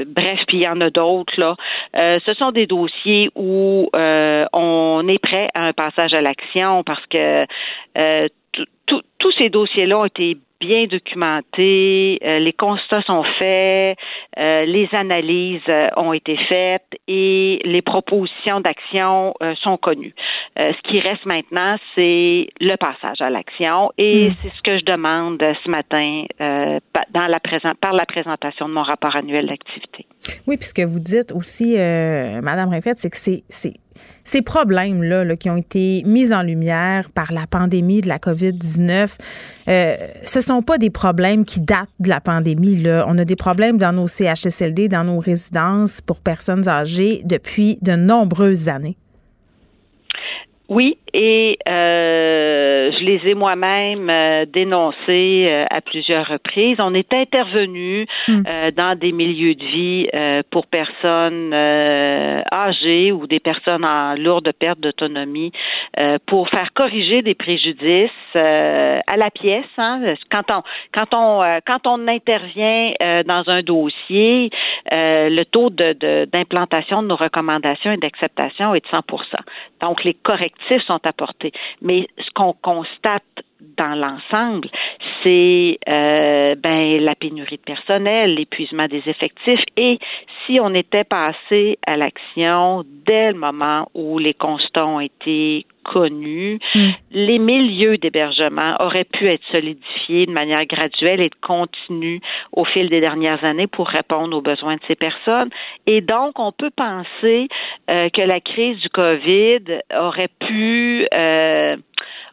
bref, puis il y en a d'autres là. ce sont des dossiers où on est prêt à un passage à l'action parce que tous ces dossiers-là ont été bien documentés, euh, les constats sont faits, euh, les analyses euh, ont été faites et les propositions d'action sont connues. ce qui reste maintenant, c'est le passage à l'action et hmm. c'est ce que je demande ce matin dans la par la présentation de mon rapport annuel d'activité. Oui, puis ce que vous dites aussi, Madame Répète, c'est que c'est ces problèmes-là qui ont été mis en lumière par la pandémie de la COVID-19, euh, ce ne sont pas des problèmes qui datent de la pandémie. Là. On a des problèmes dans nos CHSLD, dans nos résidences pour personnes âgées depuis de nombreuses années. Oui, et euh, je les ai moi-même euh, dénoncés euh, à plusieurs reprises. On est intervenu hmm. dans des milieux de vie pour personnes âgées ou des personnes en lourde perte d'autonomie pour faire corriger des préjudices à la pièce. Hein. Quand on quand on quand on intervient dans un dossier, le taux de d'implantation de, nos recommandations et d'acceptation est de 100% Donc les correctifs sont apporter. Mais ce qu'on constate dans l'ensemble, c'est euh, ben la pénurie de personnel, l'épuisement des effectifs et si on était passé à l'action dès le moment où les constats ont été connus, mm. les milieux d'hébergement auraient pu être solidifiés de manière graduelle et continue au fil des dernières années pour répondre aux besoins de ces personnes. Et donc, on peut penser euh, que la crise du COVID aurait pu euh,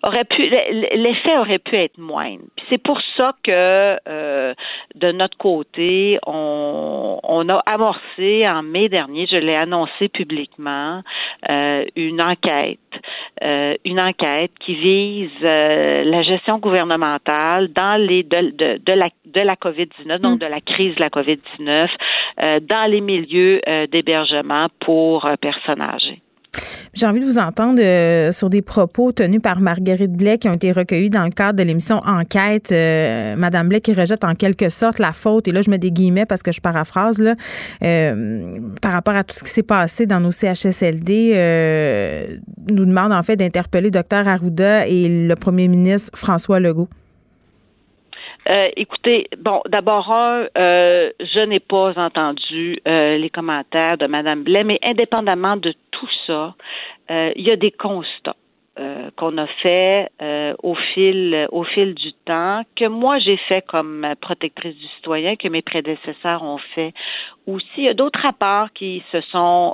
aurait pu l'effet aurait pu être moindre. c'est pour ça que euh, de notre côté, on, on, a amorcé en mai dernier, je l'ai annoncé publiquement, euh, une enquête une enquête qui vise la gestion gouvernementale dans les de, de, de la de la COVID-19, donc mm. de la crise de la COVID-19, dans les milieux d'hébergement pour personnes âgées. J'ai envie de vous entendre euh, sur des propos tenus par Marguerite Blais qui ont été recueillis dans le cadre de l'émission Enquête. Euh, Madame Blais qui rejette en quelque sorte la faute, et là je mets des guillemets parce que je paraphrase, là, euh, par rapport à tout ce qui s'est passé dans nos CHSLD, nous demande en fait d'interpeller Dr Arruda et le premier ministre François Legault. Euh, écoutez, bon, d'abord, euh, je n'ai pas entendu euh, les commentaires de Mme Blais, mais indépendamment de tout ça, il y a des constats. qu'on a fait au fil au fil du temps, que moi j'ai fait comme protectrice du citoyen, que mes prédécesseurs ont fait aussi. Il y a d'autres rapports qui se sont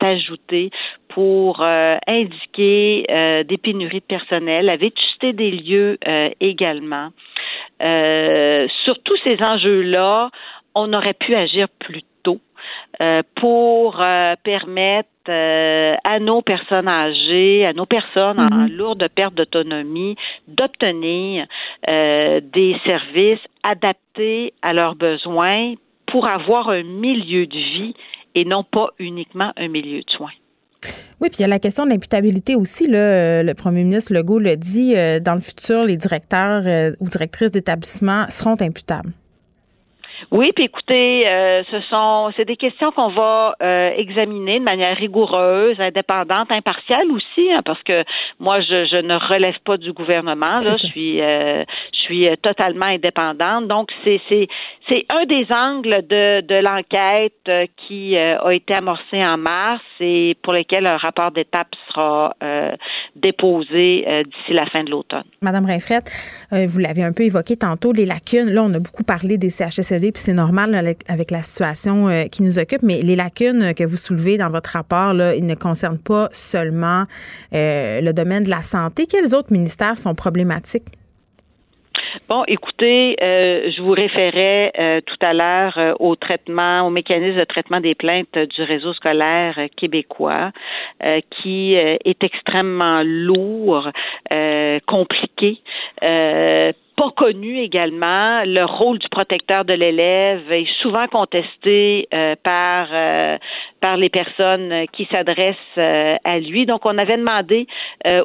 ajoutés pour indiquer des pénuries de personnel, la vétusté des lieux également. Euh, sur tous ces enjeux-là, on aurait pu agir plus tôt euh, pour euh, permettre à nos personnes âgées, à nos personnes en mhm. lourde perte d'autonomie, d'obtenir des services adaptés à leurs besoins pour avoir un milieu de vie et non pas uniquement un milieu de soins. Oui, puis il y a la question de l'imputabilité aussi. Là, le premier ministre Legault le dit, euh, dans le futur, les directeurs euh, ou directrices d'établissement seront imputables. Oui, puis écoutez, euh, ce sont c'est des questions qu'on va euh, examiner de manière rigoureuse, indépendante, impartiale aussi, hein, parce que moi je, je, ne relève pas du gouvernement, là, je suis euh, je suis totalement indépendante. Donc c'est c'est c'est un des angles de de l'enquête qui a été amorcé en mars et pour lequel un rapport d'étape sera déposé d'ici la fin de l'automne. Madame Rinfrette, vous l'avez un peu évoqué tantôt les lacunes. Là, on a beaucoup parlé des CHSLD puis c'est normal avec la situation euh, qui nous occupe, mais les lacunes que vous soulevez dans votre rapport, là, ils ne concernent pas seulement euh, le domaine de la santé. Quels autres ministères sont problématiques? Bon, écoutez, euh, je vous référais tout à l'heure au traitement, au mécanisme de traitement des plaintes du réseau scolaire québécois, qui est extrêmement lourd, compliqué pas connu également. Le rôle du protecteur de l'élève est souvent contesté euh, par euh, par les personnes qui s'adressent euh, à lui. Donc, on avait demandé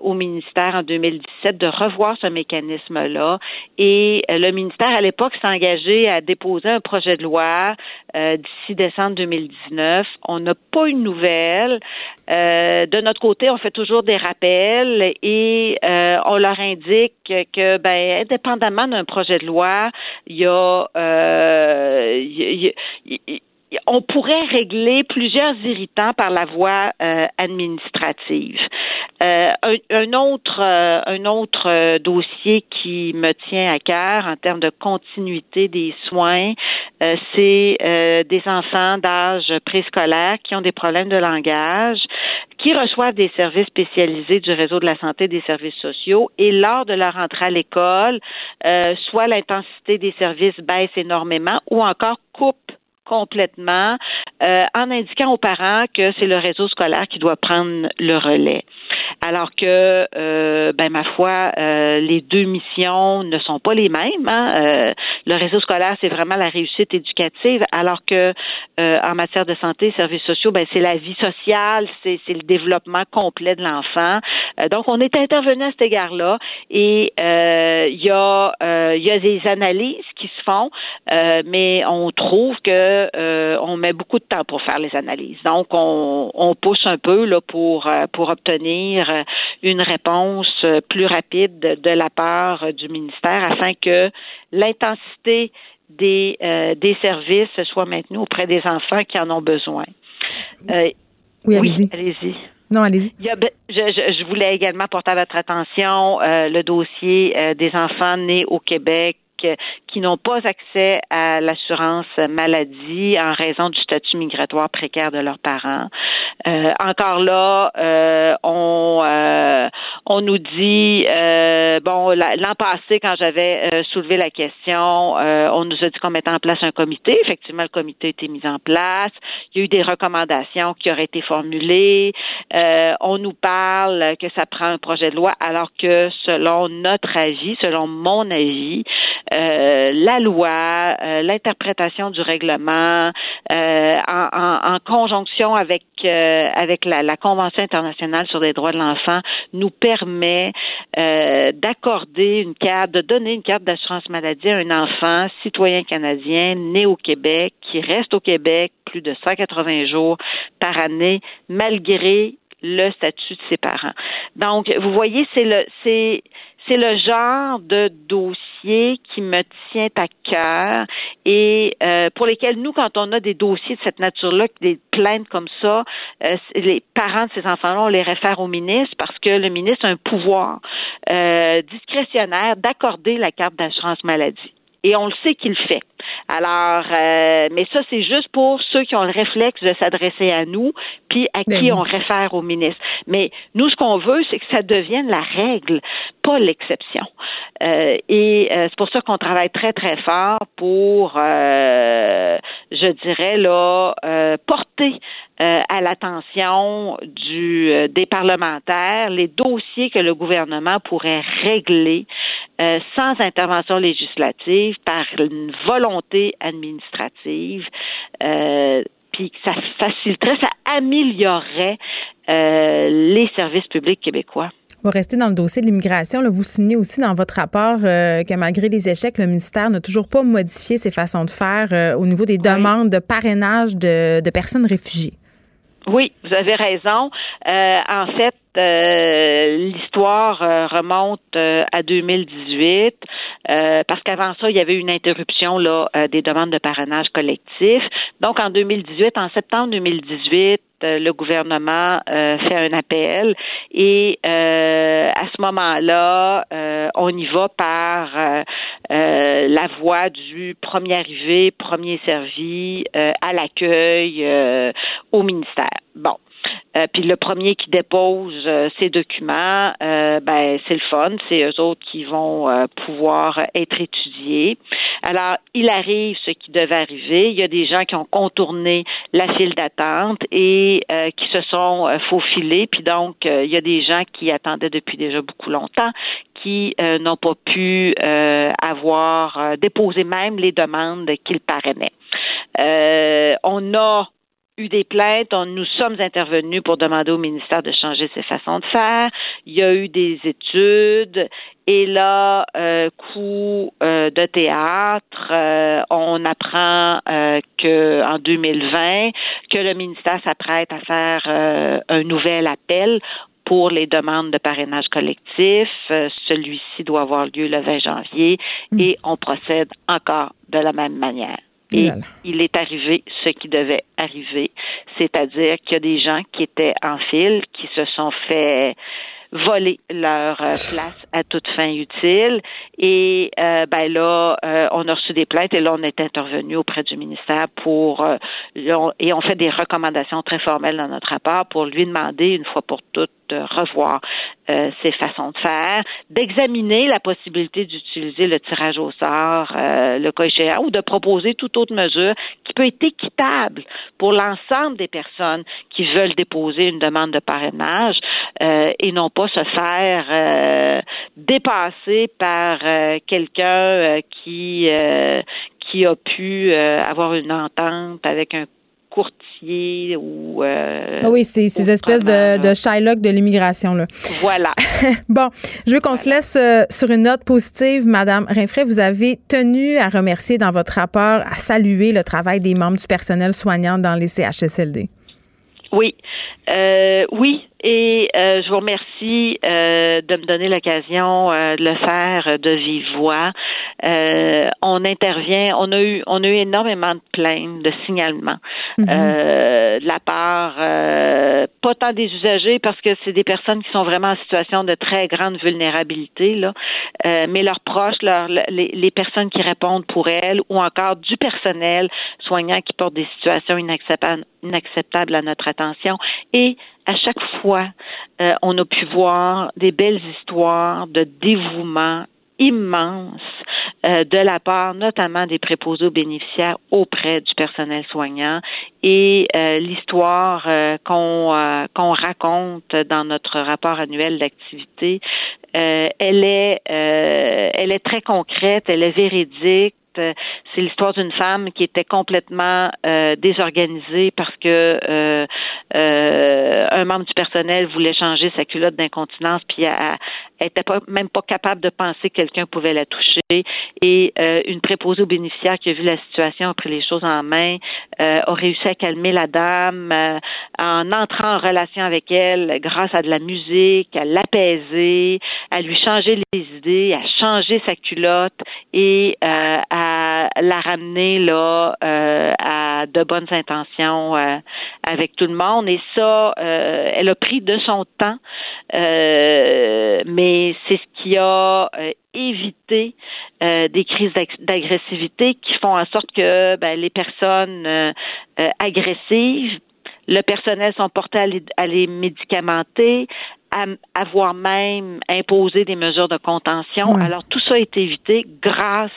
au ministère en 2017 de revoir ce mécanisme-là et le ministère à l'époque s'est engagé à déposer un projet de loi d'ici décembre 2019. On n'a pas une nouvelle. de notre côté, on fait toujours des rappels et on leur indique que, ben, indépendamment d'un projet de loi, il y a, euh, on pourrait régler plusieurs irritants par la voie euh, administrative. Euh, un, autre, un autre dossier qui me tient à cœur en termes de continuité des soins, c'est des enfants d'âge préscolaire qui ont des problèmes de langage qui reçoivent des services spécialisés du réseau de la santé des services sociaux et lors de leur entrée à l'école, euh, soit l'intensité des services baisse énormément ou encore coupe complètement euh, en indiquant aux parents que c'est le réseau scolaire qui doit prendre le relais. Alors que, euh, ben ma foi, euh, les deux missions ne sont pas les mêmes. Hein. le réseau scolaire, c'est vraiment la réussite éducative, alors que en matière de santé, services sociaux, ben c'est la vie sociale, c'est le développement complet de l'enfant. donc, on est intervenu à cet égard-là et il y a il y a des analyses qui se font, mais on trouve que euh, on met beaucoup de temps pour faire les analyses. Donc, on, pousse un peu là, pour, euh, pour obtenir euh, une réponse plus rapide de la part du ministère afin que l'intensité des, des services soit maintenue auprès des enfants qui en ont besoin. oui, allez-y. allez-y. Non, allez-y. Je, je, voulais également porter à votre attention le dossier des enfants nés au Québec qui n'ont pas accès à l'assurance maladie en raison du statut migratoire précaire de leurs parents. Euh, encore là, euh, on, euh, On nous dit, euh, bon, l'an passé, quand j'avais euh, soulevé la question, euh, on nous a dit qu'on mettait en place un comité. Effectivement, le comité a été mis en place. Il y a eu des recommandations qui auraient été formulées. on nous parle que ça prend un projet de loi, alors que selon notre avis, selon mon avis, la loi, l'interprétation du règlement, en, en, conjonction avec avec la, la Convention internationale sur les droits de l'enfant, nous permet euh, d'accorder une carte, de donner une carte d'assurance maladie à un enfant citoyen canadien né au Québec qui reste au Québec plus de 180 jours par année malgré le statut de ses parents. Donc, vous voyez, c'est le c'est c'est le genre de dossier qui me tient à cœur et euh, pour lesquels nous, quand on a des dossiers de cette nature-là, des plaintes comme ça, euh, les parents de ces enfants-là, on les réfère au ministre parce que le ministre a un pouvoir euh, discrétionnaire d'accorder la carte d'assurance maladie et on le sait qu'il le fait. Alors, euh, mais ça, c'est juste pour ceux qui ont le réflexe de s'adresser à nous, puis à ben qui on réfère au ministre. Mais nous, ce qu'on veut, c'est que ça devienne la règle, pas l'exception. Euh, et euh, c'est pour ça qu'on travaille très, très fort pour, je dirais, là, porter à l'attention du des parlementaires les dossiers que le gouvernement pourrait régler euh, sans intervention législative, par une volonté administrative, euh, puis ça faciliterait, ça améliorerait euh, les services publics québécois. On va rester dans le dossier de l'immigration. Vous signez aussi dans votre rapport que malgré les échecs, le ministère n'a toujours pas modifié ses façons de faire au niveau des demandes de parrainage de, de personnes réfugiées. Oui, vous avez raison. en fait, euh, l'histoire euh, remonte euh, à 2018 parce qu'avant ça, il y avait une interruption là des demandes de parrainage collectif. Donc en 2018, en septembre 2018, le gouvernement fait un appel et à ce moment-là, on y va par la voie du premier arrivé, premier servi à l'accueil au ministère. Bon. Euh, puis le premier qui dépose euh, ces documents, euh, ben c'est le fun, c'est eux autres qui vont pouvoir être étudiés. Alors, il arrive ce qui devait arriver. Il y a des gens qui ont contourné la file d'attente et qui se sont faufilés. Puis donc, il y a des gens qui attendaient depuis déjà beaucoup longtemps, qui n'ont pas pu avoir déposé même les demandes qu'ils parrainaient. on a eu des plaintes, nous sommes intervenus pour demander au ministère de changer ses façons de faire. Il y a eu des études et là, euh, coup euh, de théâtre, euh, on apprend que en 2020 que le ministère s'apprête à faire un nouvel appel pour les demandes de parrainage collectif. Celui-ci doit avoir lieu le 20 janvier mm. et on procède encore de la même manière. Et il est arrivé ce qui devait arriver, c'est-à-dire qu'il y a des gens qui étaient en file, qui se sont fait voler leur euh, place à toute fin utile. Et euh, ben là, euh, on a reçu des plaintes et là, on est intervenu auprès du ministère pour et on fait des recommandations très formelles dans notre rapport pour lui demander une fois pour toutes de revoir euh, ses façons de faire, d'examiner la possibilité d'utiliser le tirage au sort, euh, le cas ou de proposer toute autre mesure qui peut être équitable pour l'ensemble des personnes qui veulent déposer une demande de parrainage euh, et non pas se faire dépasser par quelqu'un qui qui a pu avoir une entente avec un courtier ou. Euh, ah oui, c'est ces espèces de, de Shylock de l'immigration. là. Voilà. bon, je veux qu'on se laisse euh, sur une note positive. Madame Rinfray, vous avez tenu à remercier dans votre rapport, à saluer le travail des membres du personnel soignant dans les CHSLD. Oui. Euh, oui, et euh, je vous remercie euh, de me donner l'occasion euh, de le faire de vive voix. on intervient, on a eu on a eu énormément de plaintes, de signalements mhm. de la part pas tant des usagers parce que c'est des personnes qui sont vraiment en situation de très grande vulnérabilité, là. Euh, mais leurs proches, les, les, personnes qui répondent pour elles ou encore du personnel soignant qui porte des situations inacceptables, inacceptables à notre attention. Et à chaque fois, euh, on a pu voir des belles histoires de dévouement immense euh, de la part notamment des préposés aux bénéficiaires auprès du personnel soignant et euh, l'histoire euh, qu'on qu'on raconte dans notre rapport annuel d'activité elle est elle est très concrète elle est véridique euh, c'est l'histoire d'une femme qui était complètement euh, désorganisée parce que euh, un membre du personnel voulait changer sa culotte d'incontinence, puis elle, n'était pas, même pas capable de penser que quelqu'un pouvait la toucher. Et une préposée aux bénéficiaires qui a vu la situation, a pris les choses en main, a réussi à calmer la dame en entrant en relation avec elle grâce à de la musique, à l'apaiser, à lui changer les idées, à changer sa culotte et à la ramener là euh, à de bonnes intentions euh, avec tout le monde. Et ça, euh, elle a pris de son temps, mais c'est ce qui a évité des crises d'agressivité qui font en sorte que ben, les personnes agressives le personnel sont portés à les, médicamenter, à, avoir même imposé des mesures de contention. Alors tout ça est évité grâce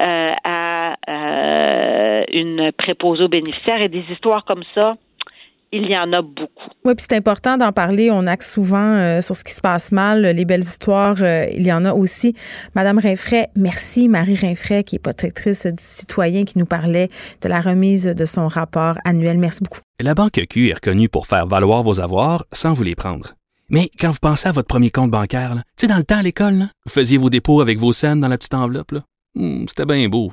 euh, à euh, une préposée aux bénéficiaires et des histoires comme ça il y en a beaucoup. Oui, puis c'est important d'en parler. On axe souvent euh, sur ce qui se passe mal, les belles histoires. il y en a aussi. Madame Rinfray, merci. Marie Rinfray, qui est protectrice du citoyen, qui nous parlait de la remise de son rapport annuel. Merci beaucoup. La Banque Q est reconnue pour faire valoir vos avoirs sans vous les prendre. Mais quand vous pensez à votre premier compte bancaire, tu sais, dans le temps à l'école, vous faisiez vos dépôts avec vos scènes dans la petite enveloppe. Hmm, c'était bien beau.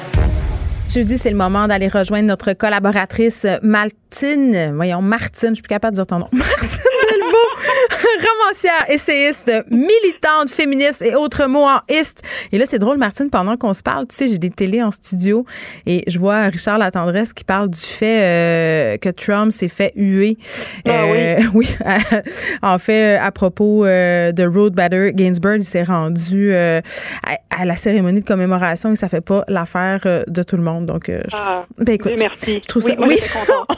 Jeudi, c'est le moment d'aller rejoindre notre collaboratrice Martine. Voyons, Martine, je suis plus capable de dire ton nom. Martine romancière, essayiste, militante, féministe et autres mots en ist. Et là, c'est drôle, Martine, pendant qu'on se parle, tu sais, j'ai des télés en studio et je vois Richard Latendresse qui parle du fait euh, que Trump s'est fait huer. Ah, oui. Euh, oui en fait, à propos euh, de Ruth Bader Ginsburg, il s'est rendu à, la cérémonie de commémoration et ça fait pas l'affaire de tout le monde. Donc, je, ah, ben, écoute, merci. Je trouve ça. Oui,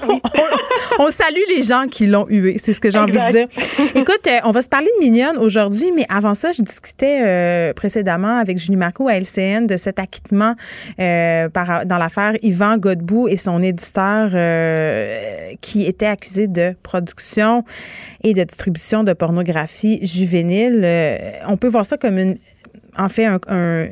on, salue les gens qui l'ont hué. C'est ce que j'ai envie de dire. Écoute, euh, on va se parler de Mignonne aujourd'hui, mais avant ça, je discutais euh, précédemment avec Julie Marco à LCN de cet acquittement euh, dans l'affaire Yvan Godbout et son éditeur qui était accusé de production et de distribution de pornographie juvénile. on peut voir ça comme une en fait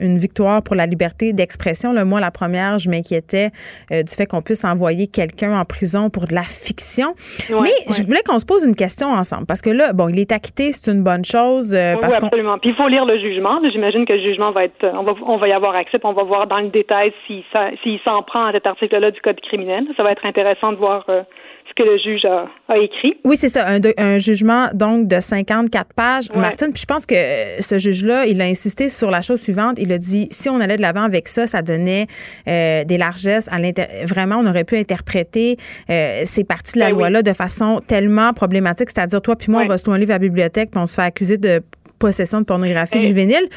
une victoire pour la liberté d'expression. Moi, la première, je m'inquiétais euh, du fait qu'on puisse envoyer quelqu'un en prison pour de la fiction. Mais je voulais qu'on se pose une question ensemble parce que là, bon, il est acquitté, c'est une bonne chose. Euh, oui, absolument. Puis il faut lire le jugement. J'imagine que le jugement va être, on va, on va y avoir accès. on va voir dans le détail s'il s'en prend à cet article-là du code criminel. Ça va être intéressant de voir. Euh, ce que le juge a, écrit. Oui, c'est ça, un, jugement donc de 54 pages. Martine, puis je pense que euh, ce juge-là, il a insisté sur la chose suivante. Il a dit, si on allait de l'avant avec ça, ça donnait euh, des largesses. À Vraiment, on aurait pu interpréter euh, ces parties de la ben loi-là de façon tellement problématique. C'est-à-dire, toi puis moi, on va se tourner à la bibliothèque puis on se fait accuser de possession de pornographie eh, juvénile.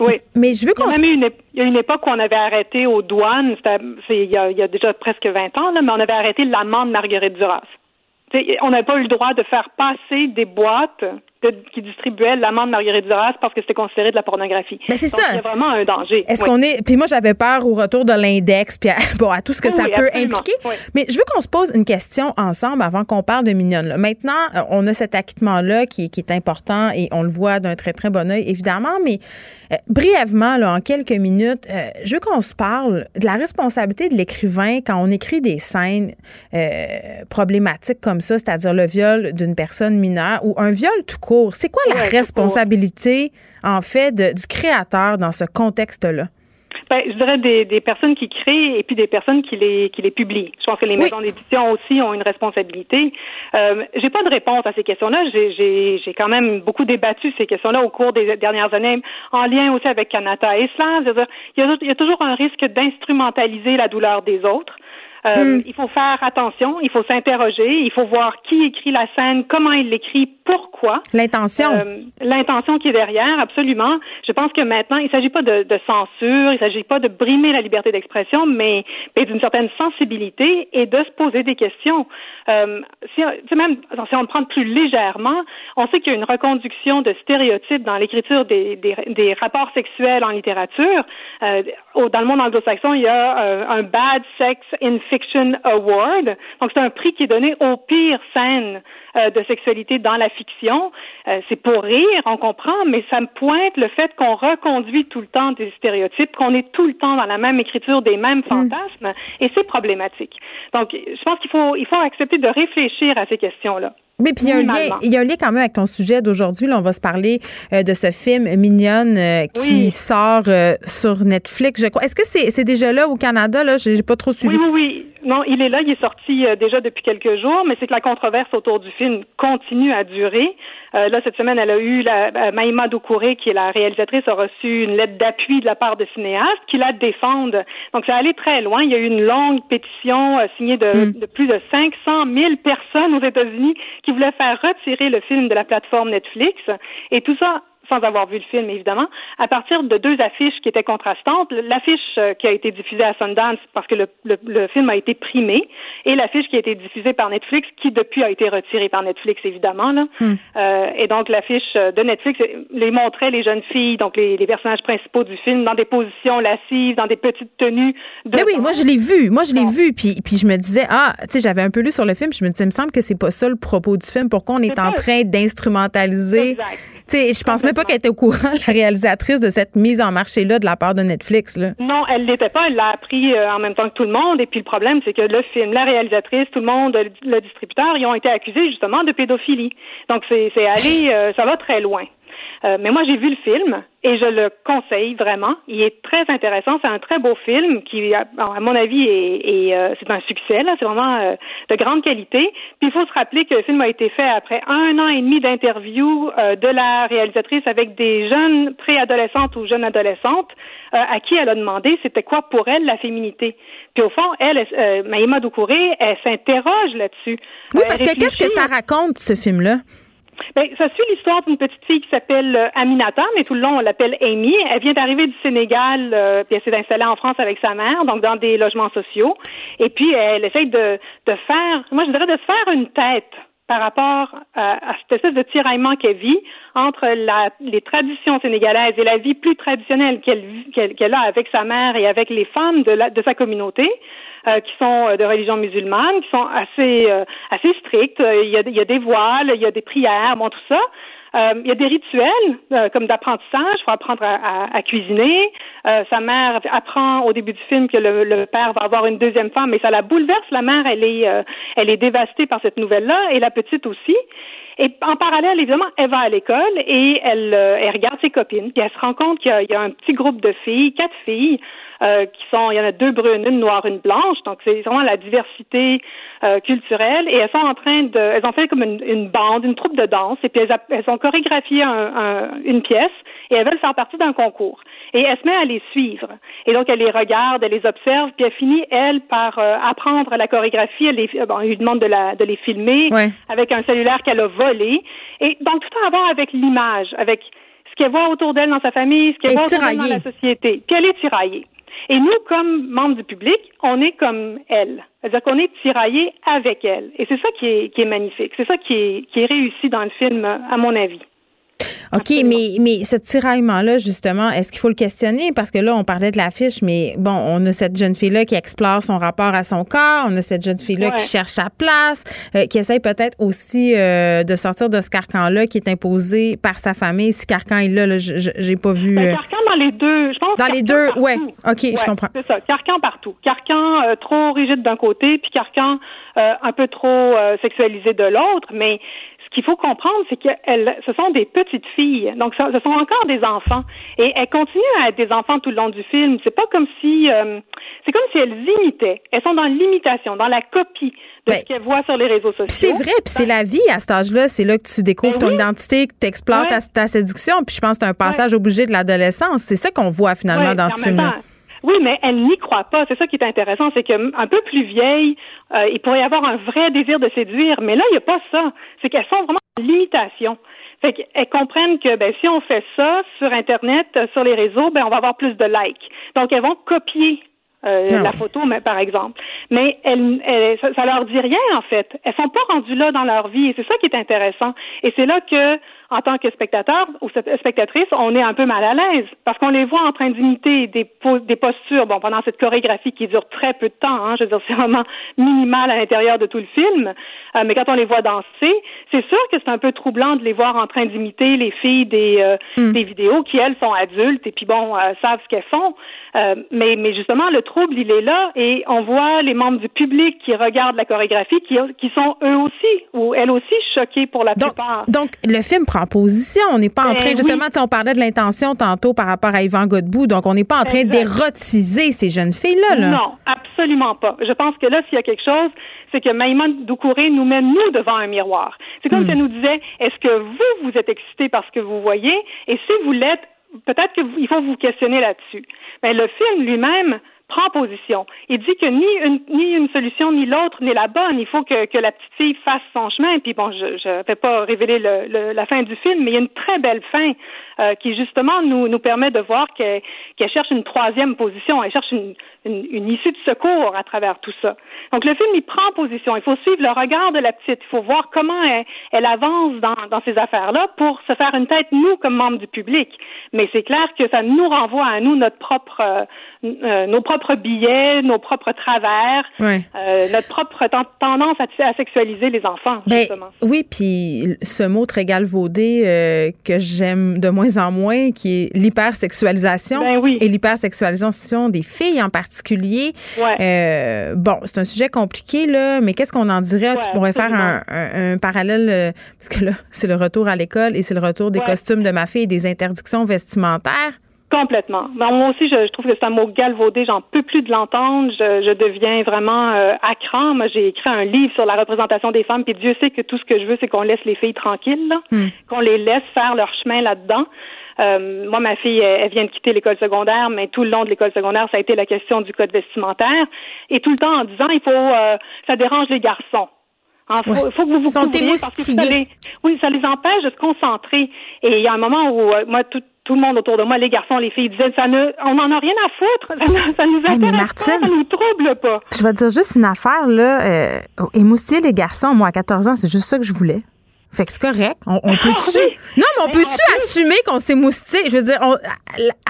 Oui. Mais je veux qu'on. Il, y a une époque où on avait arrêté aux douanes, il y, a, il y a déjà presque 20 ans, là, mais on avait arrêté l'amende Marguerite Duras. on n'avait pas eu le droit de faire passer des boîtes qui distribuait l'amende Marguerite Duras parce que c'était considéré de la pornographie. Mais c'est ça. Il y a vraiment un danger. Est-ce qu'on est. Puis moi, j'avais peur au retour de l'index, puis à, bon, à tout ce que ça peut impliquer. Mais je veux qu'on se pose une question ensemble avant qu'on parle de Mignonne. Maintenant, euh, on a cet acquittement-là qui, qui, est important et on le voit d'un très, très bon oeil, évidemment. Mais euh, brièvement, là, en quelques minutes, euh, je veux qu'on se parle de la responsabilité de l'écrivain quand on écrit des scènes problématiques comme ça, c'est-à-dire le viol d'une personne mineure ou un viol tout court C'est quoi la responsabilité, en fait, du créateur dans ce contexte-là? Ben, je dirais des, des, personnes qui créent et puis des personnes qui les qui les publient. Je pense que les maisons d'édition aussi ont une responsabilité. Euh, j'ai pas de réponse à ces questions-là. J'ai j'ai quand même beaucoup débattu ces questions-là au cours des dernières années, en lien aussi avec Canada et Slav. Il y a, il y a toujours un risque d'instrumentaliser la douleur des autres. Euh, hmm. Il faut faire attention, il faut s'interroger, il faut voir qui écrit la scène, comment il l'écrit, pourquoi. L'intention. Euh, l'intention qui est derrière, absolument. Je pense que maintenant, il ne s'agit pas de, de, censure, il ne s'agit pas de brimer la liberté d'expression, mais, mais d'une certaine sensibilité et de se poser des questions. Euh, si, même si on le prend plus légèrement, on sait qu'il y a une reconduction de stéréotypes dans l'écriture des, des, des, rapports sexuels en littérature. Euh, dans le monde anglo-saxon, il y a un Bad Sex in Fiction Award. Donc, c'est un prix qui est donné aux pires scènes euh, de sexualité dans la fiction. Euh, c'est pour rire, on comprend, mais ça me pointe le fait qu'on reconduit tout le temps des stéréotypes, qu'on est tout le temps dans la même écriture des mêmes mm. fantasmes, et c'est problématique. Donc, je pense qu'il faut, il faut accepter de réfléchir à ces questions-là. Mais puis il y, a un lien, il y a un lien quand même avec ton sujet d'aujourd'hui. Là, on va se parler euh, de ce film Mignonne qui sort sur Netflix, je crois. Est-ce que c'est déjà là au Canada? Là? J'ai pas trop suivi. Oui, oui, oui. Non, il est là, il est sorti déjà depuis quelques jours, mais c'est que la controverse autour du film continue à durer. Euh, là, cette semaine, elle a eu la, euh, Maïma Doucouré, qui est la réalisatrice, a reçu une lettre d'appui de la part de cinéastes qui la défendent. Donc, ça allait très loin. Il y a eu une longue pétition signée de, mm. de, plus de 500 000 personnes aux États-Unis qui voulaient faire retirer le film de la plateforme Netflix. Et tout ça sans avoir vu le film évidemment, à partir de deux affiches qui étaient contrastantes. L'affiche euh, qui a été diffusée à Sundance parce que le, le, film a été primé et l'affiche qui a été diffusée par Netflix qui depuis a été retirée par Netflix évidemment. Là. Hmm. Euh, et donc l'affiche de Netflix les montrait les jeunes filles, donc les, les, personnages principaux du film, dans des positions lascives, dans des petites tenues. De oui, moi je l'ai vu, moi je l'ai vu, puis, puis je me disais ah, tu sais, j'avais un peu lu sur le film, je me disais, il me semble que c'est pas ça le propos du film. Pourquoi on est, en train d'instrumentaliser Tu sais, je pense même pas qu'elle était au courant, la réalisatrice, de cette mise en marché-là de la part de Netflix. Là. Non, elle l'était pas. Elle l'a appris euh, en même temps que tout le monde. Et puis le problème, c'est que le film, la réalisatrice, tout le monde, le, distributeur, ils ont été accusés justement de pédophilie. Donc c'est allé, euh, ça va très loin. Euh, mais moi, j'ai vu le film et je le conseille vraiment. Il est très intéressant. C'est un très beau film qui, à, mon avis, est, euh, c'est un succès. Là, c'est vraiment euh, de grande qualité. Puis il faut se rappeler que le film a été fait après un an et demi d'interviews de la réalisatrice avec des jeunes préadolescentes ou jeunes adolescentes à qui elle a demandé c'était quoi pour elle la féminité. Puis au fond, elle, euh, Maïma Doucouré, elle s'interroge là-dessus. Oui, parce que qu'est-ce que ça raconte ce film-là? Ben, ça suit l'histoire d'une petite fille qui s'appelle euh, Aminata, mais tout le long on l'appelle Amy. Elle vient d'arriver du Sénégal, euh, puis elle s'est installée en France avec sa mère, donc dans des logements sociaux. Et puis elle essaye de, de faire, moi je dirais de se faire une tête par rapport à, cette espèce de tiraillement qu'elle vit entre la, les traditions sénégalaises et la vie plus traditionnelle qu'elle qu'elle a avec sa mère et avec les femmes de, la, de sa communauté. Euh, qui sont euh, de religion musulmane, qui sont assez euh, assez strictes. Il y, a, il y a des voiles, il y a des prières, bon tout ça. Euh, il y a des rituels euh, comme d'apprentissage. Il faut apprendre à, à, cuisiner. Euh, sa mère apprend au début du film que le, le, père va avoir une deuxième femme, mais ça la bouleverse. La mère, elle est, elle est dévastée par cette nouvelle-là, et la petite aussi. Et en parallèle, évidemment, elle va à l'école et elle, elle regarde ses copines. Puis elle se rend compte qu'il y, y, a un petit groupe de filles, quatre filles, euh, qui sont, il y en a deux brunes, une noire, une blanche. Donc c'est vraiment la diversité euh, culturelle. Et elles sont en train de, elles ont fait comme une, une bande, une troupe de danse. Et puis elles, elles ont chorégraphié un, un, une pièce et elles veulent faire partie d'un concours. Et elle se met à les suivre. Et donc elle les regarde, elle les observe, puis elle finit elle par euh, apprendre la chorégraphie. Elle, les, bon, elle lui demande de, la, de les filmer avec un cellulaire qu'elle a volé. Et donc tout en avoir avec l'image, avec ce qu'elle voit autour d'elle dans sa famille, ce qu'elle voit autour d'elle dans la société. Puis elle est tiraillée. Et nous, comme membres du public, on est comme elle. C'est-à-dire qu'on est tiraillé avec elle. Et c'est ça qui est, qui est magnifique. C'est ça qui est, qui est réussi dans le film, à mon avis. OK, mais, mais ce tiraillement-là, justement, est-ce qu'il faut le questionner? Parce que là, on parlait de l'affiche, mais bon, on a cette jeune fille-là qui explore son rapport à son corps, on a cette jeune fille-là qui cherche sa place, euh, qui essaye peut-être aussi euh, de sortir de ce carcan-là qui est imposé par sa famille. Si carcan est là, là j'ai pas vu. Ben, euh, carcan dans les deux, je pense. Dans les deux, ouais. OK, je comprends. C'est ça, carcan partout. Carcan trop rigide d'un côté, puis carcan un peu trop sexualisé de l'autre, mais qu'il faut comprendre, c'est que ce sont des petites filles, donc ce sont encore des enfants, et elles continuent à être des enfants tout le long du film. C'est pas comme si, euh, c'est comme si elles imitaient. Elles sont dans l'imitation, dans la copie de Ben, ce qu'elles voient sur les réseaux sociaux. C'est vrai, puis c'est la vie à cet âge-là. C'est là que tu découvres Ben ton identité, que tu explores ta, ta séduction. Puis je pense que c'est un passage obligé de l'adolescence. C'est ça qu'on voit finalement Ouais, dans ce film-là. Oui, mais elle n'y croit pas. C'est ça qui est intéressant, c'est que un peu plus vieille, euh, il pourrait y avoir un vrai désir de séduire, mais là, il n'y a pas ça. C'est qu'elles sont vraiment en limitation. Fait qu'elles comprennent que ben, si on fait ça sur Internet, euh, sur les réseaux, ben, on va avoir plus de likes. Donc, elles vont copier euh, Ah la photo, mais, par exemple. Mais elles, elles- ça, ça leur dit rien, en fait. Elles sont pas rendues là dans leur vie, et c'est ça qui est intéressant. Et c'est là que, en tant que spectateur ou spe- spectatrice, on est un peu mal à l'aise, parce qu'on les voit en train d'imiter des, po- des postures, bon, pendant cette chorégraphie qui dure très peu de temps, hein, je veux dire, c'est vraiment minimal à l'intérieur de tout le film, Euh, mais quand on les voit danser, c'est sûr que c'est un peu troublant de les voir en train d'imiter les filles des, euh, des vidéos qui, elles, sont adultes et puis, bon, euh, savent ce qu'elles font. Mais, mais justement, le trouble, il est là et on voit les membres du public qui regardent la chorégraphie qui, qui sont eux aussi ou elles aussi choqués pour la plupart. Donc, le film prend position. On n'est pas en Ben train, oui. justement, tu sais, on parlait de l'intention tantôt par rapport à Yvan Godbout. Donc, on n'est pas en train d'érotiser ces jeunes filles-là. Là. Non, absolument pas. Je pense que là, s'il y a quelque chose, c'est que Maïma Doucouré nous met, nous, devant un miroir. C'est comme si elle nous disait, est-ce que vous, vous êtes excité par ce que vous voyez? Et si vous l'êtes, peut-être qu'il faut vous questionner là-dessus. Mais le film lui-même prend position. Il dit que ni une, ni une solution ni l'autre n'est la bonne. Il faut que, que la petite fille fasse son chemin. Puis bon, je ne vais pas révéler le, le- la fin du film, mais il y a une très belle fin euh, qui justement nous, nous permet de voir qu'elle qu'elle cherche une troisième position. Elle cherche une, une, une issue de secours à travers tout ça. Donc le film, il prend position. Il faut suivre le regard de la petite. Il faut voir comment elle, elle avance dans, dans ces affaires-là pour se faire une tête, nous, comme membres du public. Mais c'est clair que ça nous renvoie à nous notre propre, euh, euh, nos propres billets, nos propres travers, Ouais. euh, notre propre ten- tendance à, à sexualiser les enfants, Ben, justement. oui, puis ce mot très galvaudé euh, que j'aime de moins en moins, qui est l'hypersexualisation Ben et l'hypersexualisation des filles en particulier. Ouais. Euh, bon, c'est un sujet compliqué, là, mais qu'est-ce qu'on en dirait? tu Ouais, pourrais faire un, absolument. un- un parallèle, euh, parce que là, c'est le retour à l'école et c'est le retour des Ouais. costumes de ma fille et des interdictions vestimentaires. Complètement. Ben, moi aussi, je, je trouve que c'est un mot galvaudé. J'en peux plus de l'entendre. Je, je deviens vraiment euh, à cran. Moi, j'ai écrit un livre sur la représentation des femmes, puis Dieu sait que tout ce que je veux, c'est qu'on laisse les filles tranquilles, là. qu'on les laisse faire leur chemin là-dedans. Euh, moi, ma fille, elle, elle vient de quitter l'école secondaire, mais tout le long de l'école secondaire, ça a été la question du code vestimentaire. Et tout le temps en disant, il faut, euh, ça dérange les garçons. Il faut, Ouais. faut que vous vous sont parce que ça les- oui, ça les empêche de se concentrer. Et il y a un moment où, euh, moi, tout, tout le monde autour de moi, les garçons, les filles, disaient, ça ne, on n'en a rien à foutre. Ça, ne- ça nous Hey, mais intéresse Martine- pas, ça nous trouble pas. Je vais te dire juste une affaire, là. Euh, émoustiller les garçons, moi, à 14 ans, c'est juste ça que je voulais. Fait que c'est correct. On, on peut-tu. Non, mais on Mais peut-tu assumer qu'on s'est moustillé? Je veux dire, on-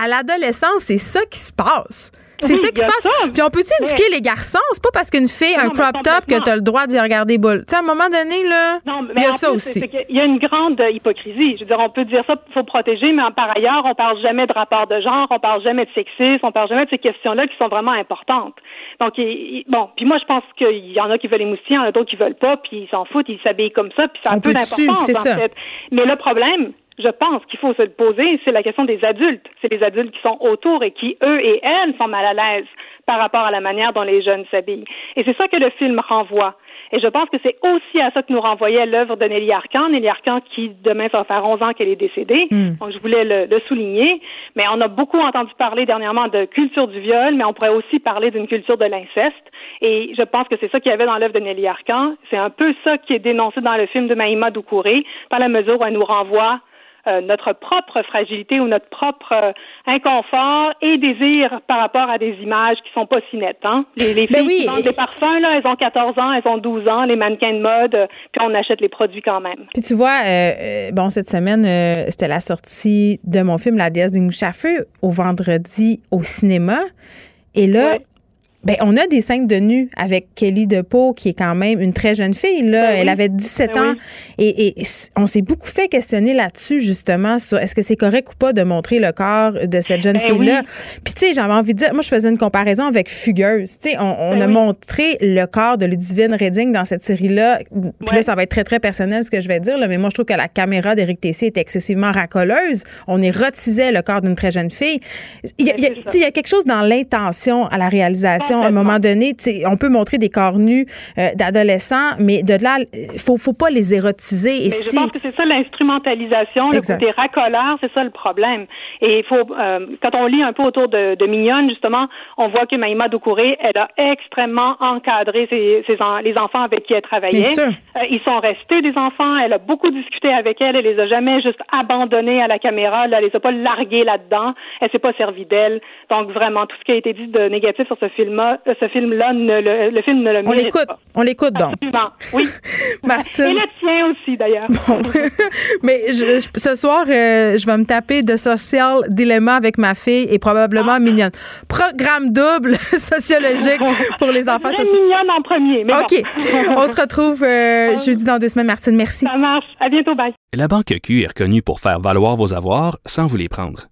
à l'adolescence, c'est ça qui se passe. C'est Oui, ça il qui se passe. ça. Puis on peut-tu éduquer les garçons? C'est pas parce qu'une fille a un crop top que complètement. t'as le droit d'y regarder boule. Tu sais, à un moment donné, là, Non, mais il y a ça plus, aussi. qu'il y a une grande euh, hypocrisie. Je veux dire, on peut dire ça, faut protéger, mais par ailleurs, on parle jamais de rapport de genre, on parle jamais de sexisme, on parle jamais de ces questions-là qui sont vraiment importantes. Donc, il- il- bon, puis moi, je pense qu'il y en a qui veulent les moustillés, il y en a d'autres qui veulent pas, puis ils s'en foutent, ils s'habillent comme ça, puis ça a un peu d'importance, en ça. fait. Mais le problème, je pense qu'il faut se le poser, c'est la question des adultes. C'est les adultes qui sont autour et qui, eux et elles, sont mal à l'aise par rapport à la manière dont les jeunes s'habillent. Et c'est ça que le film renvoie. Et je pense que c'est aussi à ça que nous renvoyait l'œuvre de Nelly Arcan. Nelly Arcan qui, demain, ça va faire 11 ans qu'elle est décédée. Donc, je voulais le, le souligner. Mais on a beaucoup entendu parler dernièrement de culture du viol, mais on pourrait aussi parler d'une culture de l'inceste. Et je pense que c'est ça qu'il y avait dans l'œuvre de Nelly Arcan. C'est un peu ça qui est dénoncé dans le film de Maïma Doucouré, dans la mesure où elle nous renvoie euh, notre propre fragilité ou notre propre euh, inconfort et désir par rapport à des images qui sont pas si nettes. Hein? Les, les filles Ben oui, qui vendent des parfums, là, elles ont 14 ans, elles ont 12 ans, les mannequins de mode, euh, puis on achète les produits quand même. Puis tu vois, euh, bon, cette semaine, euh, c'était la sortie de mon film La déesse des mouches à feu au vendredi au cinéma. Et là, Ben, on a des scènes de nu avec Kelly DePau, qui est quand même une très jeune fille. Là. Ben Elle avait 17 Ben ans. oui. Et, et on s'est beaucoup fait questionner là-dessus, justement, sur est-ce que c'est correct ou pas de montrer le corps de cette jeune Ben fille-là. oui. Puis, tu sais, j'avais envie de dire, moi, je faisais une comparaison avec Fugueuse. Tu sais, on, on Ben a montré le corps de Ludivine Redding dans cette série-là. Puis là, ça va être très, très personnel, ce que je vais dire, là, mais moi, je trouve que la caméra d'Éric Tessier est excessivement racoleuse. On érotisait le corps d'une très jeune fille. Il y a, il y a quelque chose dans l'intention à la réalisation. À un moment donné, on peut montrer des corps nus euh, d'adolescents, mais de là, il faut, faut pas les érotiser. Et Mais si... je pense que c'est ça l'instrumentalisation, le côté racoleur, c'est ça le problème. Et il faut, euh, quand on lit un peu autour de, de Mignonne, justement, on voit que Maïma Doucouré, elle a extrêmement encadré ses, ses en- les enfants avec qui elle travaillait. Euh, ils sont restés des enfants. Elle a beaucoup discuté avec elle. Elle les a jamais juste abandonnés à la caméra. Elle les a pas largués là-dedans. Elle s'est pas servie d'elle. Donc vraiment, tout ce qui a été dit de négatif sur ce film-là, ce film-là, le, le film ne le On mérite l'écoute. pas. On l'écoute donc. Absolument. Oui. Martine. Et le tien aussi, d'ailleurs. Mais je- je- ce soir, euh, je vais me taper de social dilemma avec ma fille et probablement mignonne. Programme double sociologique pour les enfants. Mignonne en premier. Mais OK. bon. On se retrouve euh, jeudi dans deux semaines. Martine, merci. Ça marche. À bientôt. Bye. La Banque Q est reconnue pour faire valoir vos avoirs sans vous les prendre.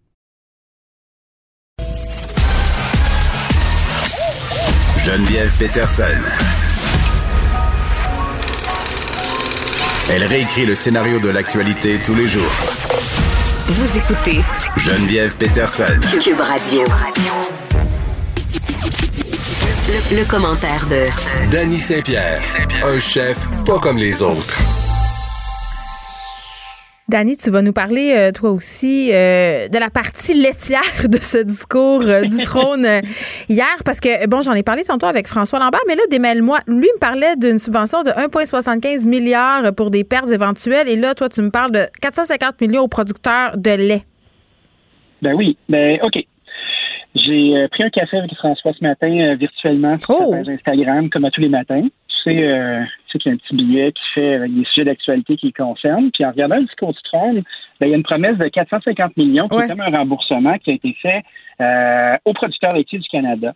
Geneviève Peterson. Elle réécrit le scénario de l'actualité tous les jours. Vous écoutez Geneviève Peterson. Cube Radio. Le, le commentaire de Danny Saint-Pierre, un chef pas comme les autres. Dani, tu vas nous parler, euh, toi aussi, euh, de la partie laitière de ce discours euh, du trône hier, parce que, bon, j'en ai parlé tantôt avec François Lambert, mais là, démêle-moi. Lui me parlait d'une subvention de 1,75 milliard pour des pertes éventuelles, et là, toi, tu me parles de 450 millions aux producteurs de lait. Ben oui, ben OK. J'ai pris un café avec François ce matin virtuellement sur sa page Instagram, comme à tous les matins. Tu sais, euh, tu sais qu'il y a un petit billet qui fait avec des sujets d'actualité qui le concernent. Puis en regardant le discours du trône, ben, il y a une promesse de 450 millions qui est comme un remboursement qui a été fait euh, aux producteurs laitiers du Canada.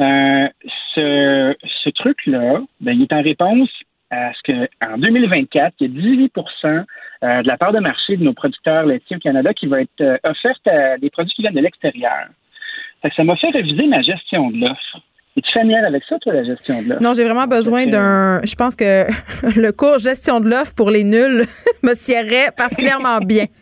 Euh, ce, ce truc-là, ben, il est en réponse à ce que en 2024, il y a 18% euh, de la part de marché de nos producteurs laitiers au Canada qui va être euh, offerte à des produits qui viennent de l'extérieur. Ça m'a fait réviser ma gestion de l'offre. Es-tu familière avec ça, toi, la gestion de l'offre? Non, j'ai vraiment besoin d'un. Je pense que le cours gestion de l'offre pour les nuls me sierrait particulièrement bien.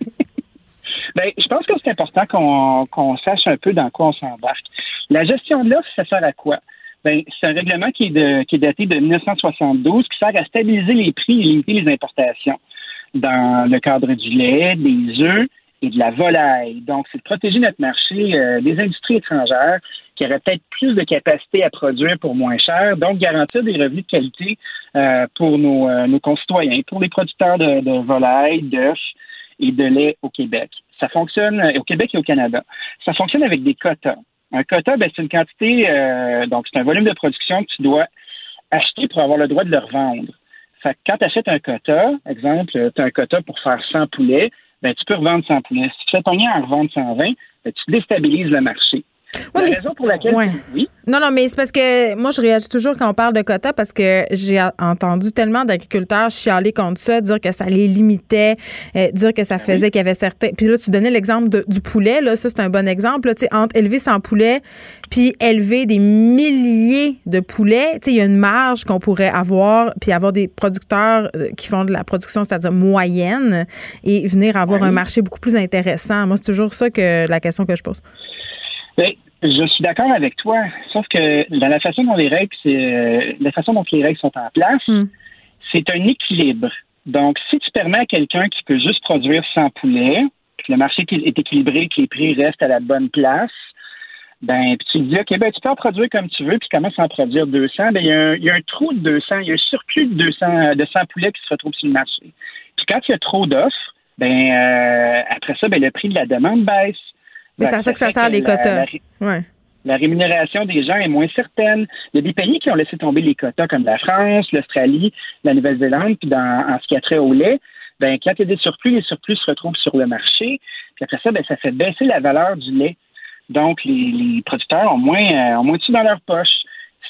Ben, je pense que c'est important qu'on qu'on sache un peu dans quoi on s'embarque. La gestion de l'offre, ça sert à quoi? Ben, c'est un règlement qui est, de, qui est daté de 1972 qui sert à stabiliser les prix et limiter les importations dans le cadre du lait, des œufs et de la volaille. Donc, c'est de protéger notre marché euh, des industries étrangères qui auraient peut-être plus de capacité à produire pour moins cher, donc garantir des revenus de qualité euh, pour nos, euh, nos concitoyens, pour les producteurs de, de volaille, d'œufs et de lait au Québec. Ça fonctionne euh, au Québec et au Canada. Ça fonctionne avec des quotas. Un quota, ben, c'est une quantité, donc c'est un volume de production que tu dois acheter pour avoir le droit de le revendre. Fait que quand tu achètes un quota, exemple, tu as un quota pour faire 100 poulets, ben, tu peux revendre 100 poulets. Si tu fais ton à en revendre 120, ben, tu déstabilises le marché. La mais raison pour laquelle... ouais. Oui? Non, non, mais c'est parce que moi, je réagis toujours quand on parle de quotas parce que j'ai entendu tellement d'agriculteurs chialer contre ça, dire que ça les limitait, euh, dire que ça faisait qu'il y avait certains. Puis là, tu donnais l'exemple de- du poulet, là, ça, c'est un bon exemple. Tu sais, entre élever 100 poulets puis élever des milliers de poulets, tu sais, il y a une marge qu'on pourrait avoir, puis avoir des producteurs euh, qui font de la production, c'est-à-dire moyenne, et venir avoir un marché beaucoup plus intéressant. Moi, c'est toujours ça que la question que je pose. Ben, je suis d'accord avec toi, sauf que dans la façon dont les règles, c'est euh, la façon dont les règles sont en place, c'est un équilibre. Donc, si tu permets à quelqu'un qui peut juste produire 100 poulets, que le marché est équilibré, que les prix restent à la bonne place, ben, puis tu dis, OK, ben, tu peux en produire comme tu veux, puis tu commences à en produire 200, ben, il y, a un, il y a un trou de 200, il y a un surplus de 200, de 100 poulets qui se retrouve sur le marché. Puis quand il y a trop d'offres, ben, euh, après ça, ben, le prix de la demande baisse. Mais c'est à ça que ça sert, les quotas. Ouais la rémunération des gens est moins certaine. Il y a des pays qui ont laissé tomber les quotas, comme la France, l'Australie, la Nouvelle-Zélande, puis dans, en ce qui a trait au lait, ben, quand il y a des surplus, les surplus se retrouvent sur le marché. Puis après ça, ben, ça fait baisser la valeur du lait. Donc, les, producteurs ont moins, euh, ont moins de dans leur poche.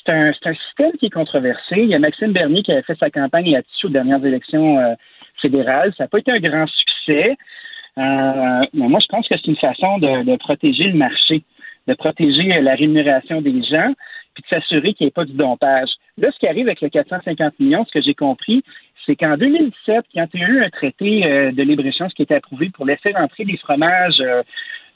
C'est un, un, système qui est controversé. Il y a Maxime Bernier qui avait fait sa campagne là-dessus aux dernières élections euh, fédérales. Ça n'a pas été un grand succès. Euh, mais moi, je pense que c'est une façon de, de protéger le marché de protéger la rémunération des gens, puis de s'assurer qu'il n'y ait pas du dompage. Là, ce qui arrive avec le 450 millions, ce que j'ai compris, c'est qu'en 2017, quand il y a eu un traité euh, de libre-échange qui a été approuvé pour laisser entrer des fromages euh,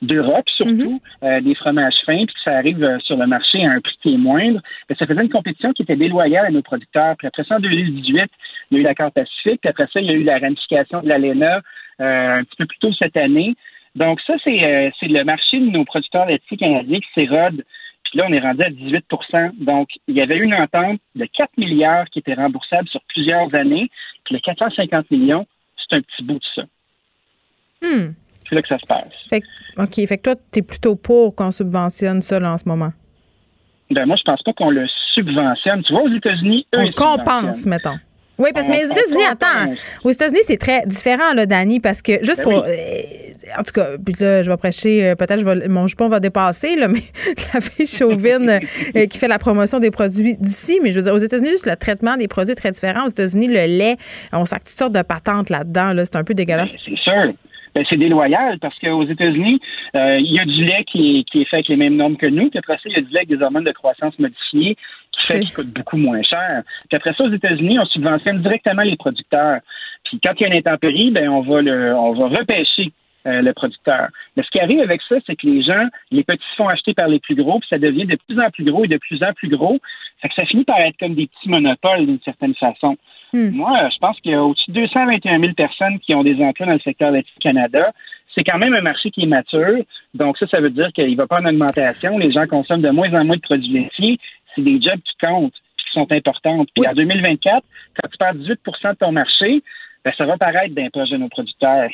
d'Europe, surtout mhm. euh, des fromages fins, puis que ça arrive sur le marché à un prix qui est moindre, bien, ça faisait une compétition qui était déloyale à nos producteurs. Puis après ça, en 2018, il y a eu l'accord Pacifique, puis après ça, il y a eu la ramification de l'ALENA un petit peu plus tôt cette année. Donc, ça, euh, c'est le marché de nos producteurs laitiers canadiens qui s'érode. Puis là, on est rendu à 18 Donc, il y avait une entente de 4 milliards qui était remboursable sur plusieurs années. Puis les 450 millions, c'est un petit bout de ça. Hmm. C'est là que ça se passe. Fait, OK. Fait que toi, tu es plutôt pour qu'on subventionne ça en ce moment? Ben, moi, je pense pas qu'on le subventionne. Tu vois, aux États-Unis, eux, On compense, mettons. Oui, parce que mais aux États-Unis, attends, aux États-Unis, c'est très différent, là, Dani, parce que juste ben pour. Euh, en tout cas, puis là, je vais prêcher, euh, peut-être mon jupon va dépasser, là, mais la fille chauvine euh, qui fait la promotion des produits d'ici, mais je veux dire, aux États-Unis, juste le traitement des produits est très différent. Aux États-Unis, le lait, on sac toutes sortes de patentes là-dedans, là, c'est un peu dégueulasse. Ben, c'est sûr. Ben, c'est déloyal parce qu'aux États-Unis, il y a du lait qui est, fait avec les mêmes normes que nous. Puis après ça, il y a du lait avec des hormones de croissance modifiées qui fait qu'il coûte beaucoup moins cher. Puis après ça, aux États-Unis, on subventionne directement les producteurs. Puis quand il y a une intempérie, ben on va le, on va repêcher euh, le producteur. Mais ce qui arrive avec ça, c'est que les gens, les petits se font acheter par les plus gros, puis ça devient de plus en plus gros et de plus en plus gros. Fait que ça finit par être comme des petits monopoles d'une certaine façon. Hmm. Moi, je pense qu'il y a au-dessus de 221 000 personnes qui ont des emplois dans le secteur laitier Canada. C'est quand même un marché qui est mature. Donc ça, ça veut dire qu'il ne va pas en augmentation. Les gens consomment de moins en moins de produits laitiers c'est des jobs qui comptent et qui sont importantes. Puis en 2024, quand tu perds 18% de ton marché, ben, ça va paraître d'un projet de nos producteurs.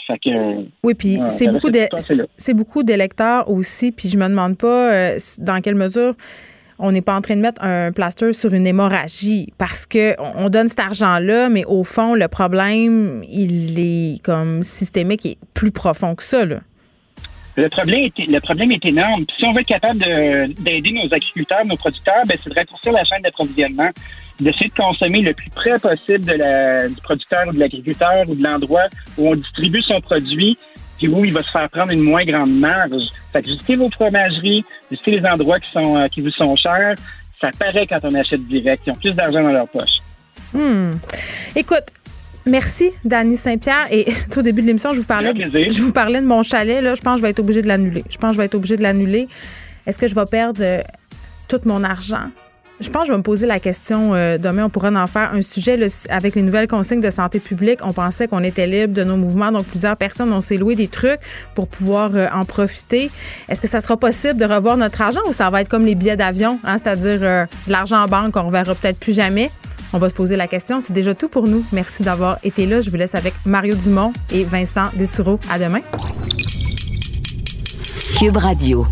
oui, puis c'est beaucoup, de, c'est beaucoup d'électeurs aussi. Puis je me demande pas euh, dans quelle mesure on n'est pas en train de mettre un plaster sur une hémorragie parce que on donne cet argent-là, mais au fond, le problème, il est comme systémique et plus profond que ça. Le problème est, énorme. si on veut être capable d'aider nos agriculteurs, nos producteurs, ben, c'est de raccourcir la chaîne d'approvisionnement, d'essayer de consommer le plus près possible du producteur ou de l'agriculteur ou de l'endroit où on distribue son produit, puis où il va se faire prendre une moins grande marge. Fait que visitez vos fromageries, visitez les endroits qui sont euh, qui vous sont chers. Ça paraît quand on achète direct. Ils ont plus d'argent dans leur poche. Hmm. Écoute, Merci, Dany Saint-Pierre. Et au début de l'émission, je vous parlais, de, je vous parlais de mon chalet. Là, je pense que je vais être obligé de l'annuler. Je pense que je vais être obligé de l'annuler. Est-ce que je vais perdre euh, tout mon argent? Je pense que je vais me poser la question euh, demain. On pourra en faire un sujet avec les nouvelles consignes de santé publique. On pensait qu'on était libre de nos mouvements, donc plusieurs personnes ont s'est loué des trucs pour pouvoir euh, en profiter. Est-ce que ça sera possible de revoir notre argent ou ça va être comme les billets d'avion, hein, c'est-à-dire de l'argent en banque qu'on verra peut-être plus jamais? On va se poser la question. C'est déjà tout pour nous. Merci d'avoir été là. Je vous laisse avec Mario Dumont et Vincent Dessoureau. À demain. Cube Radio.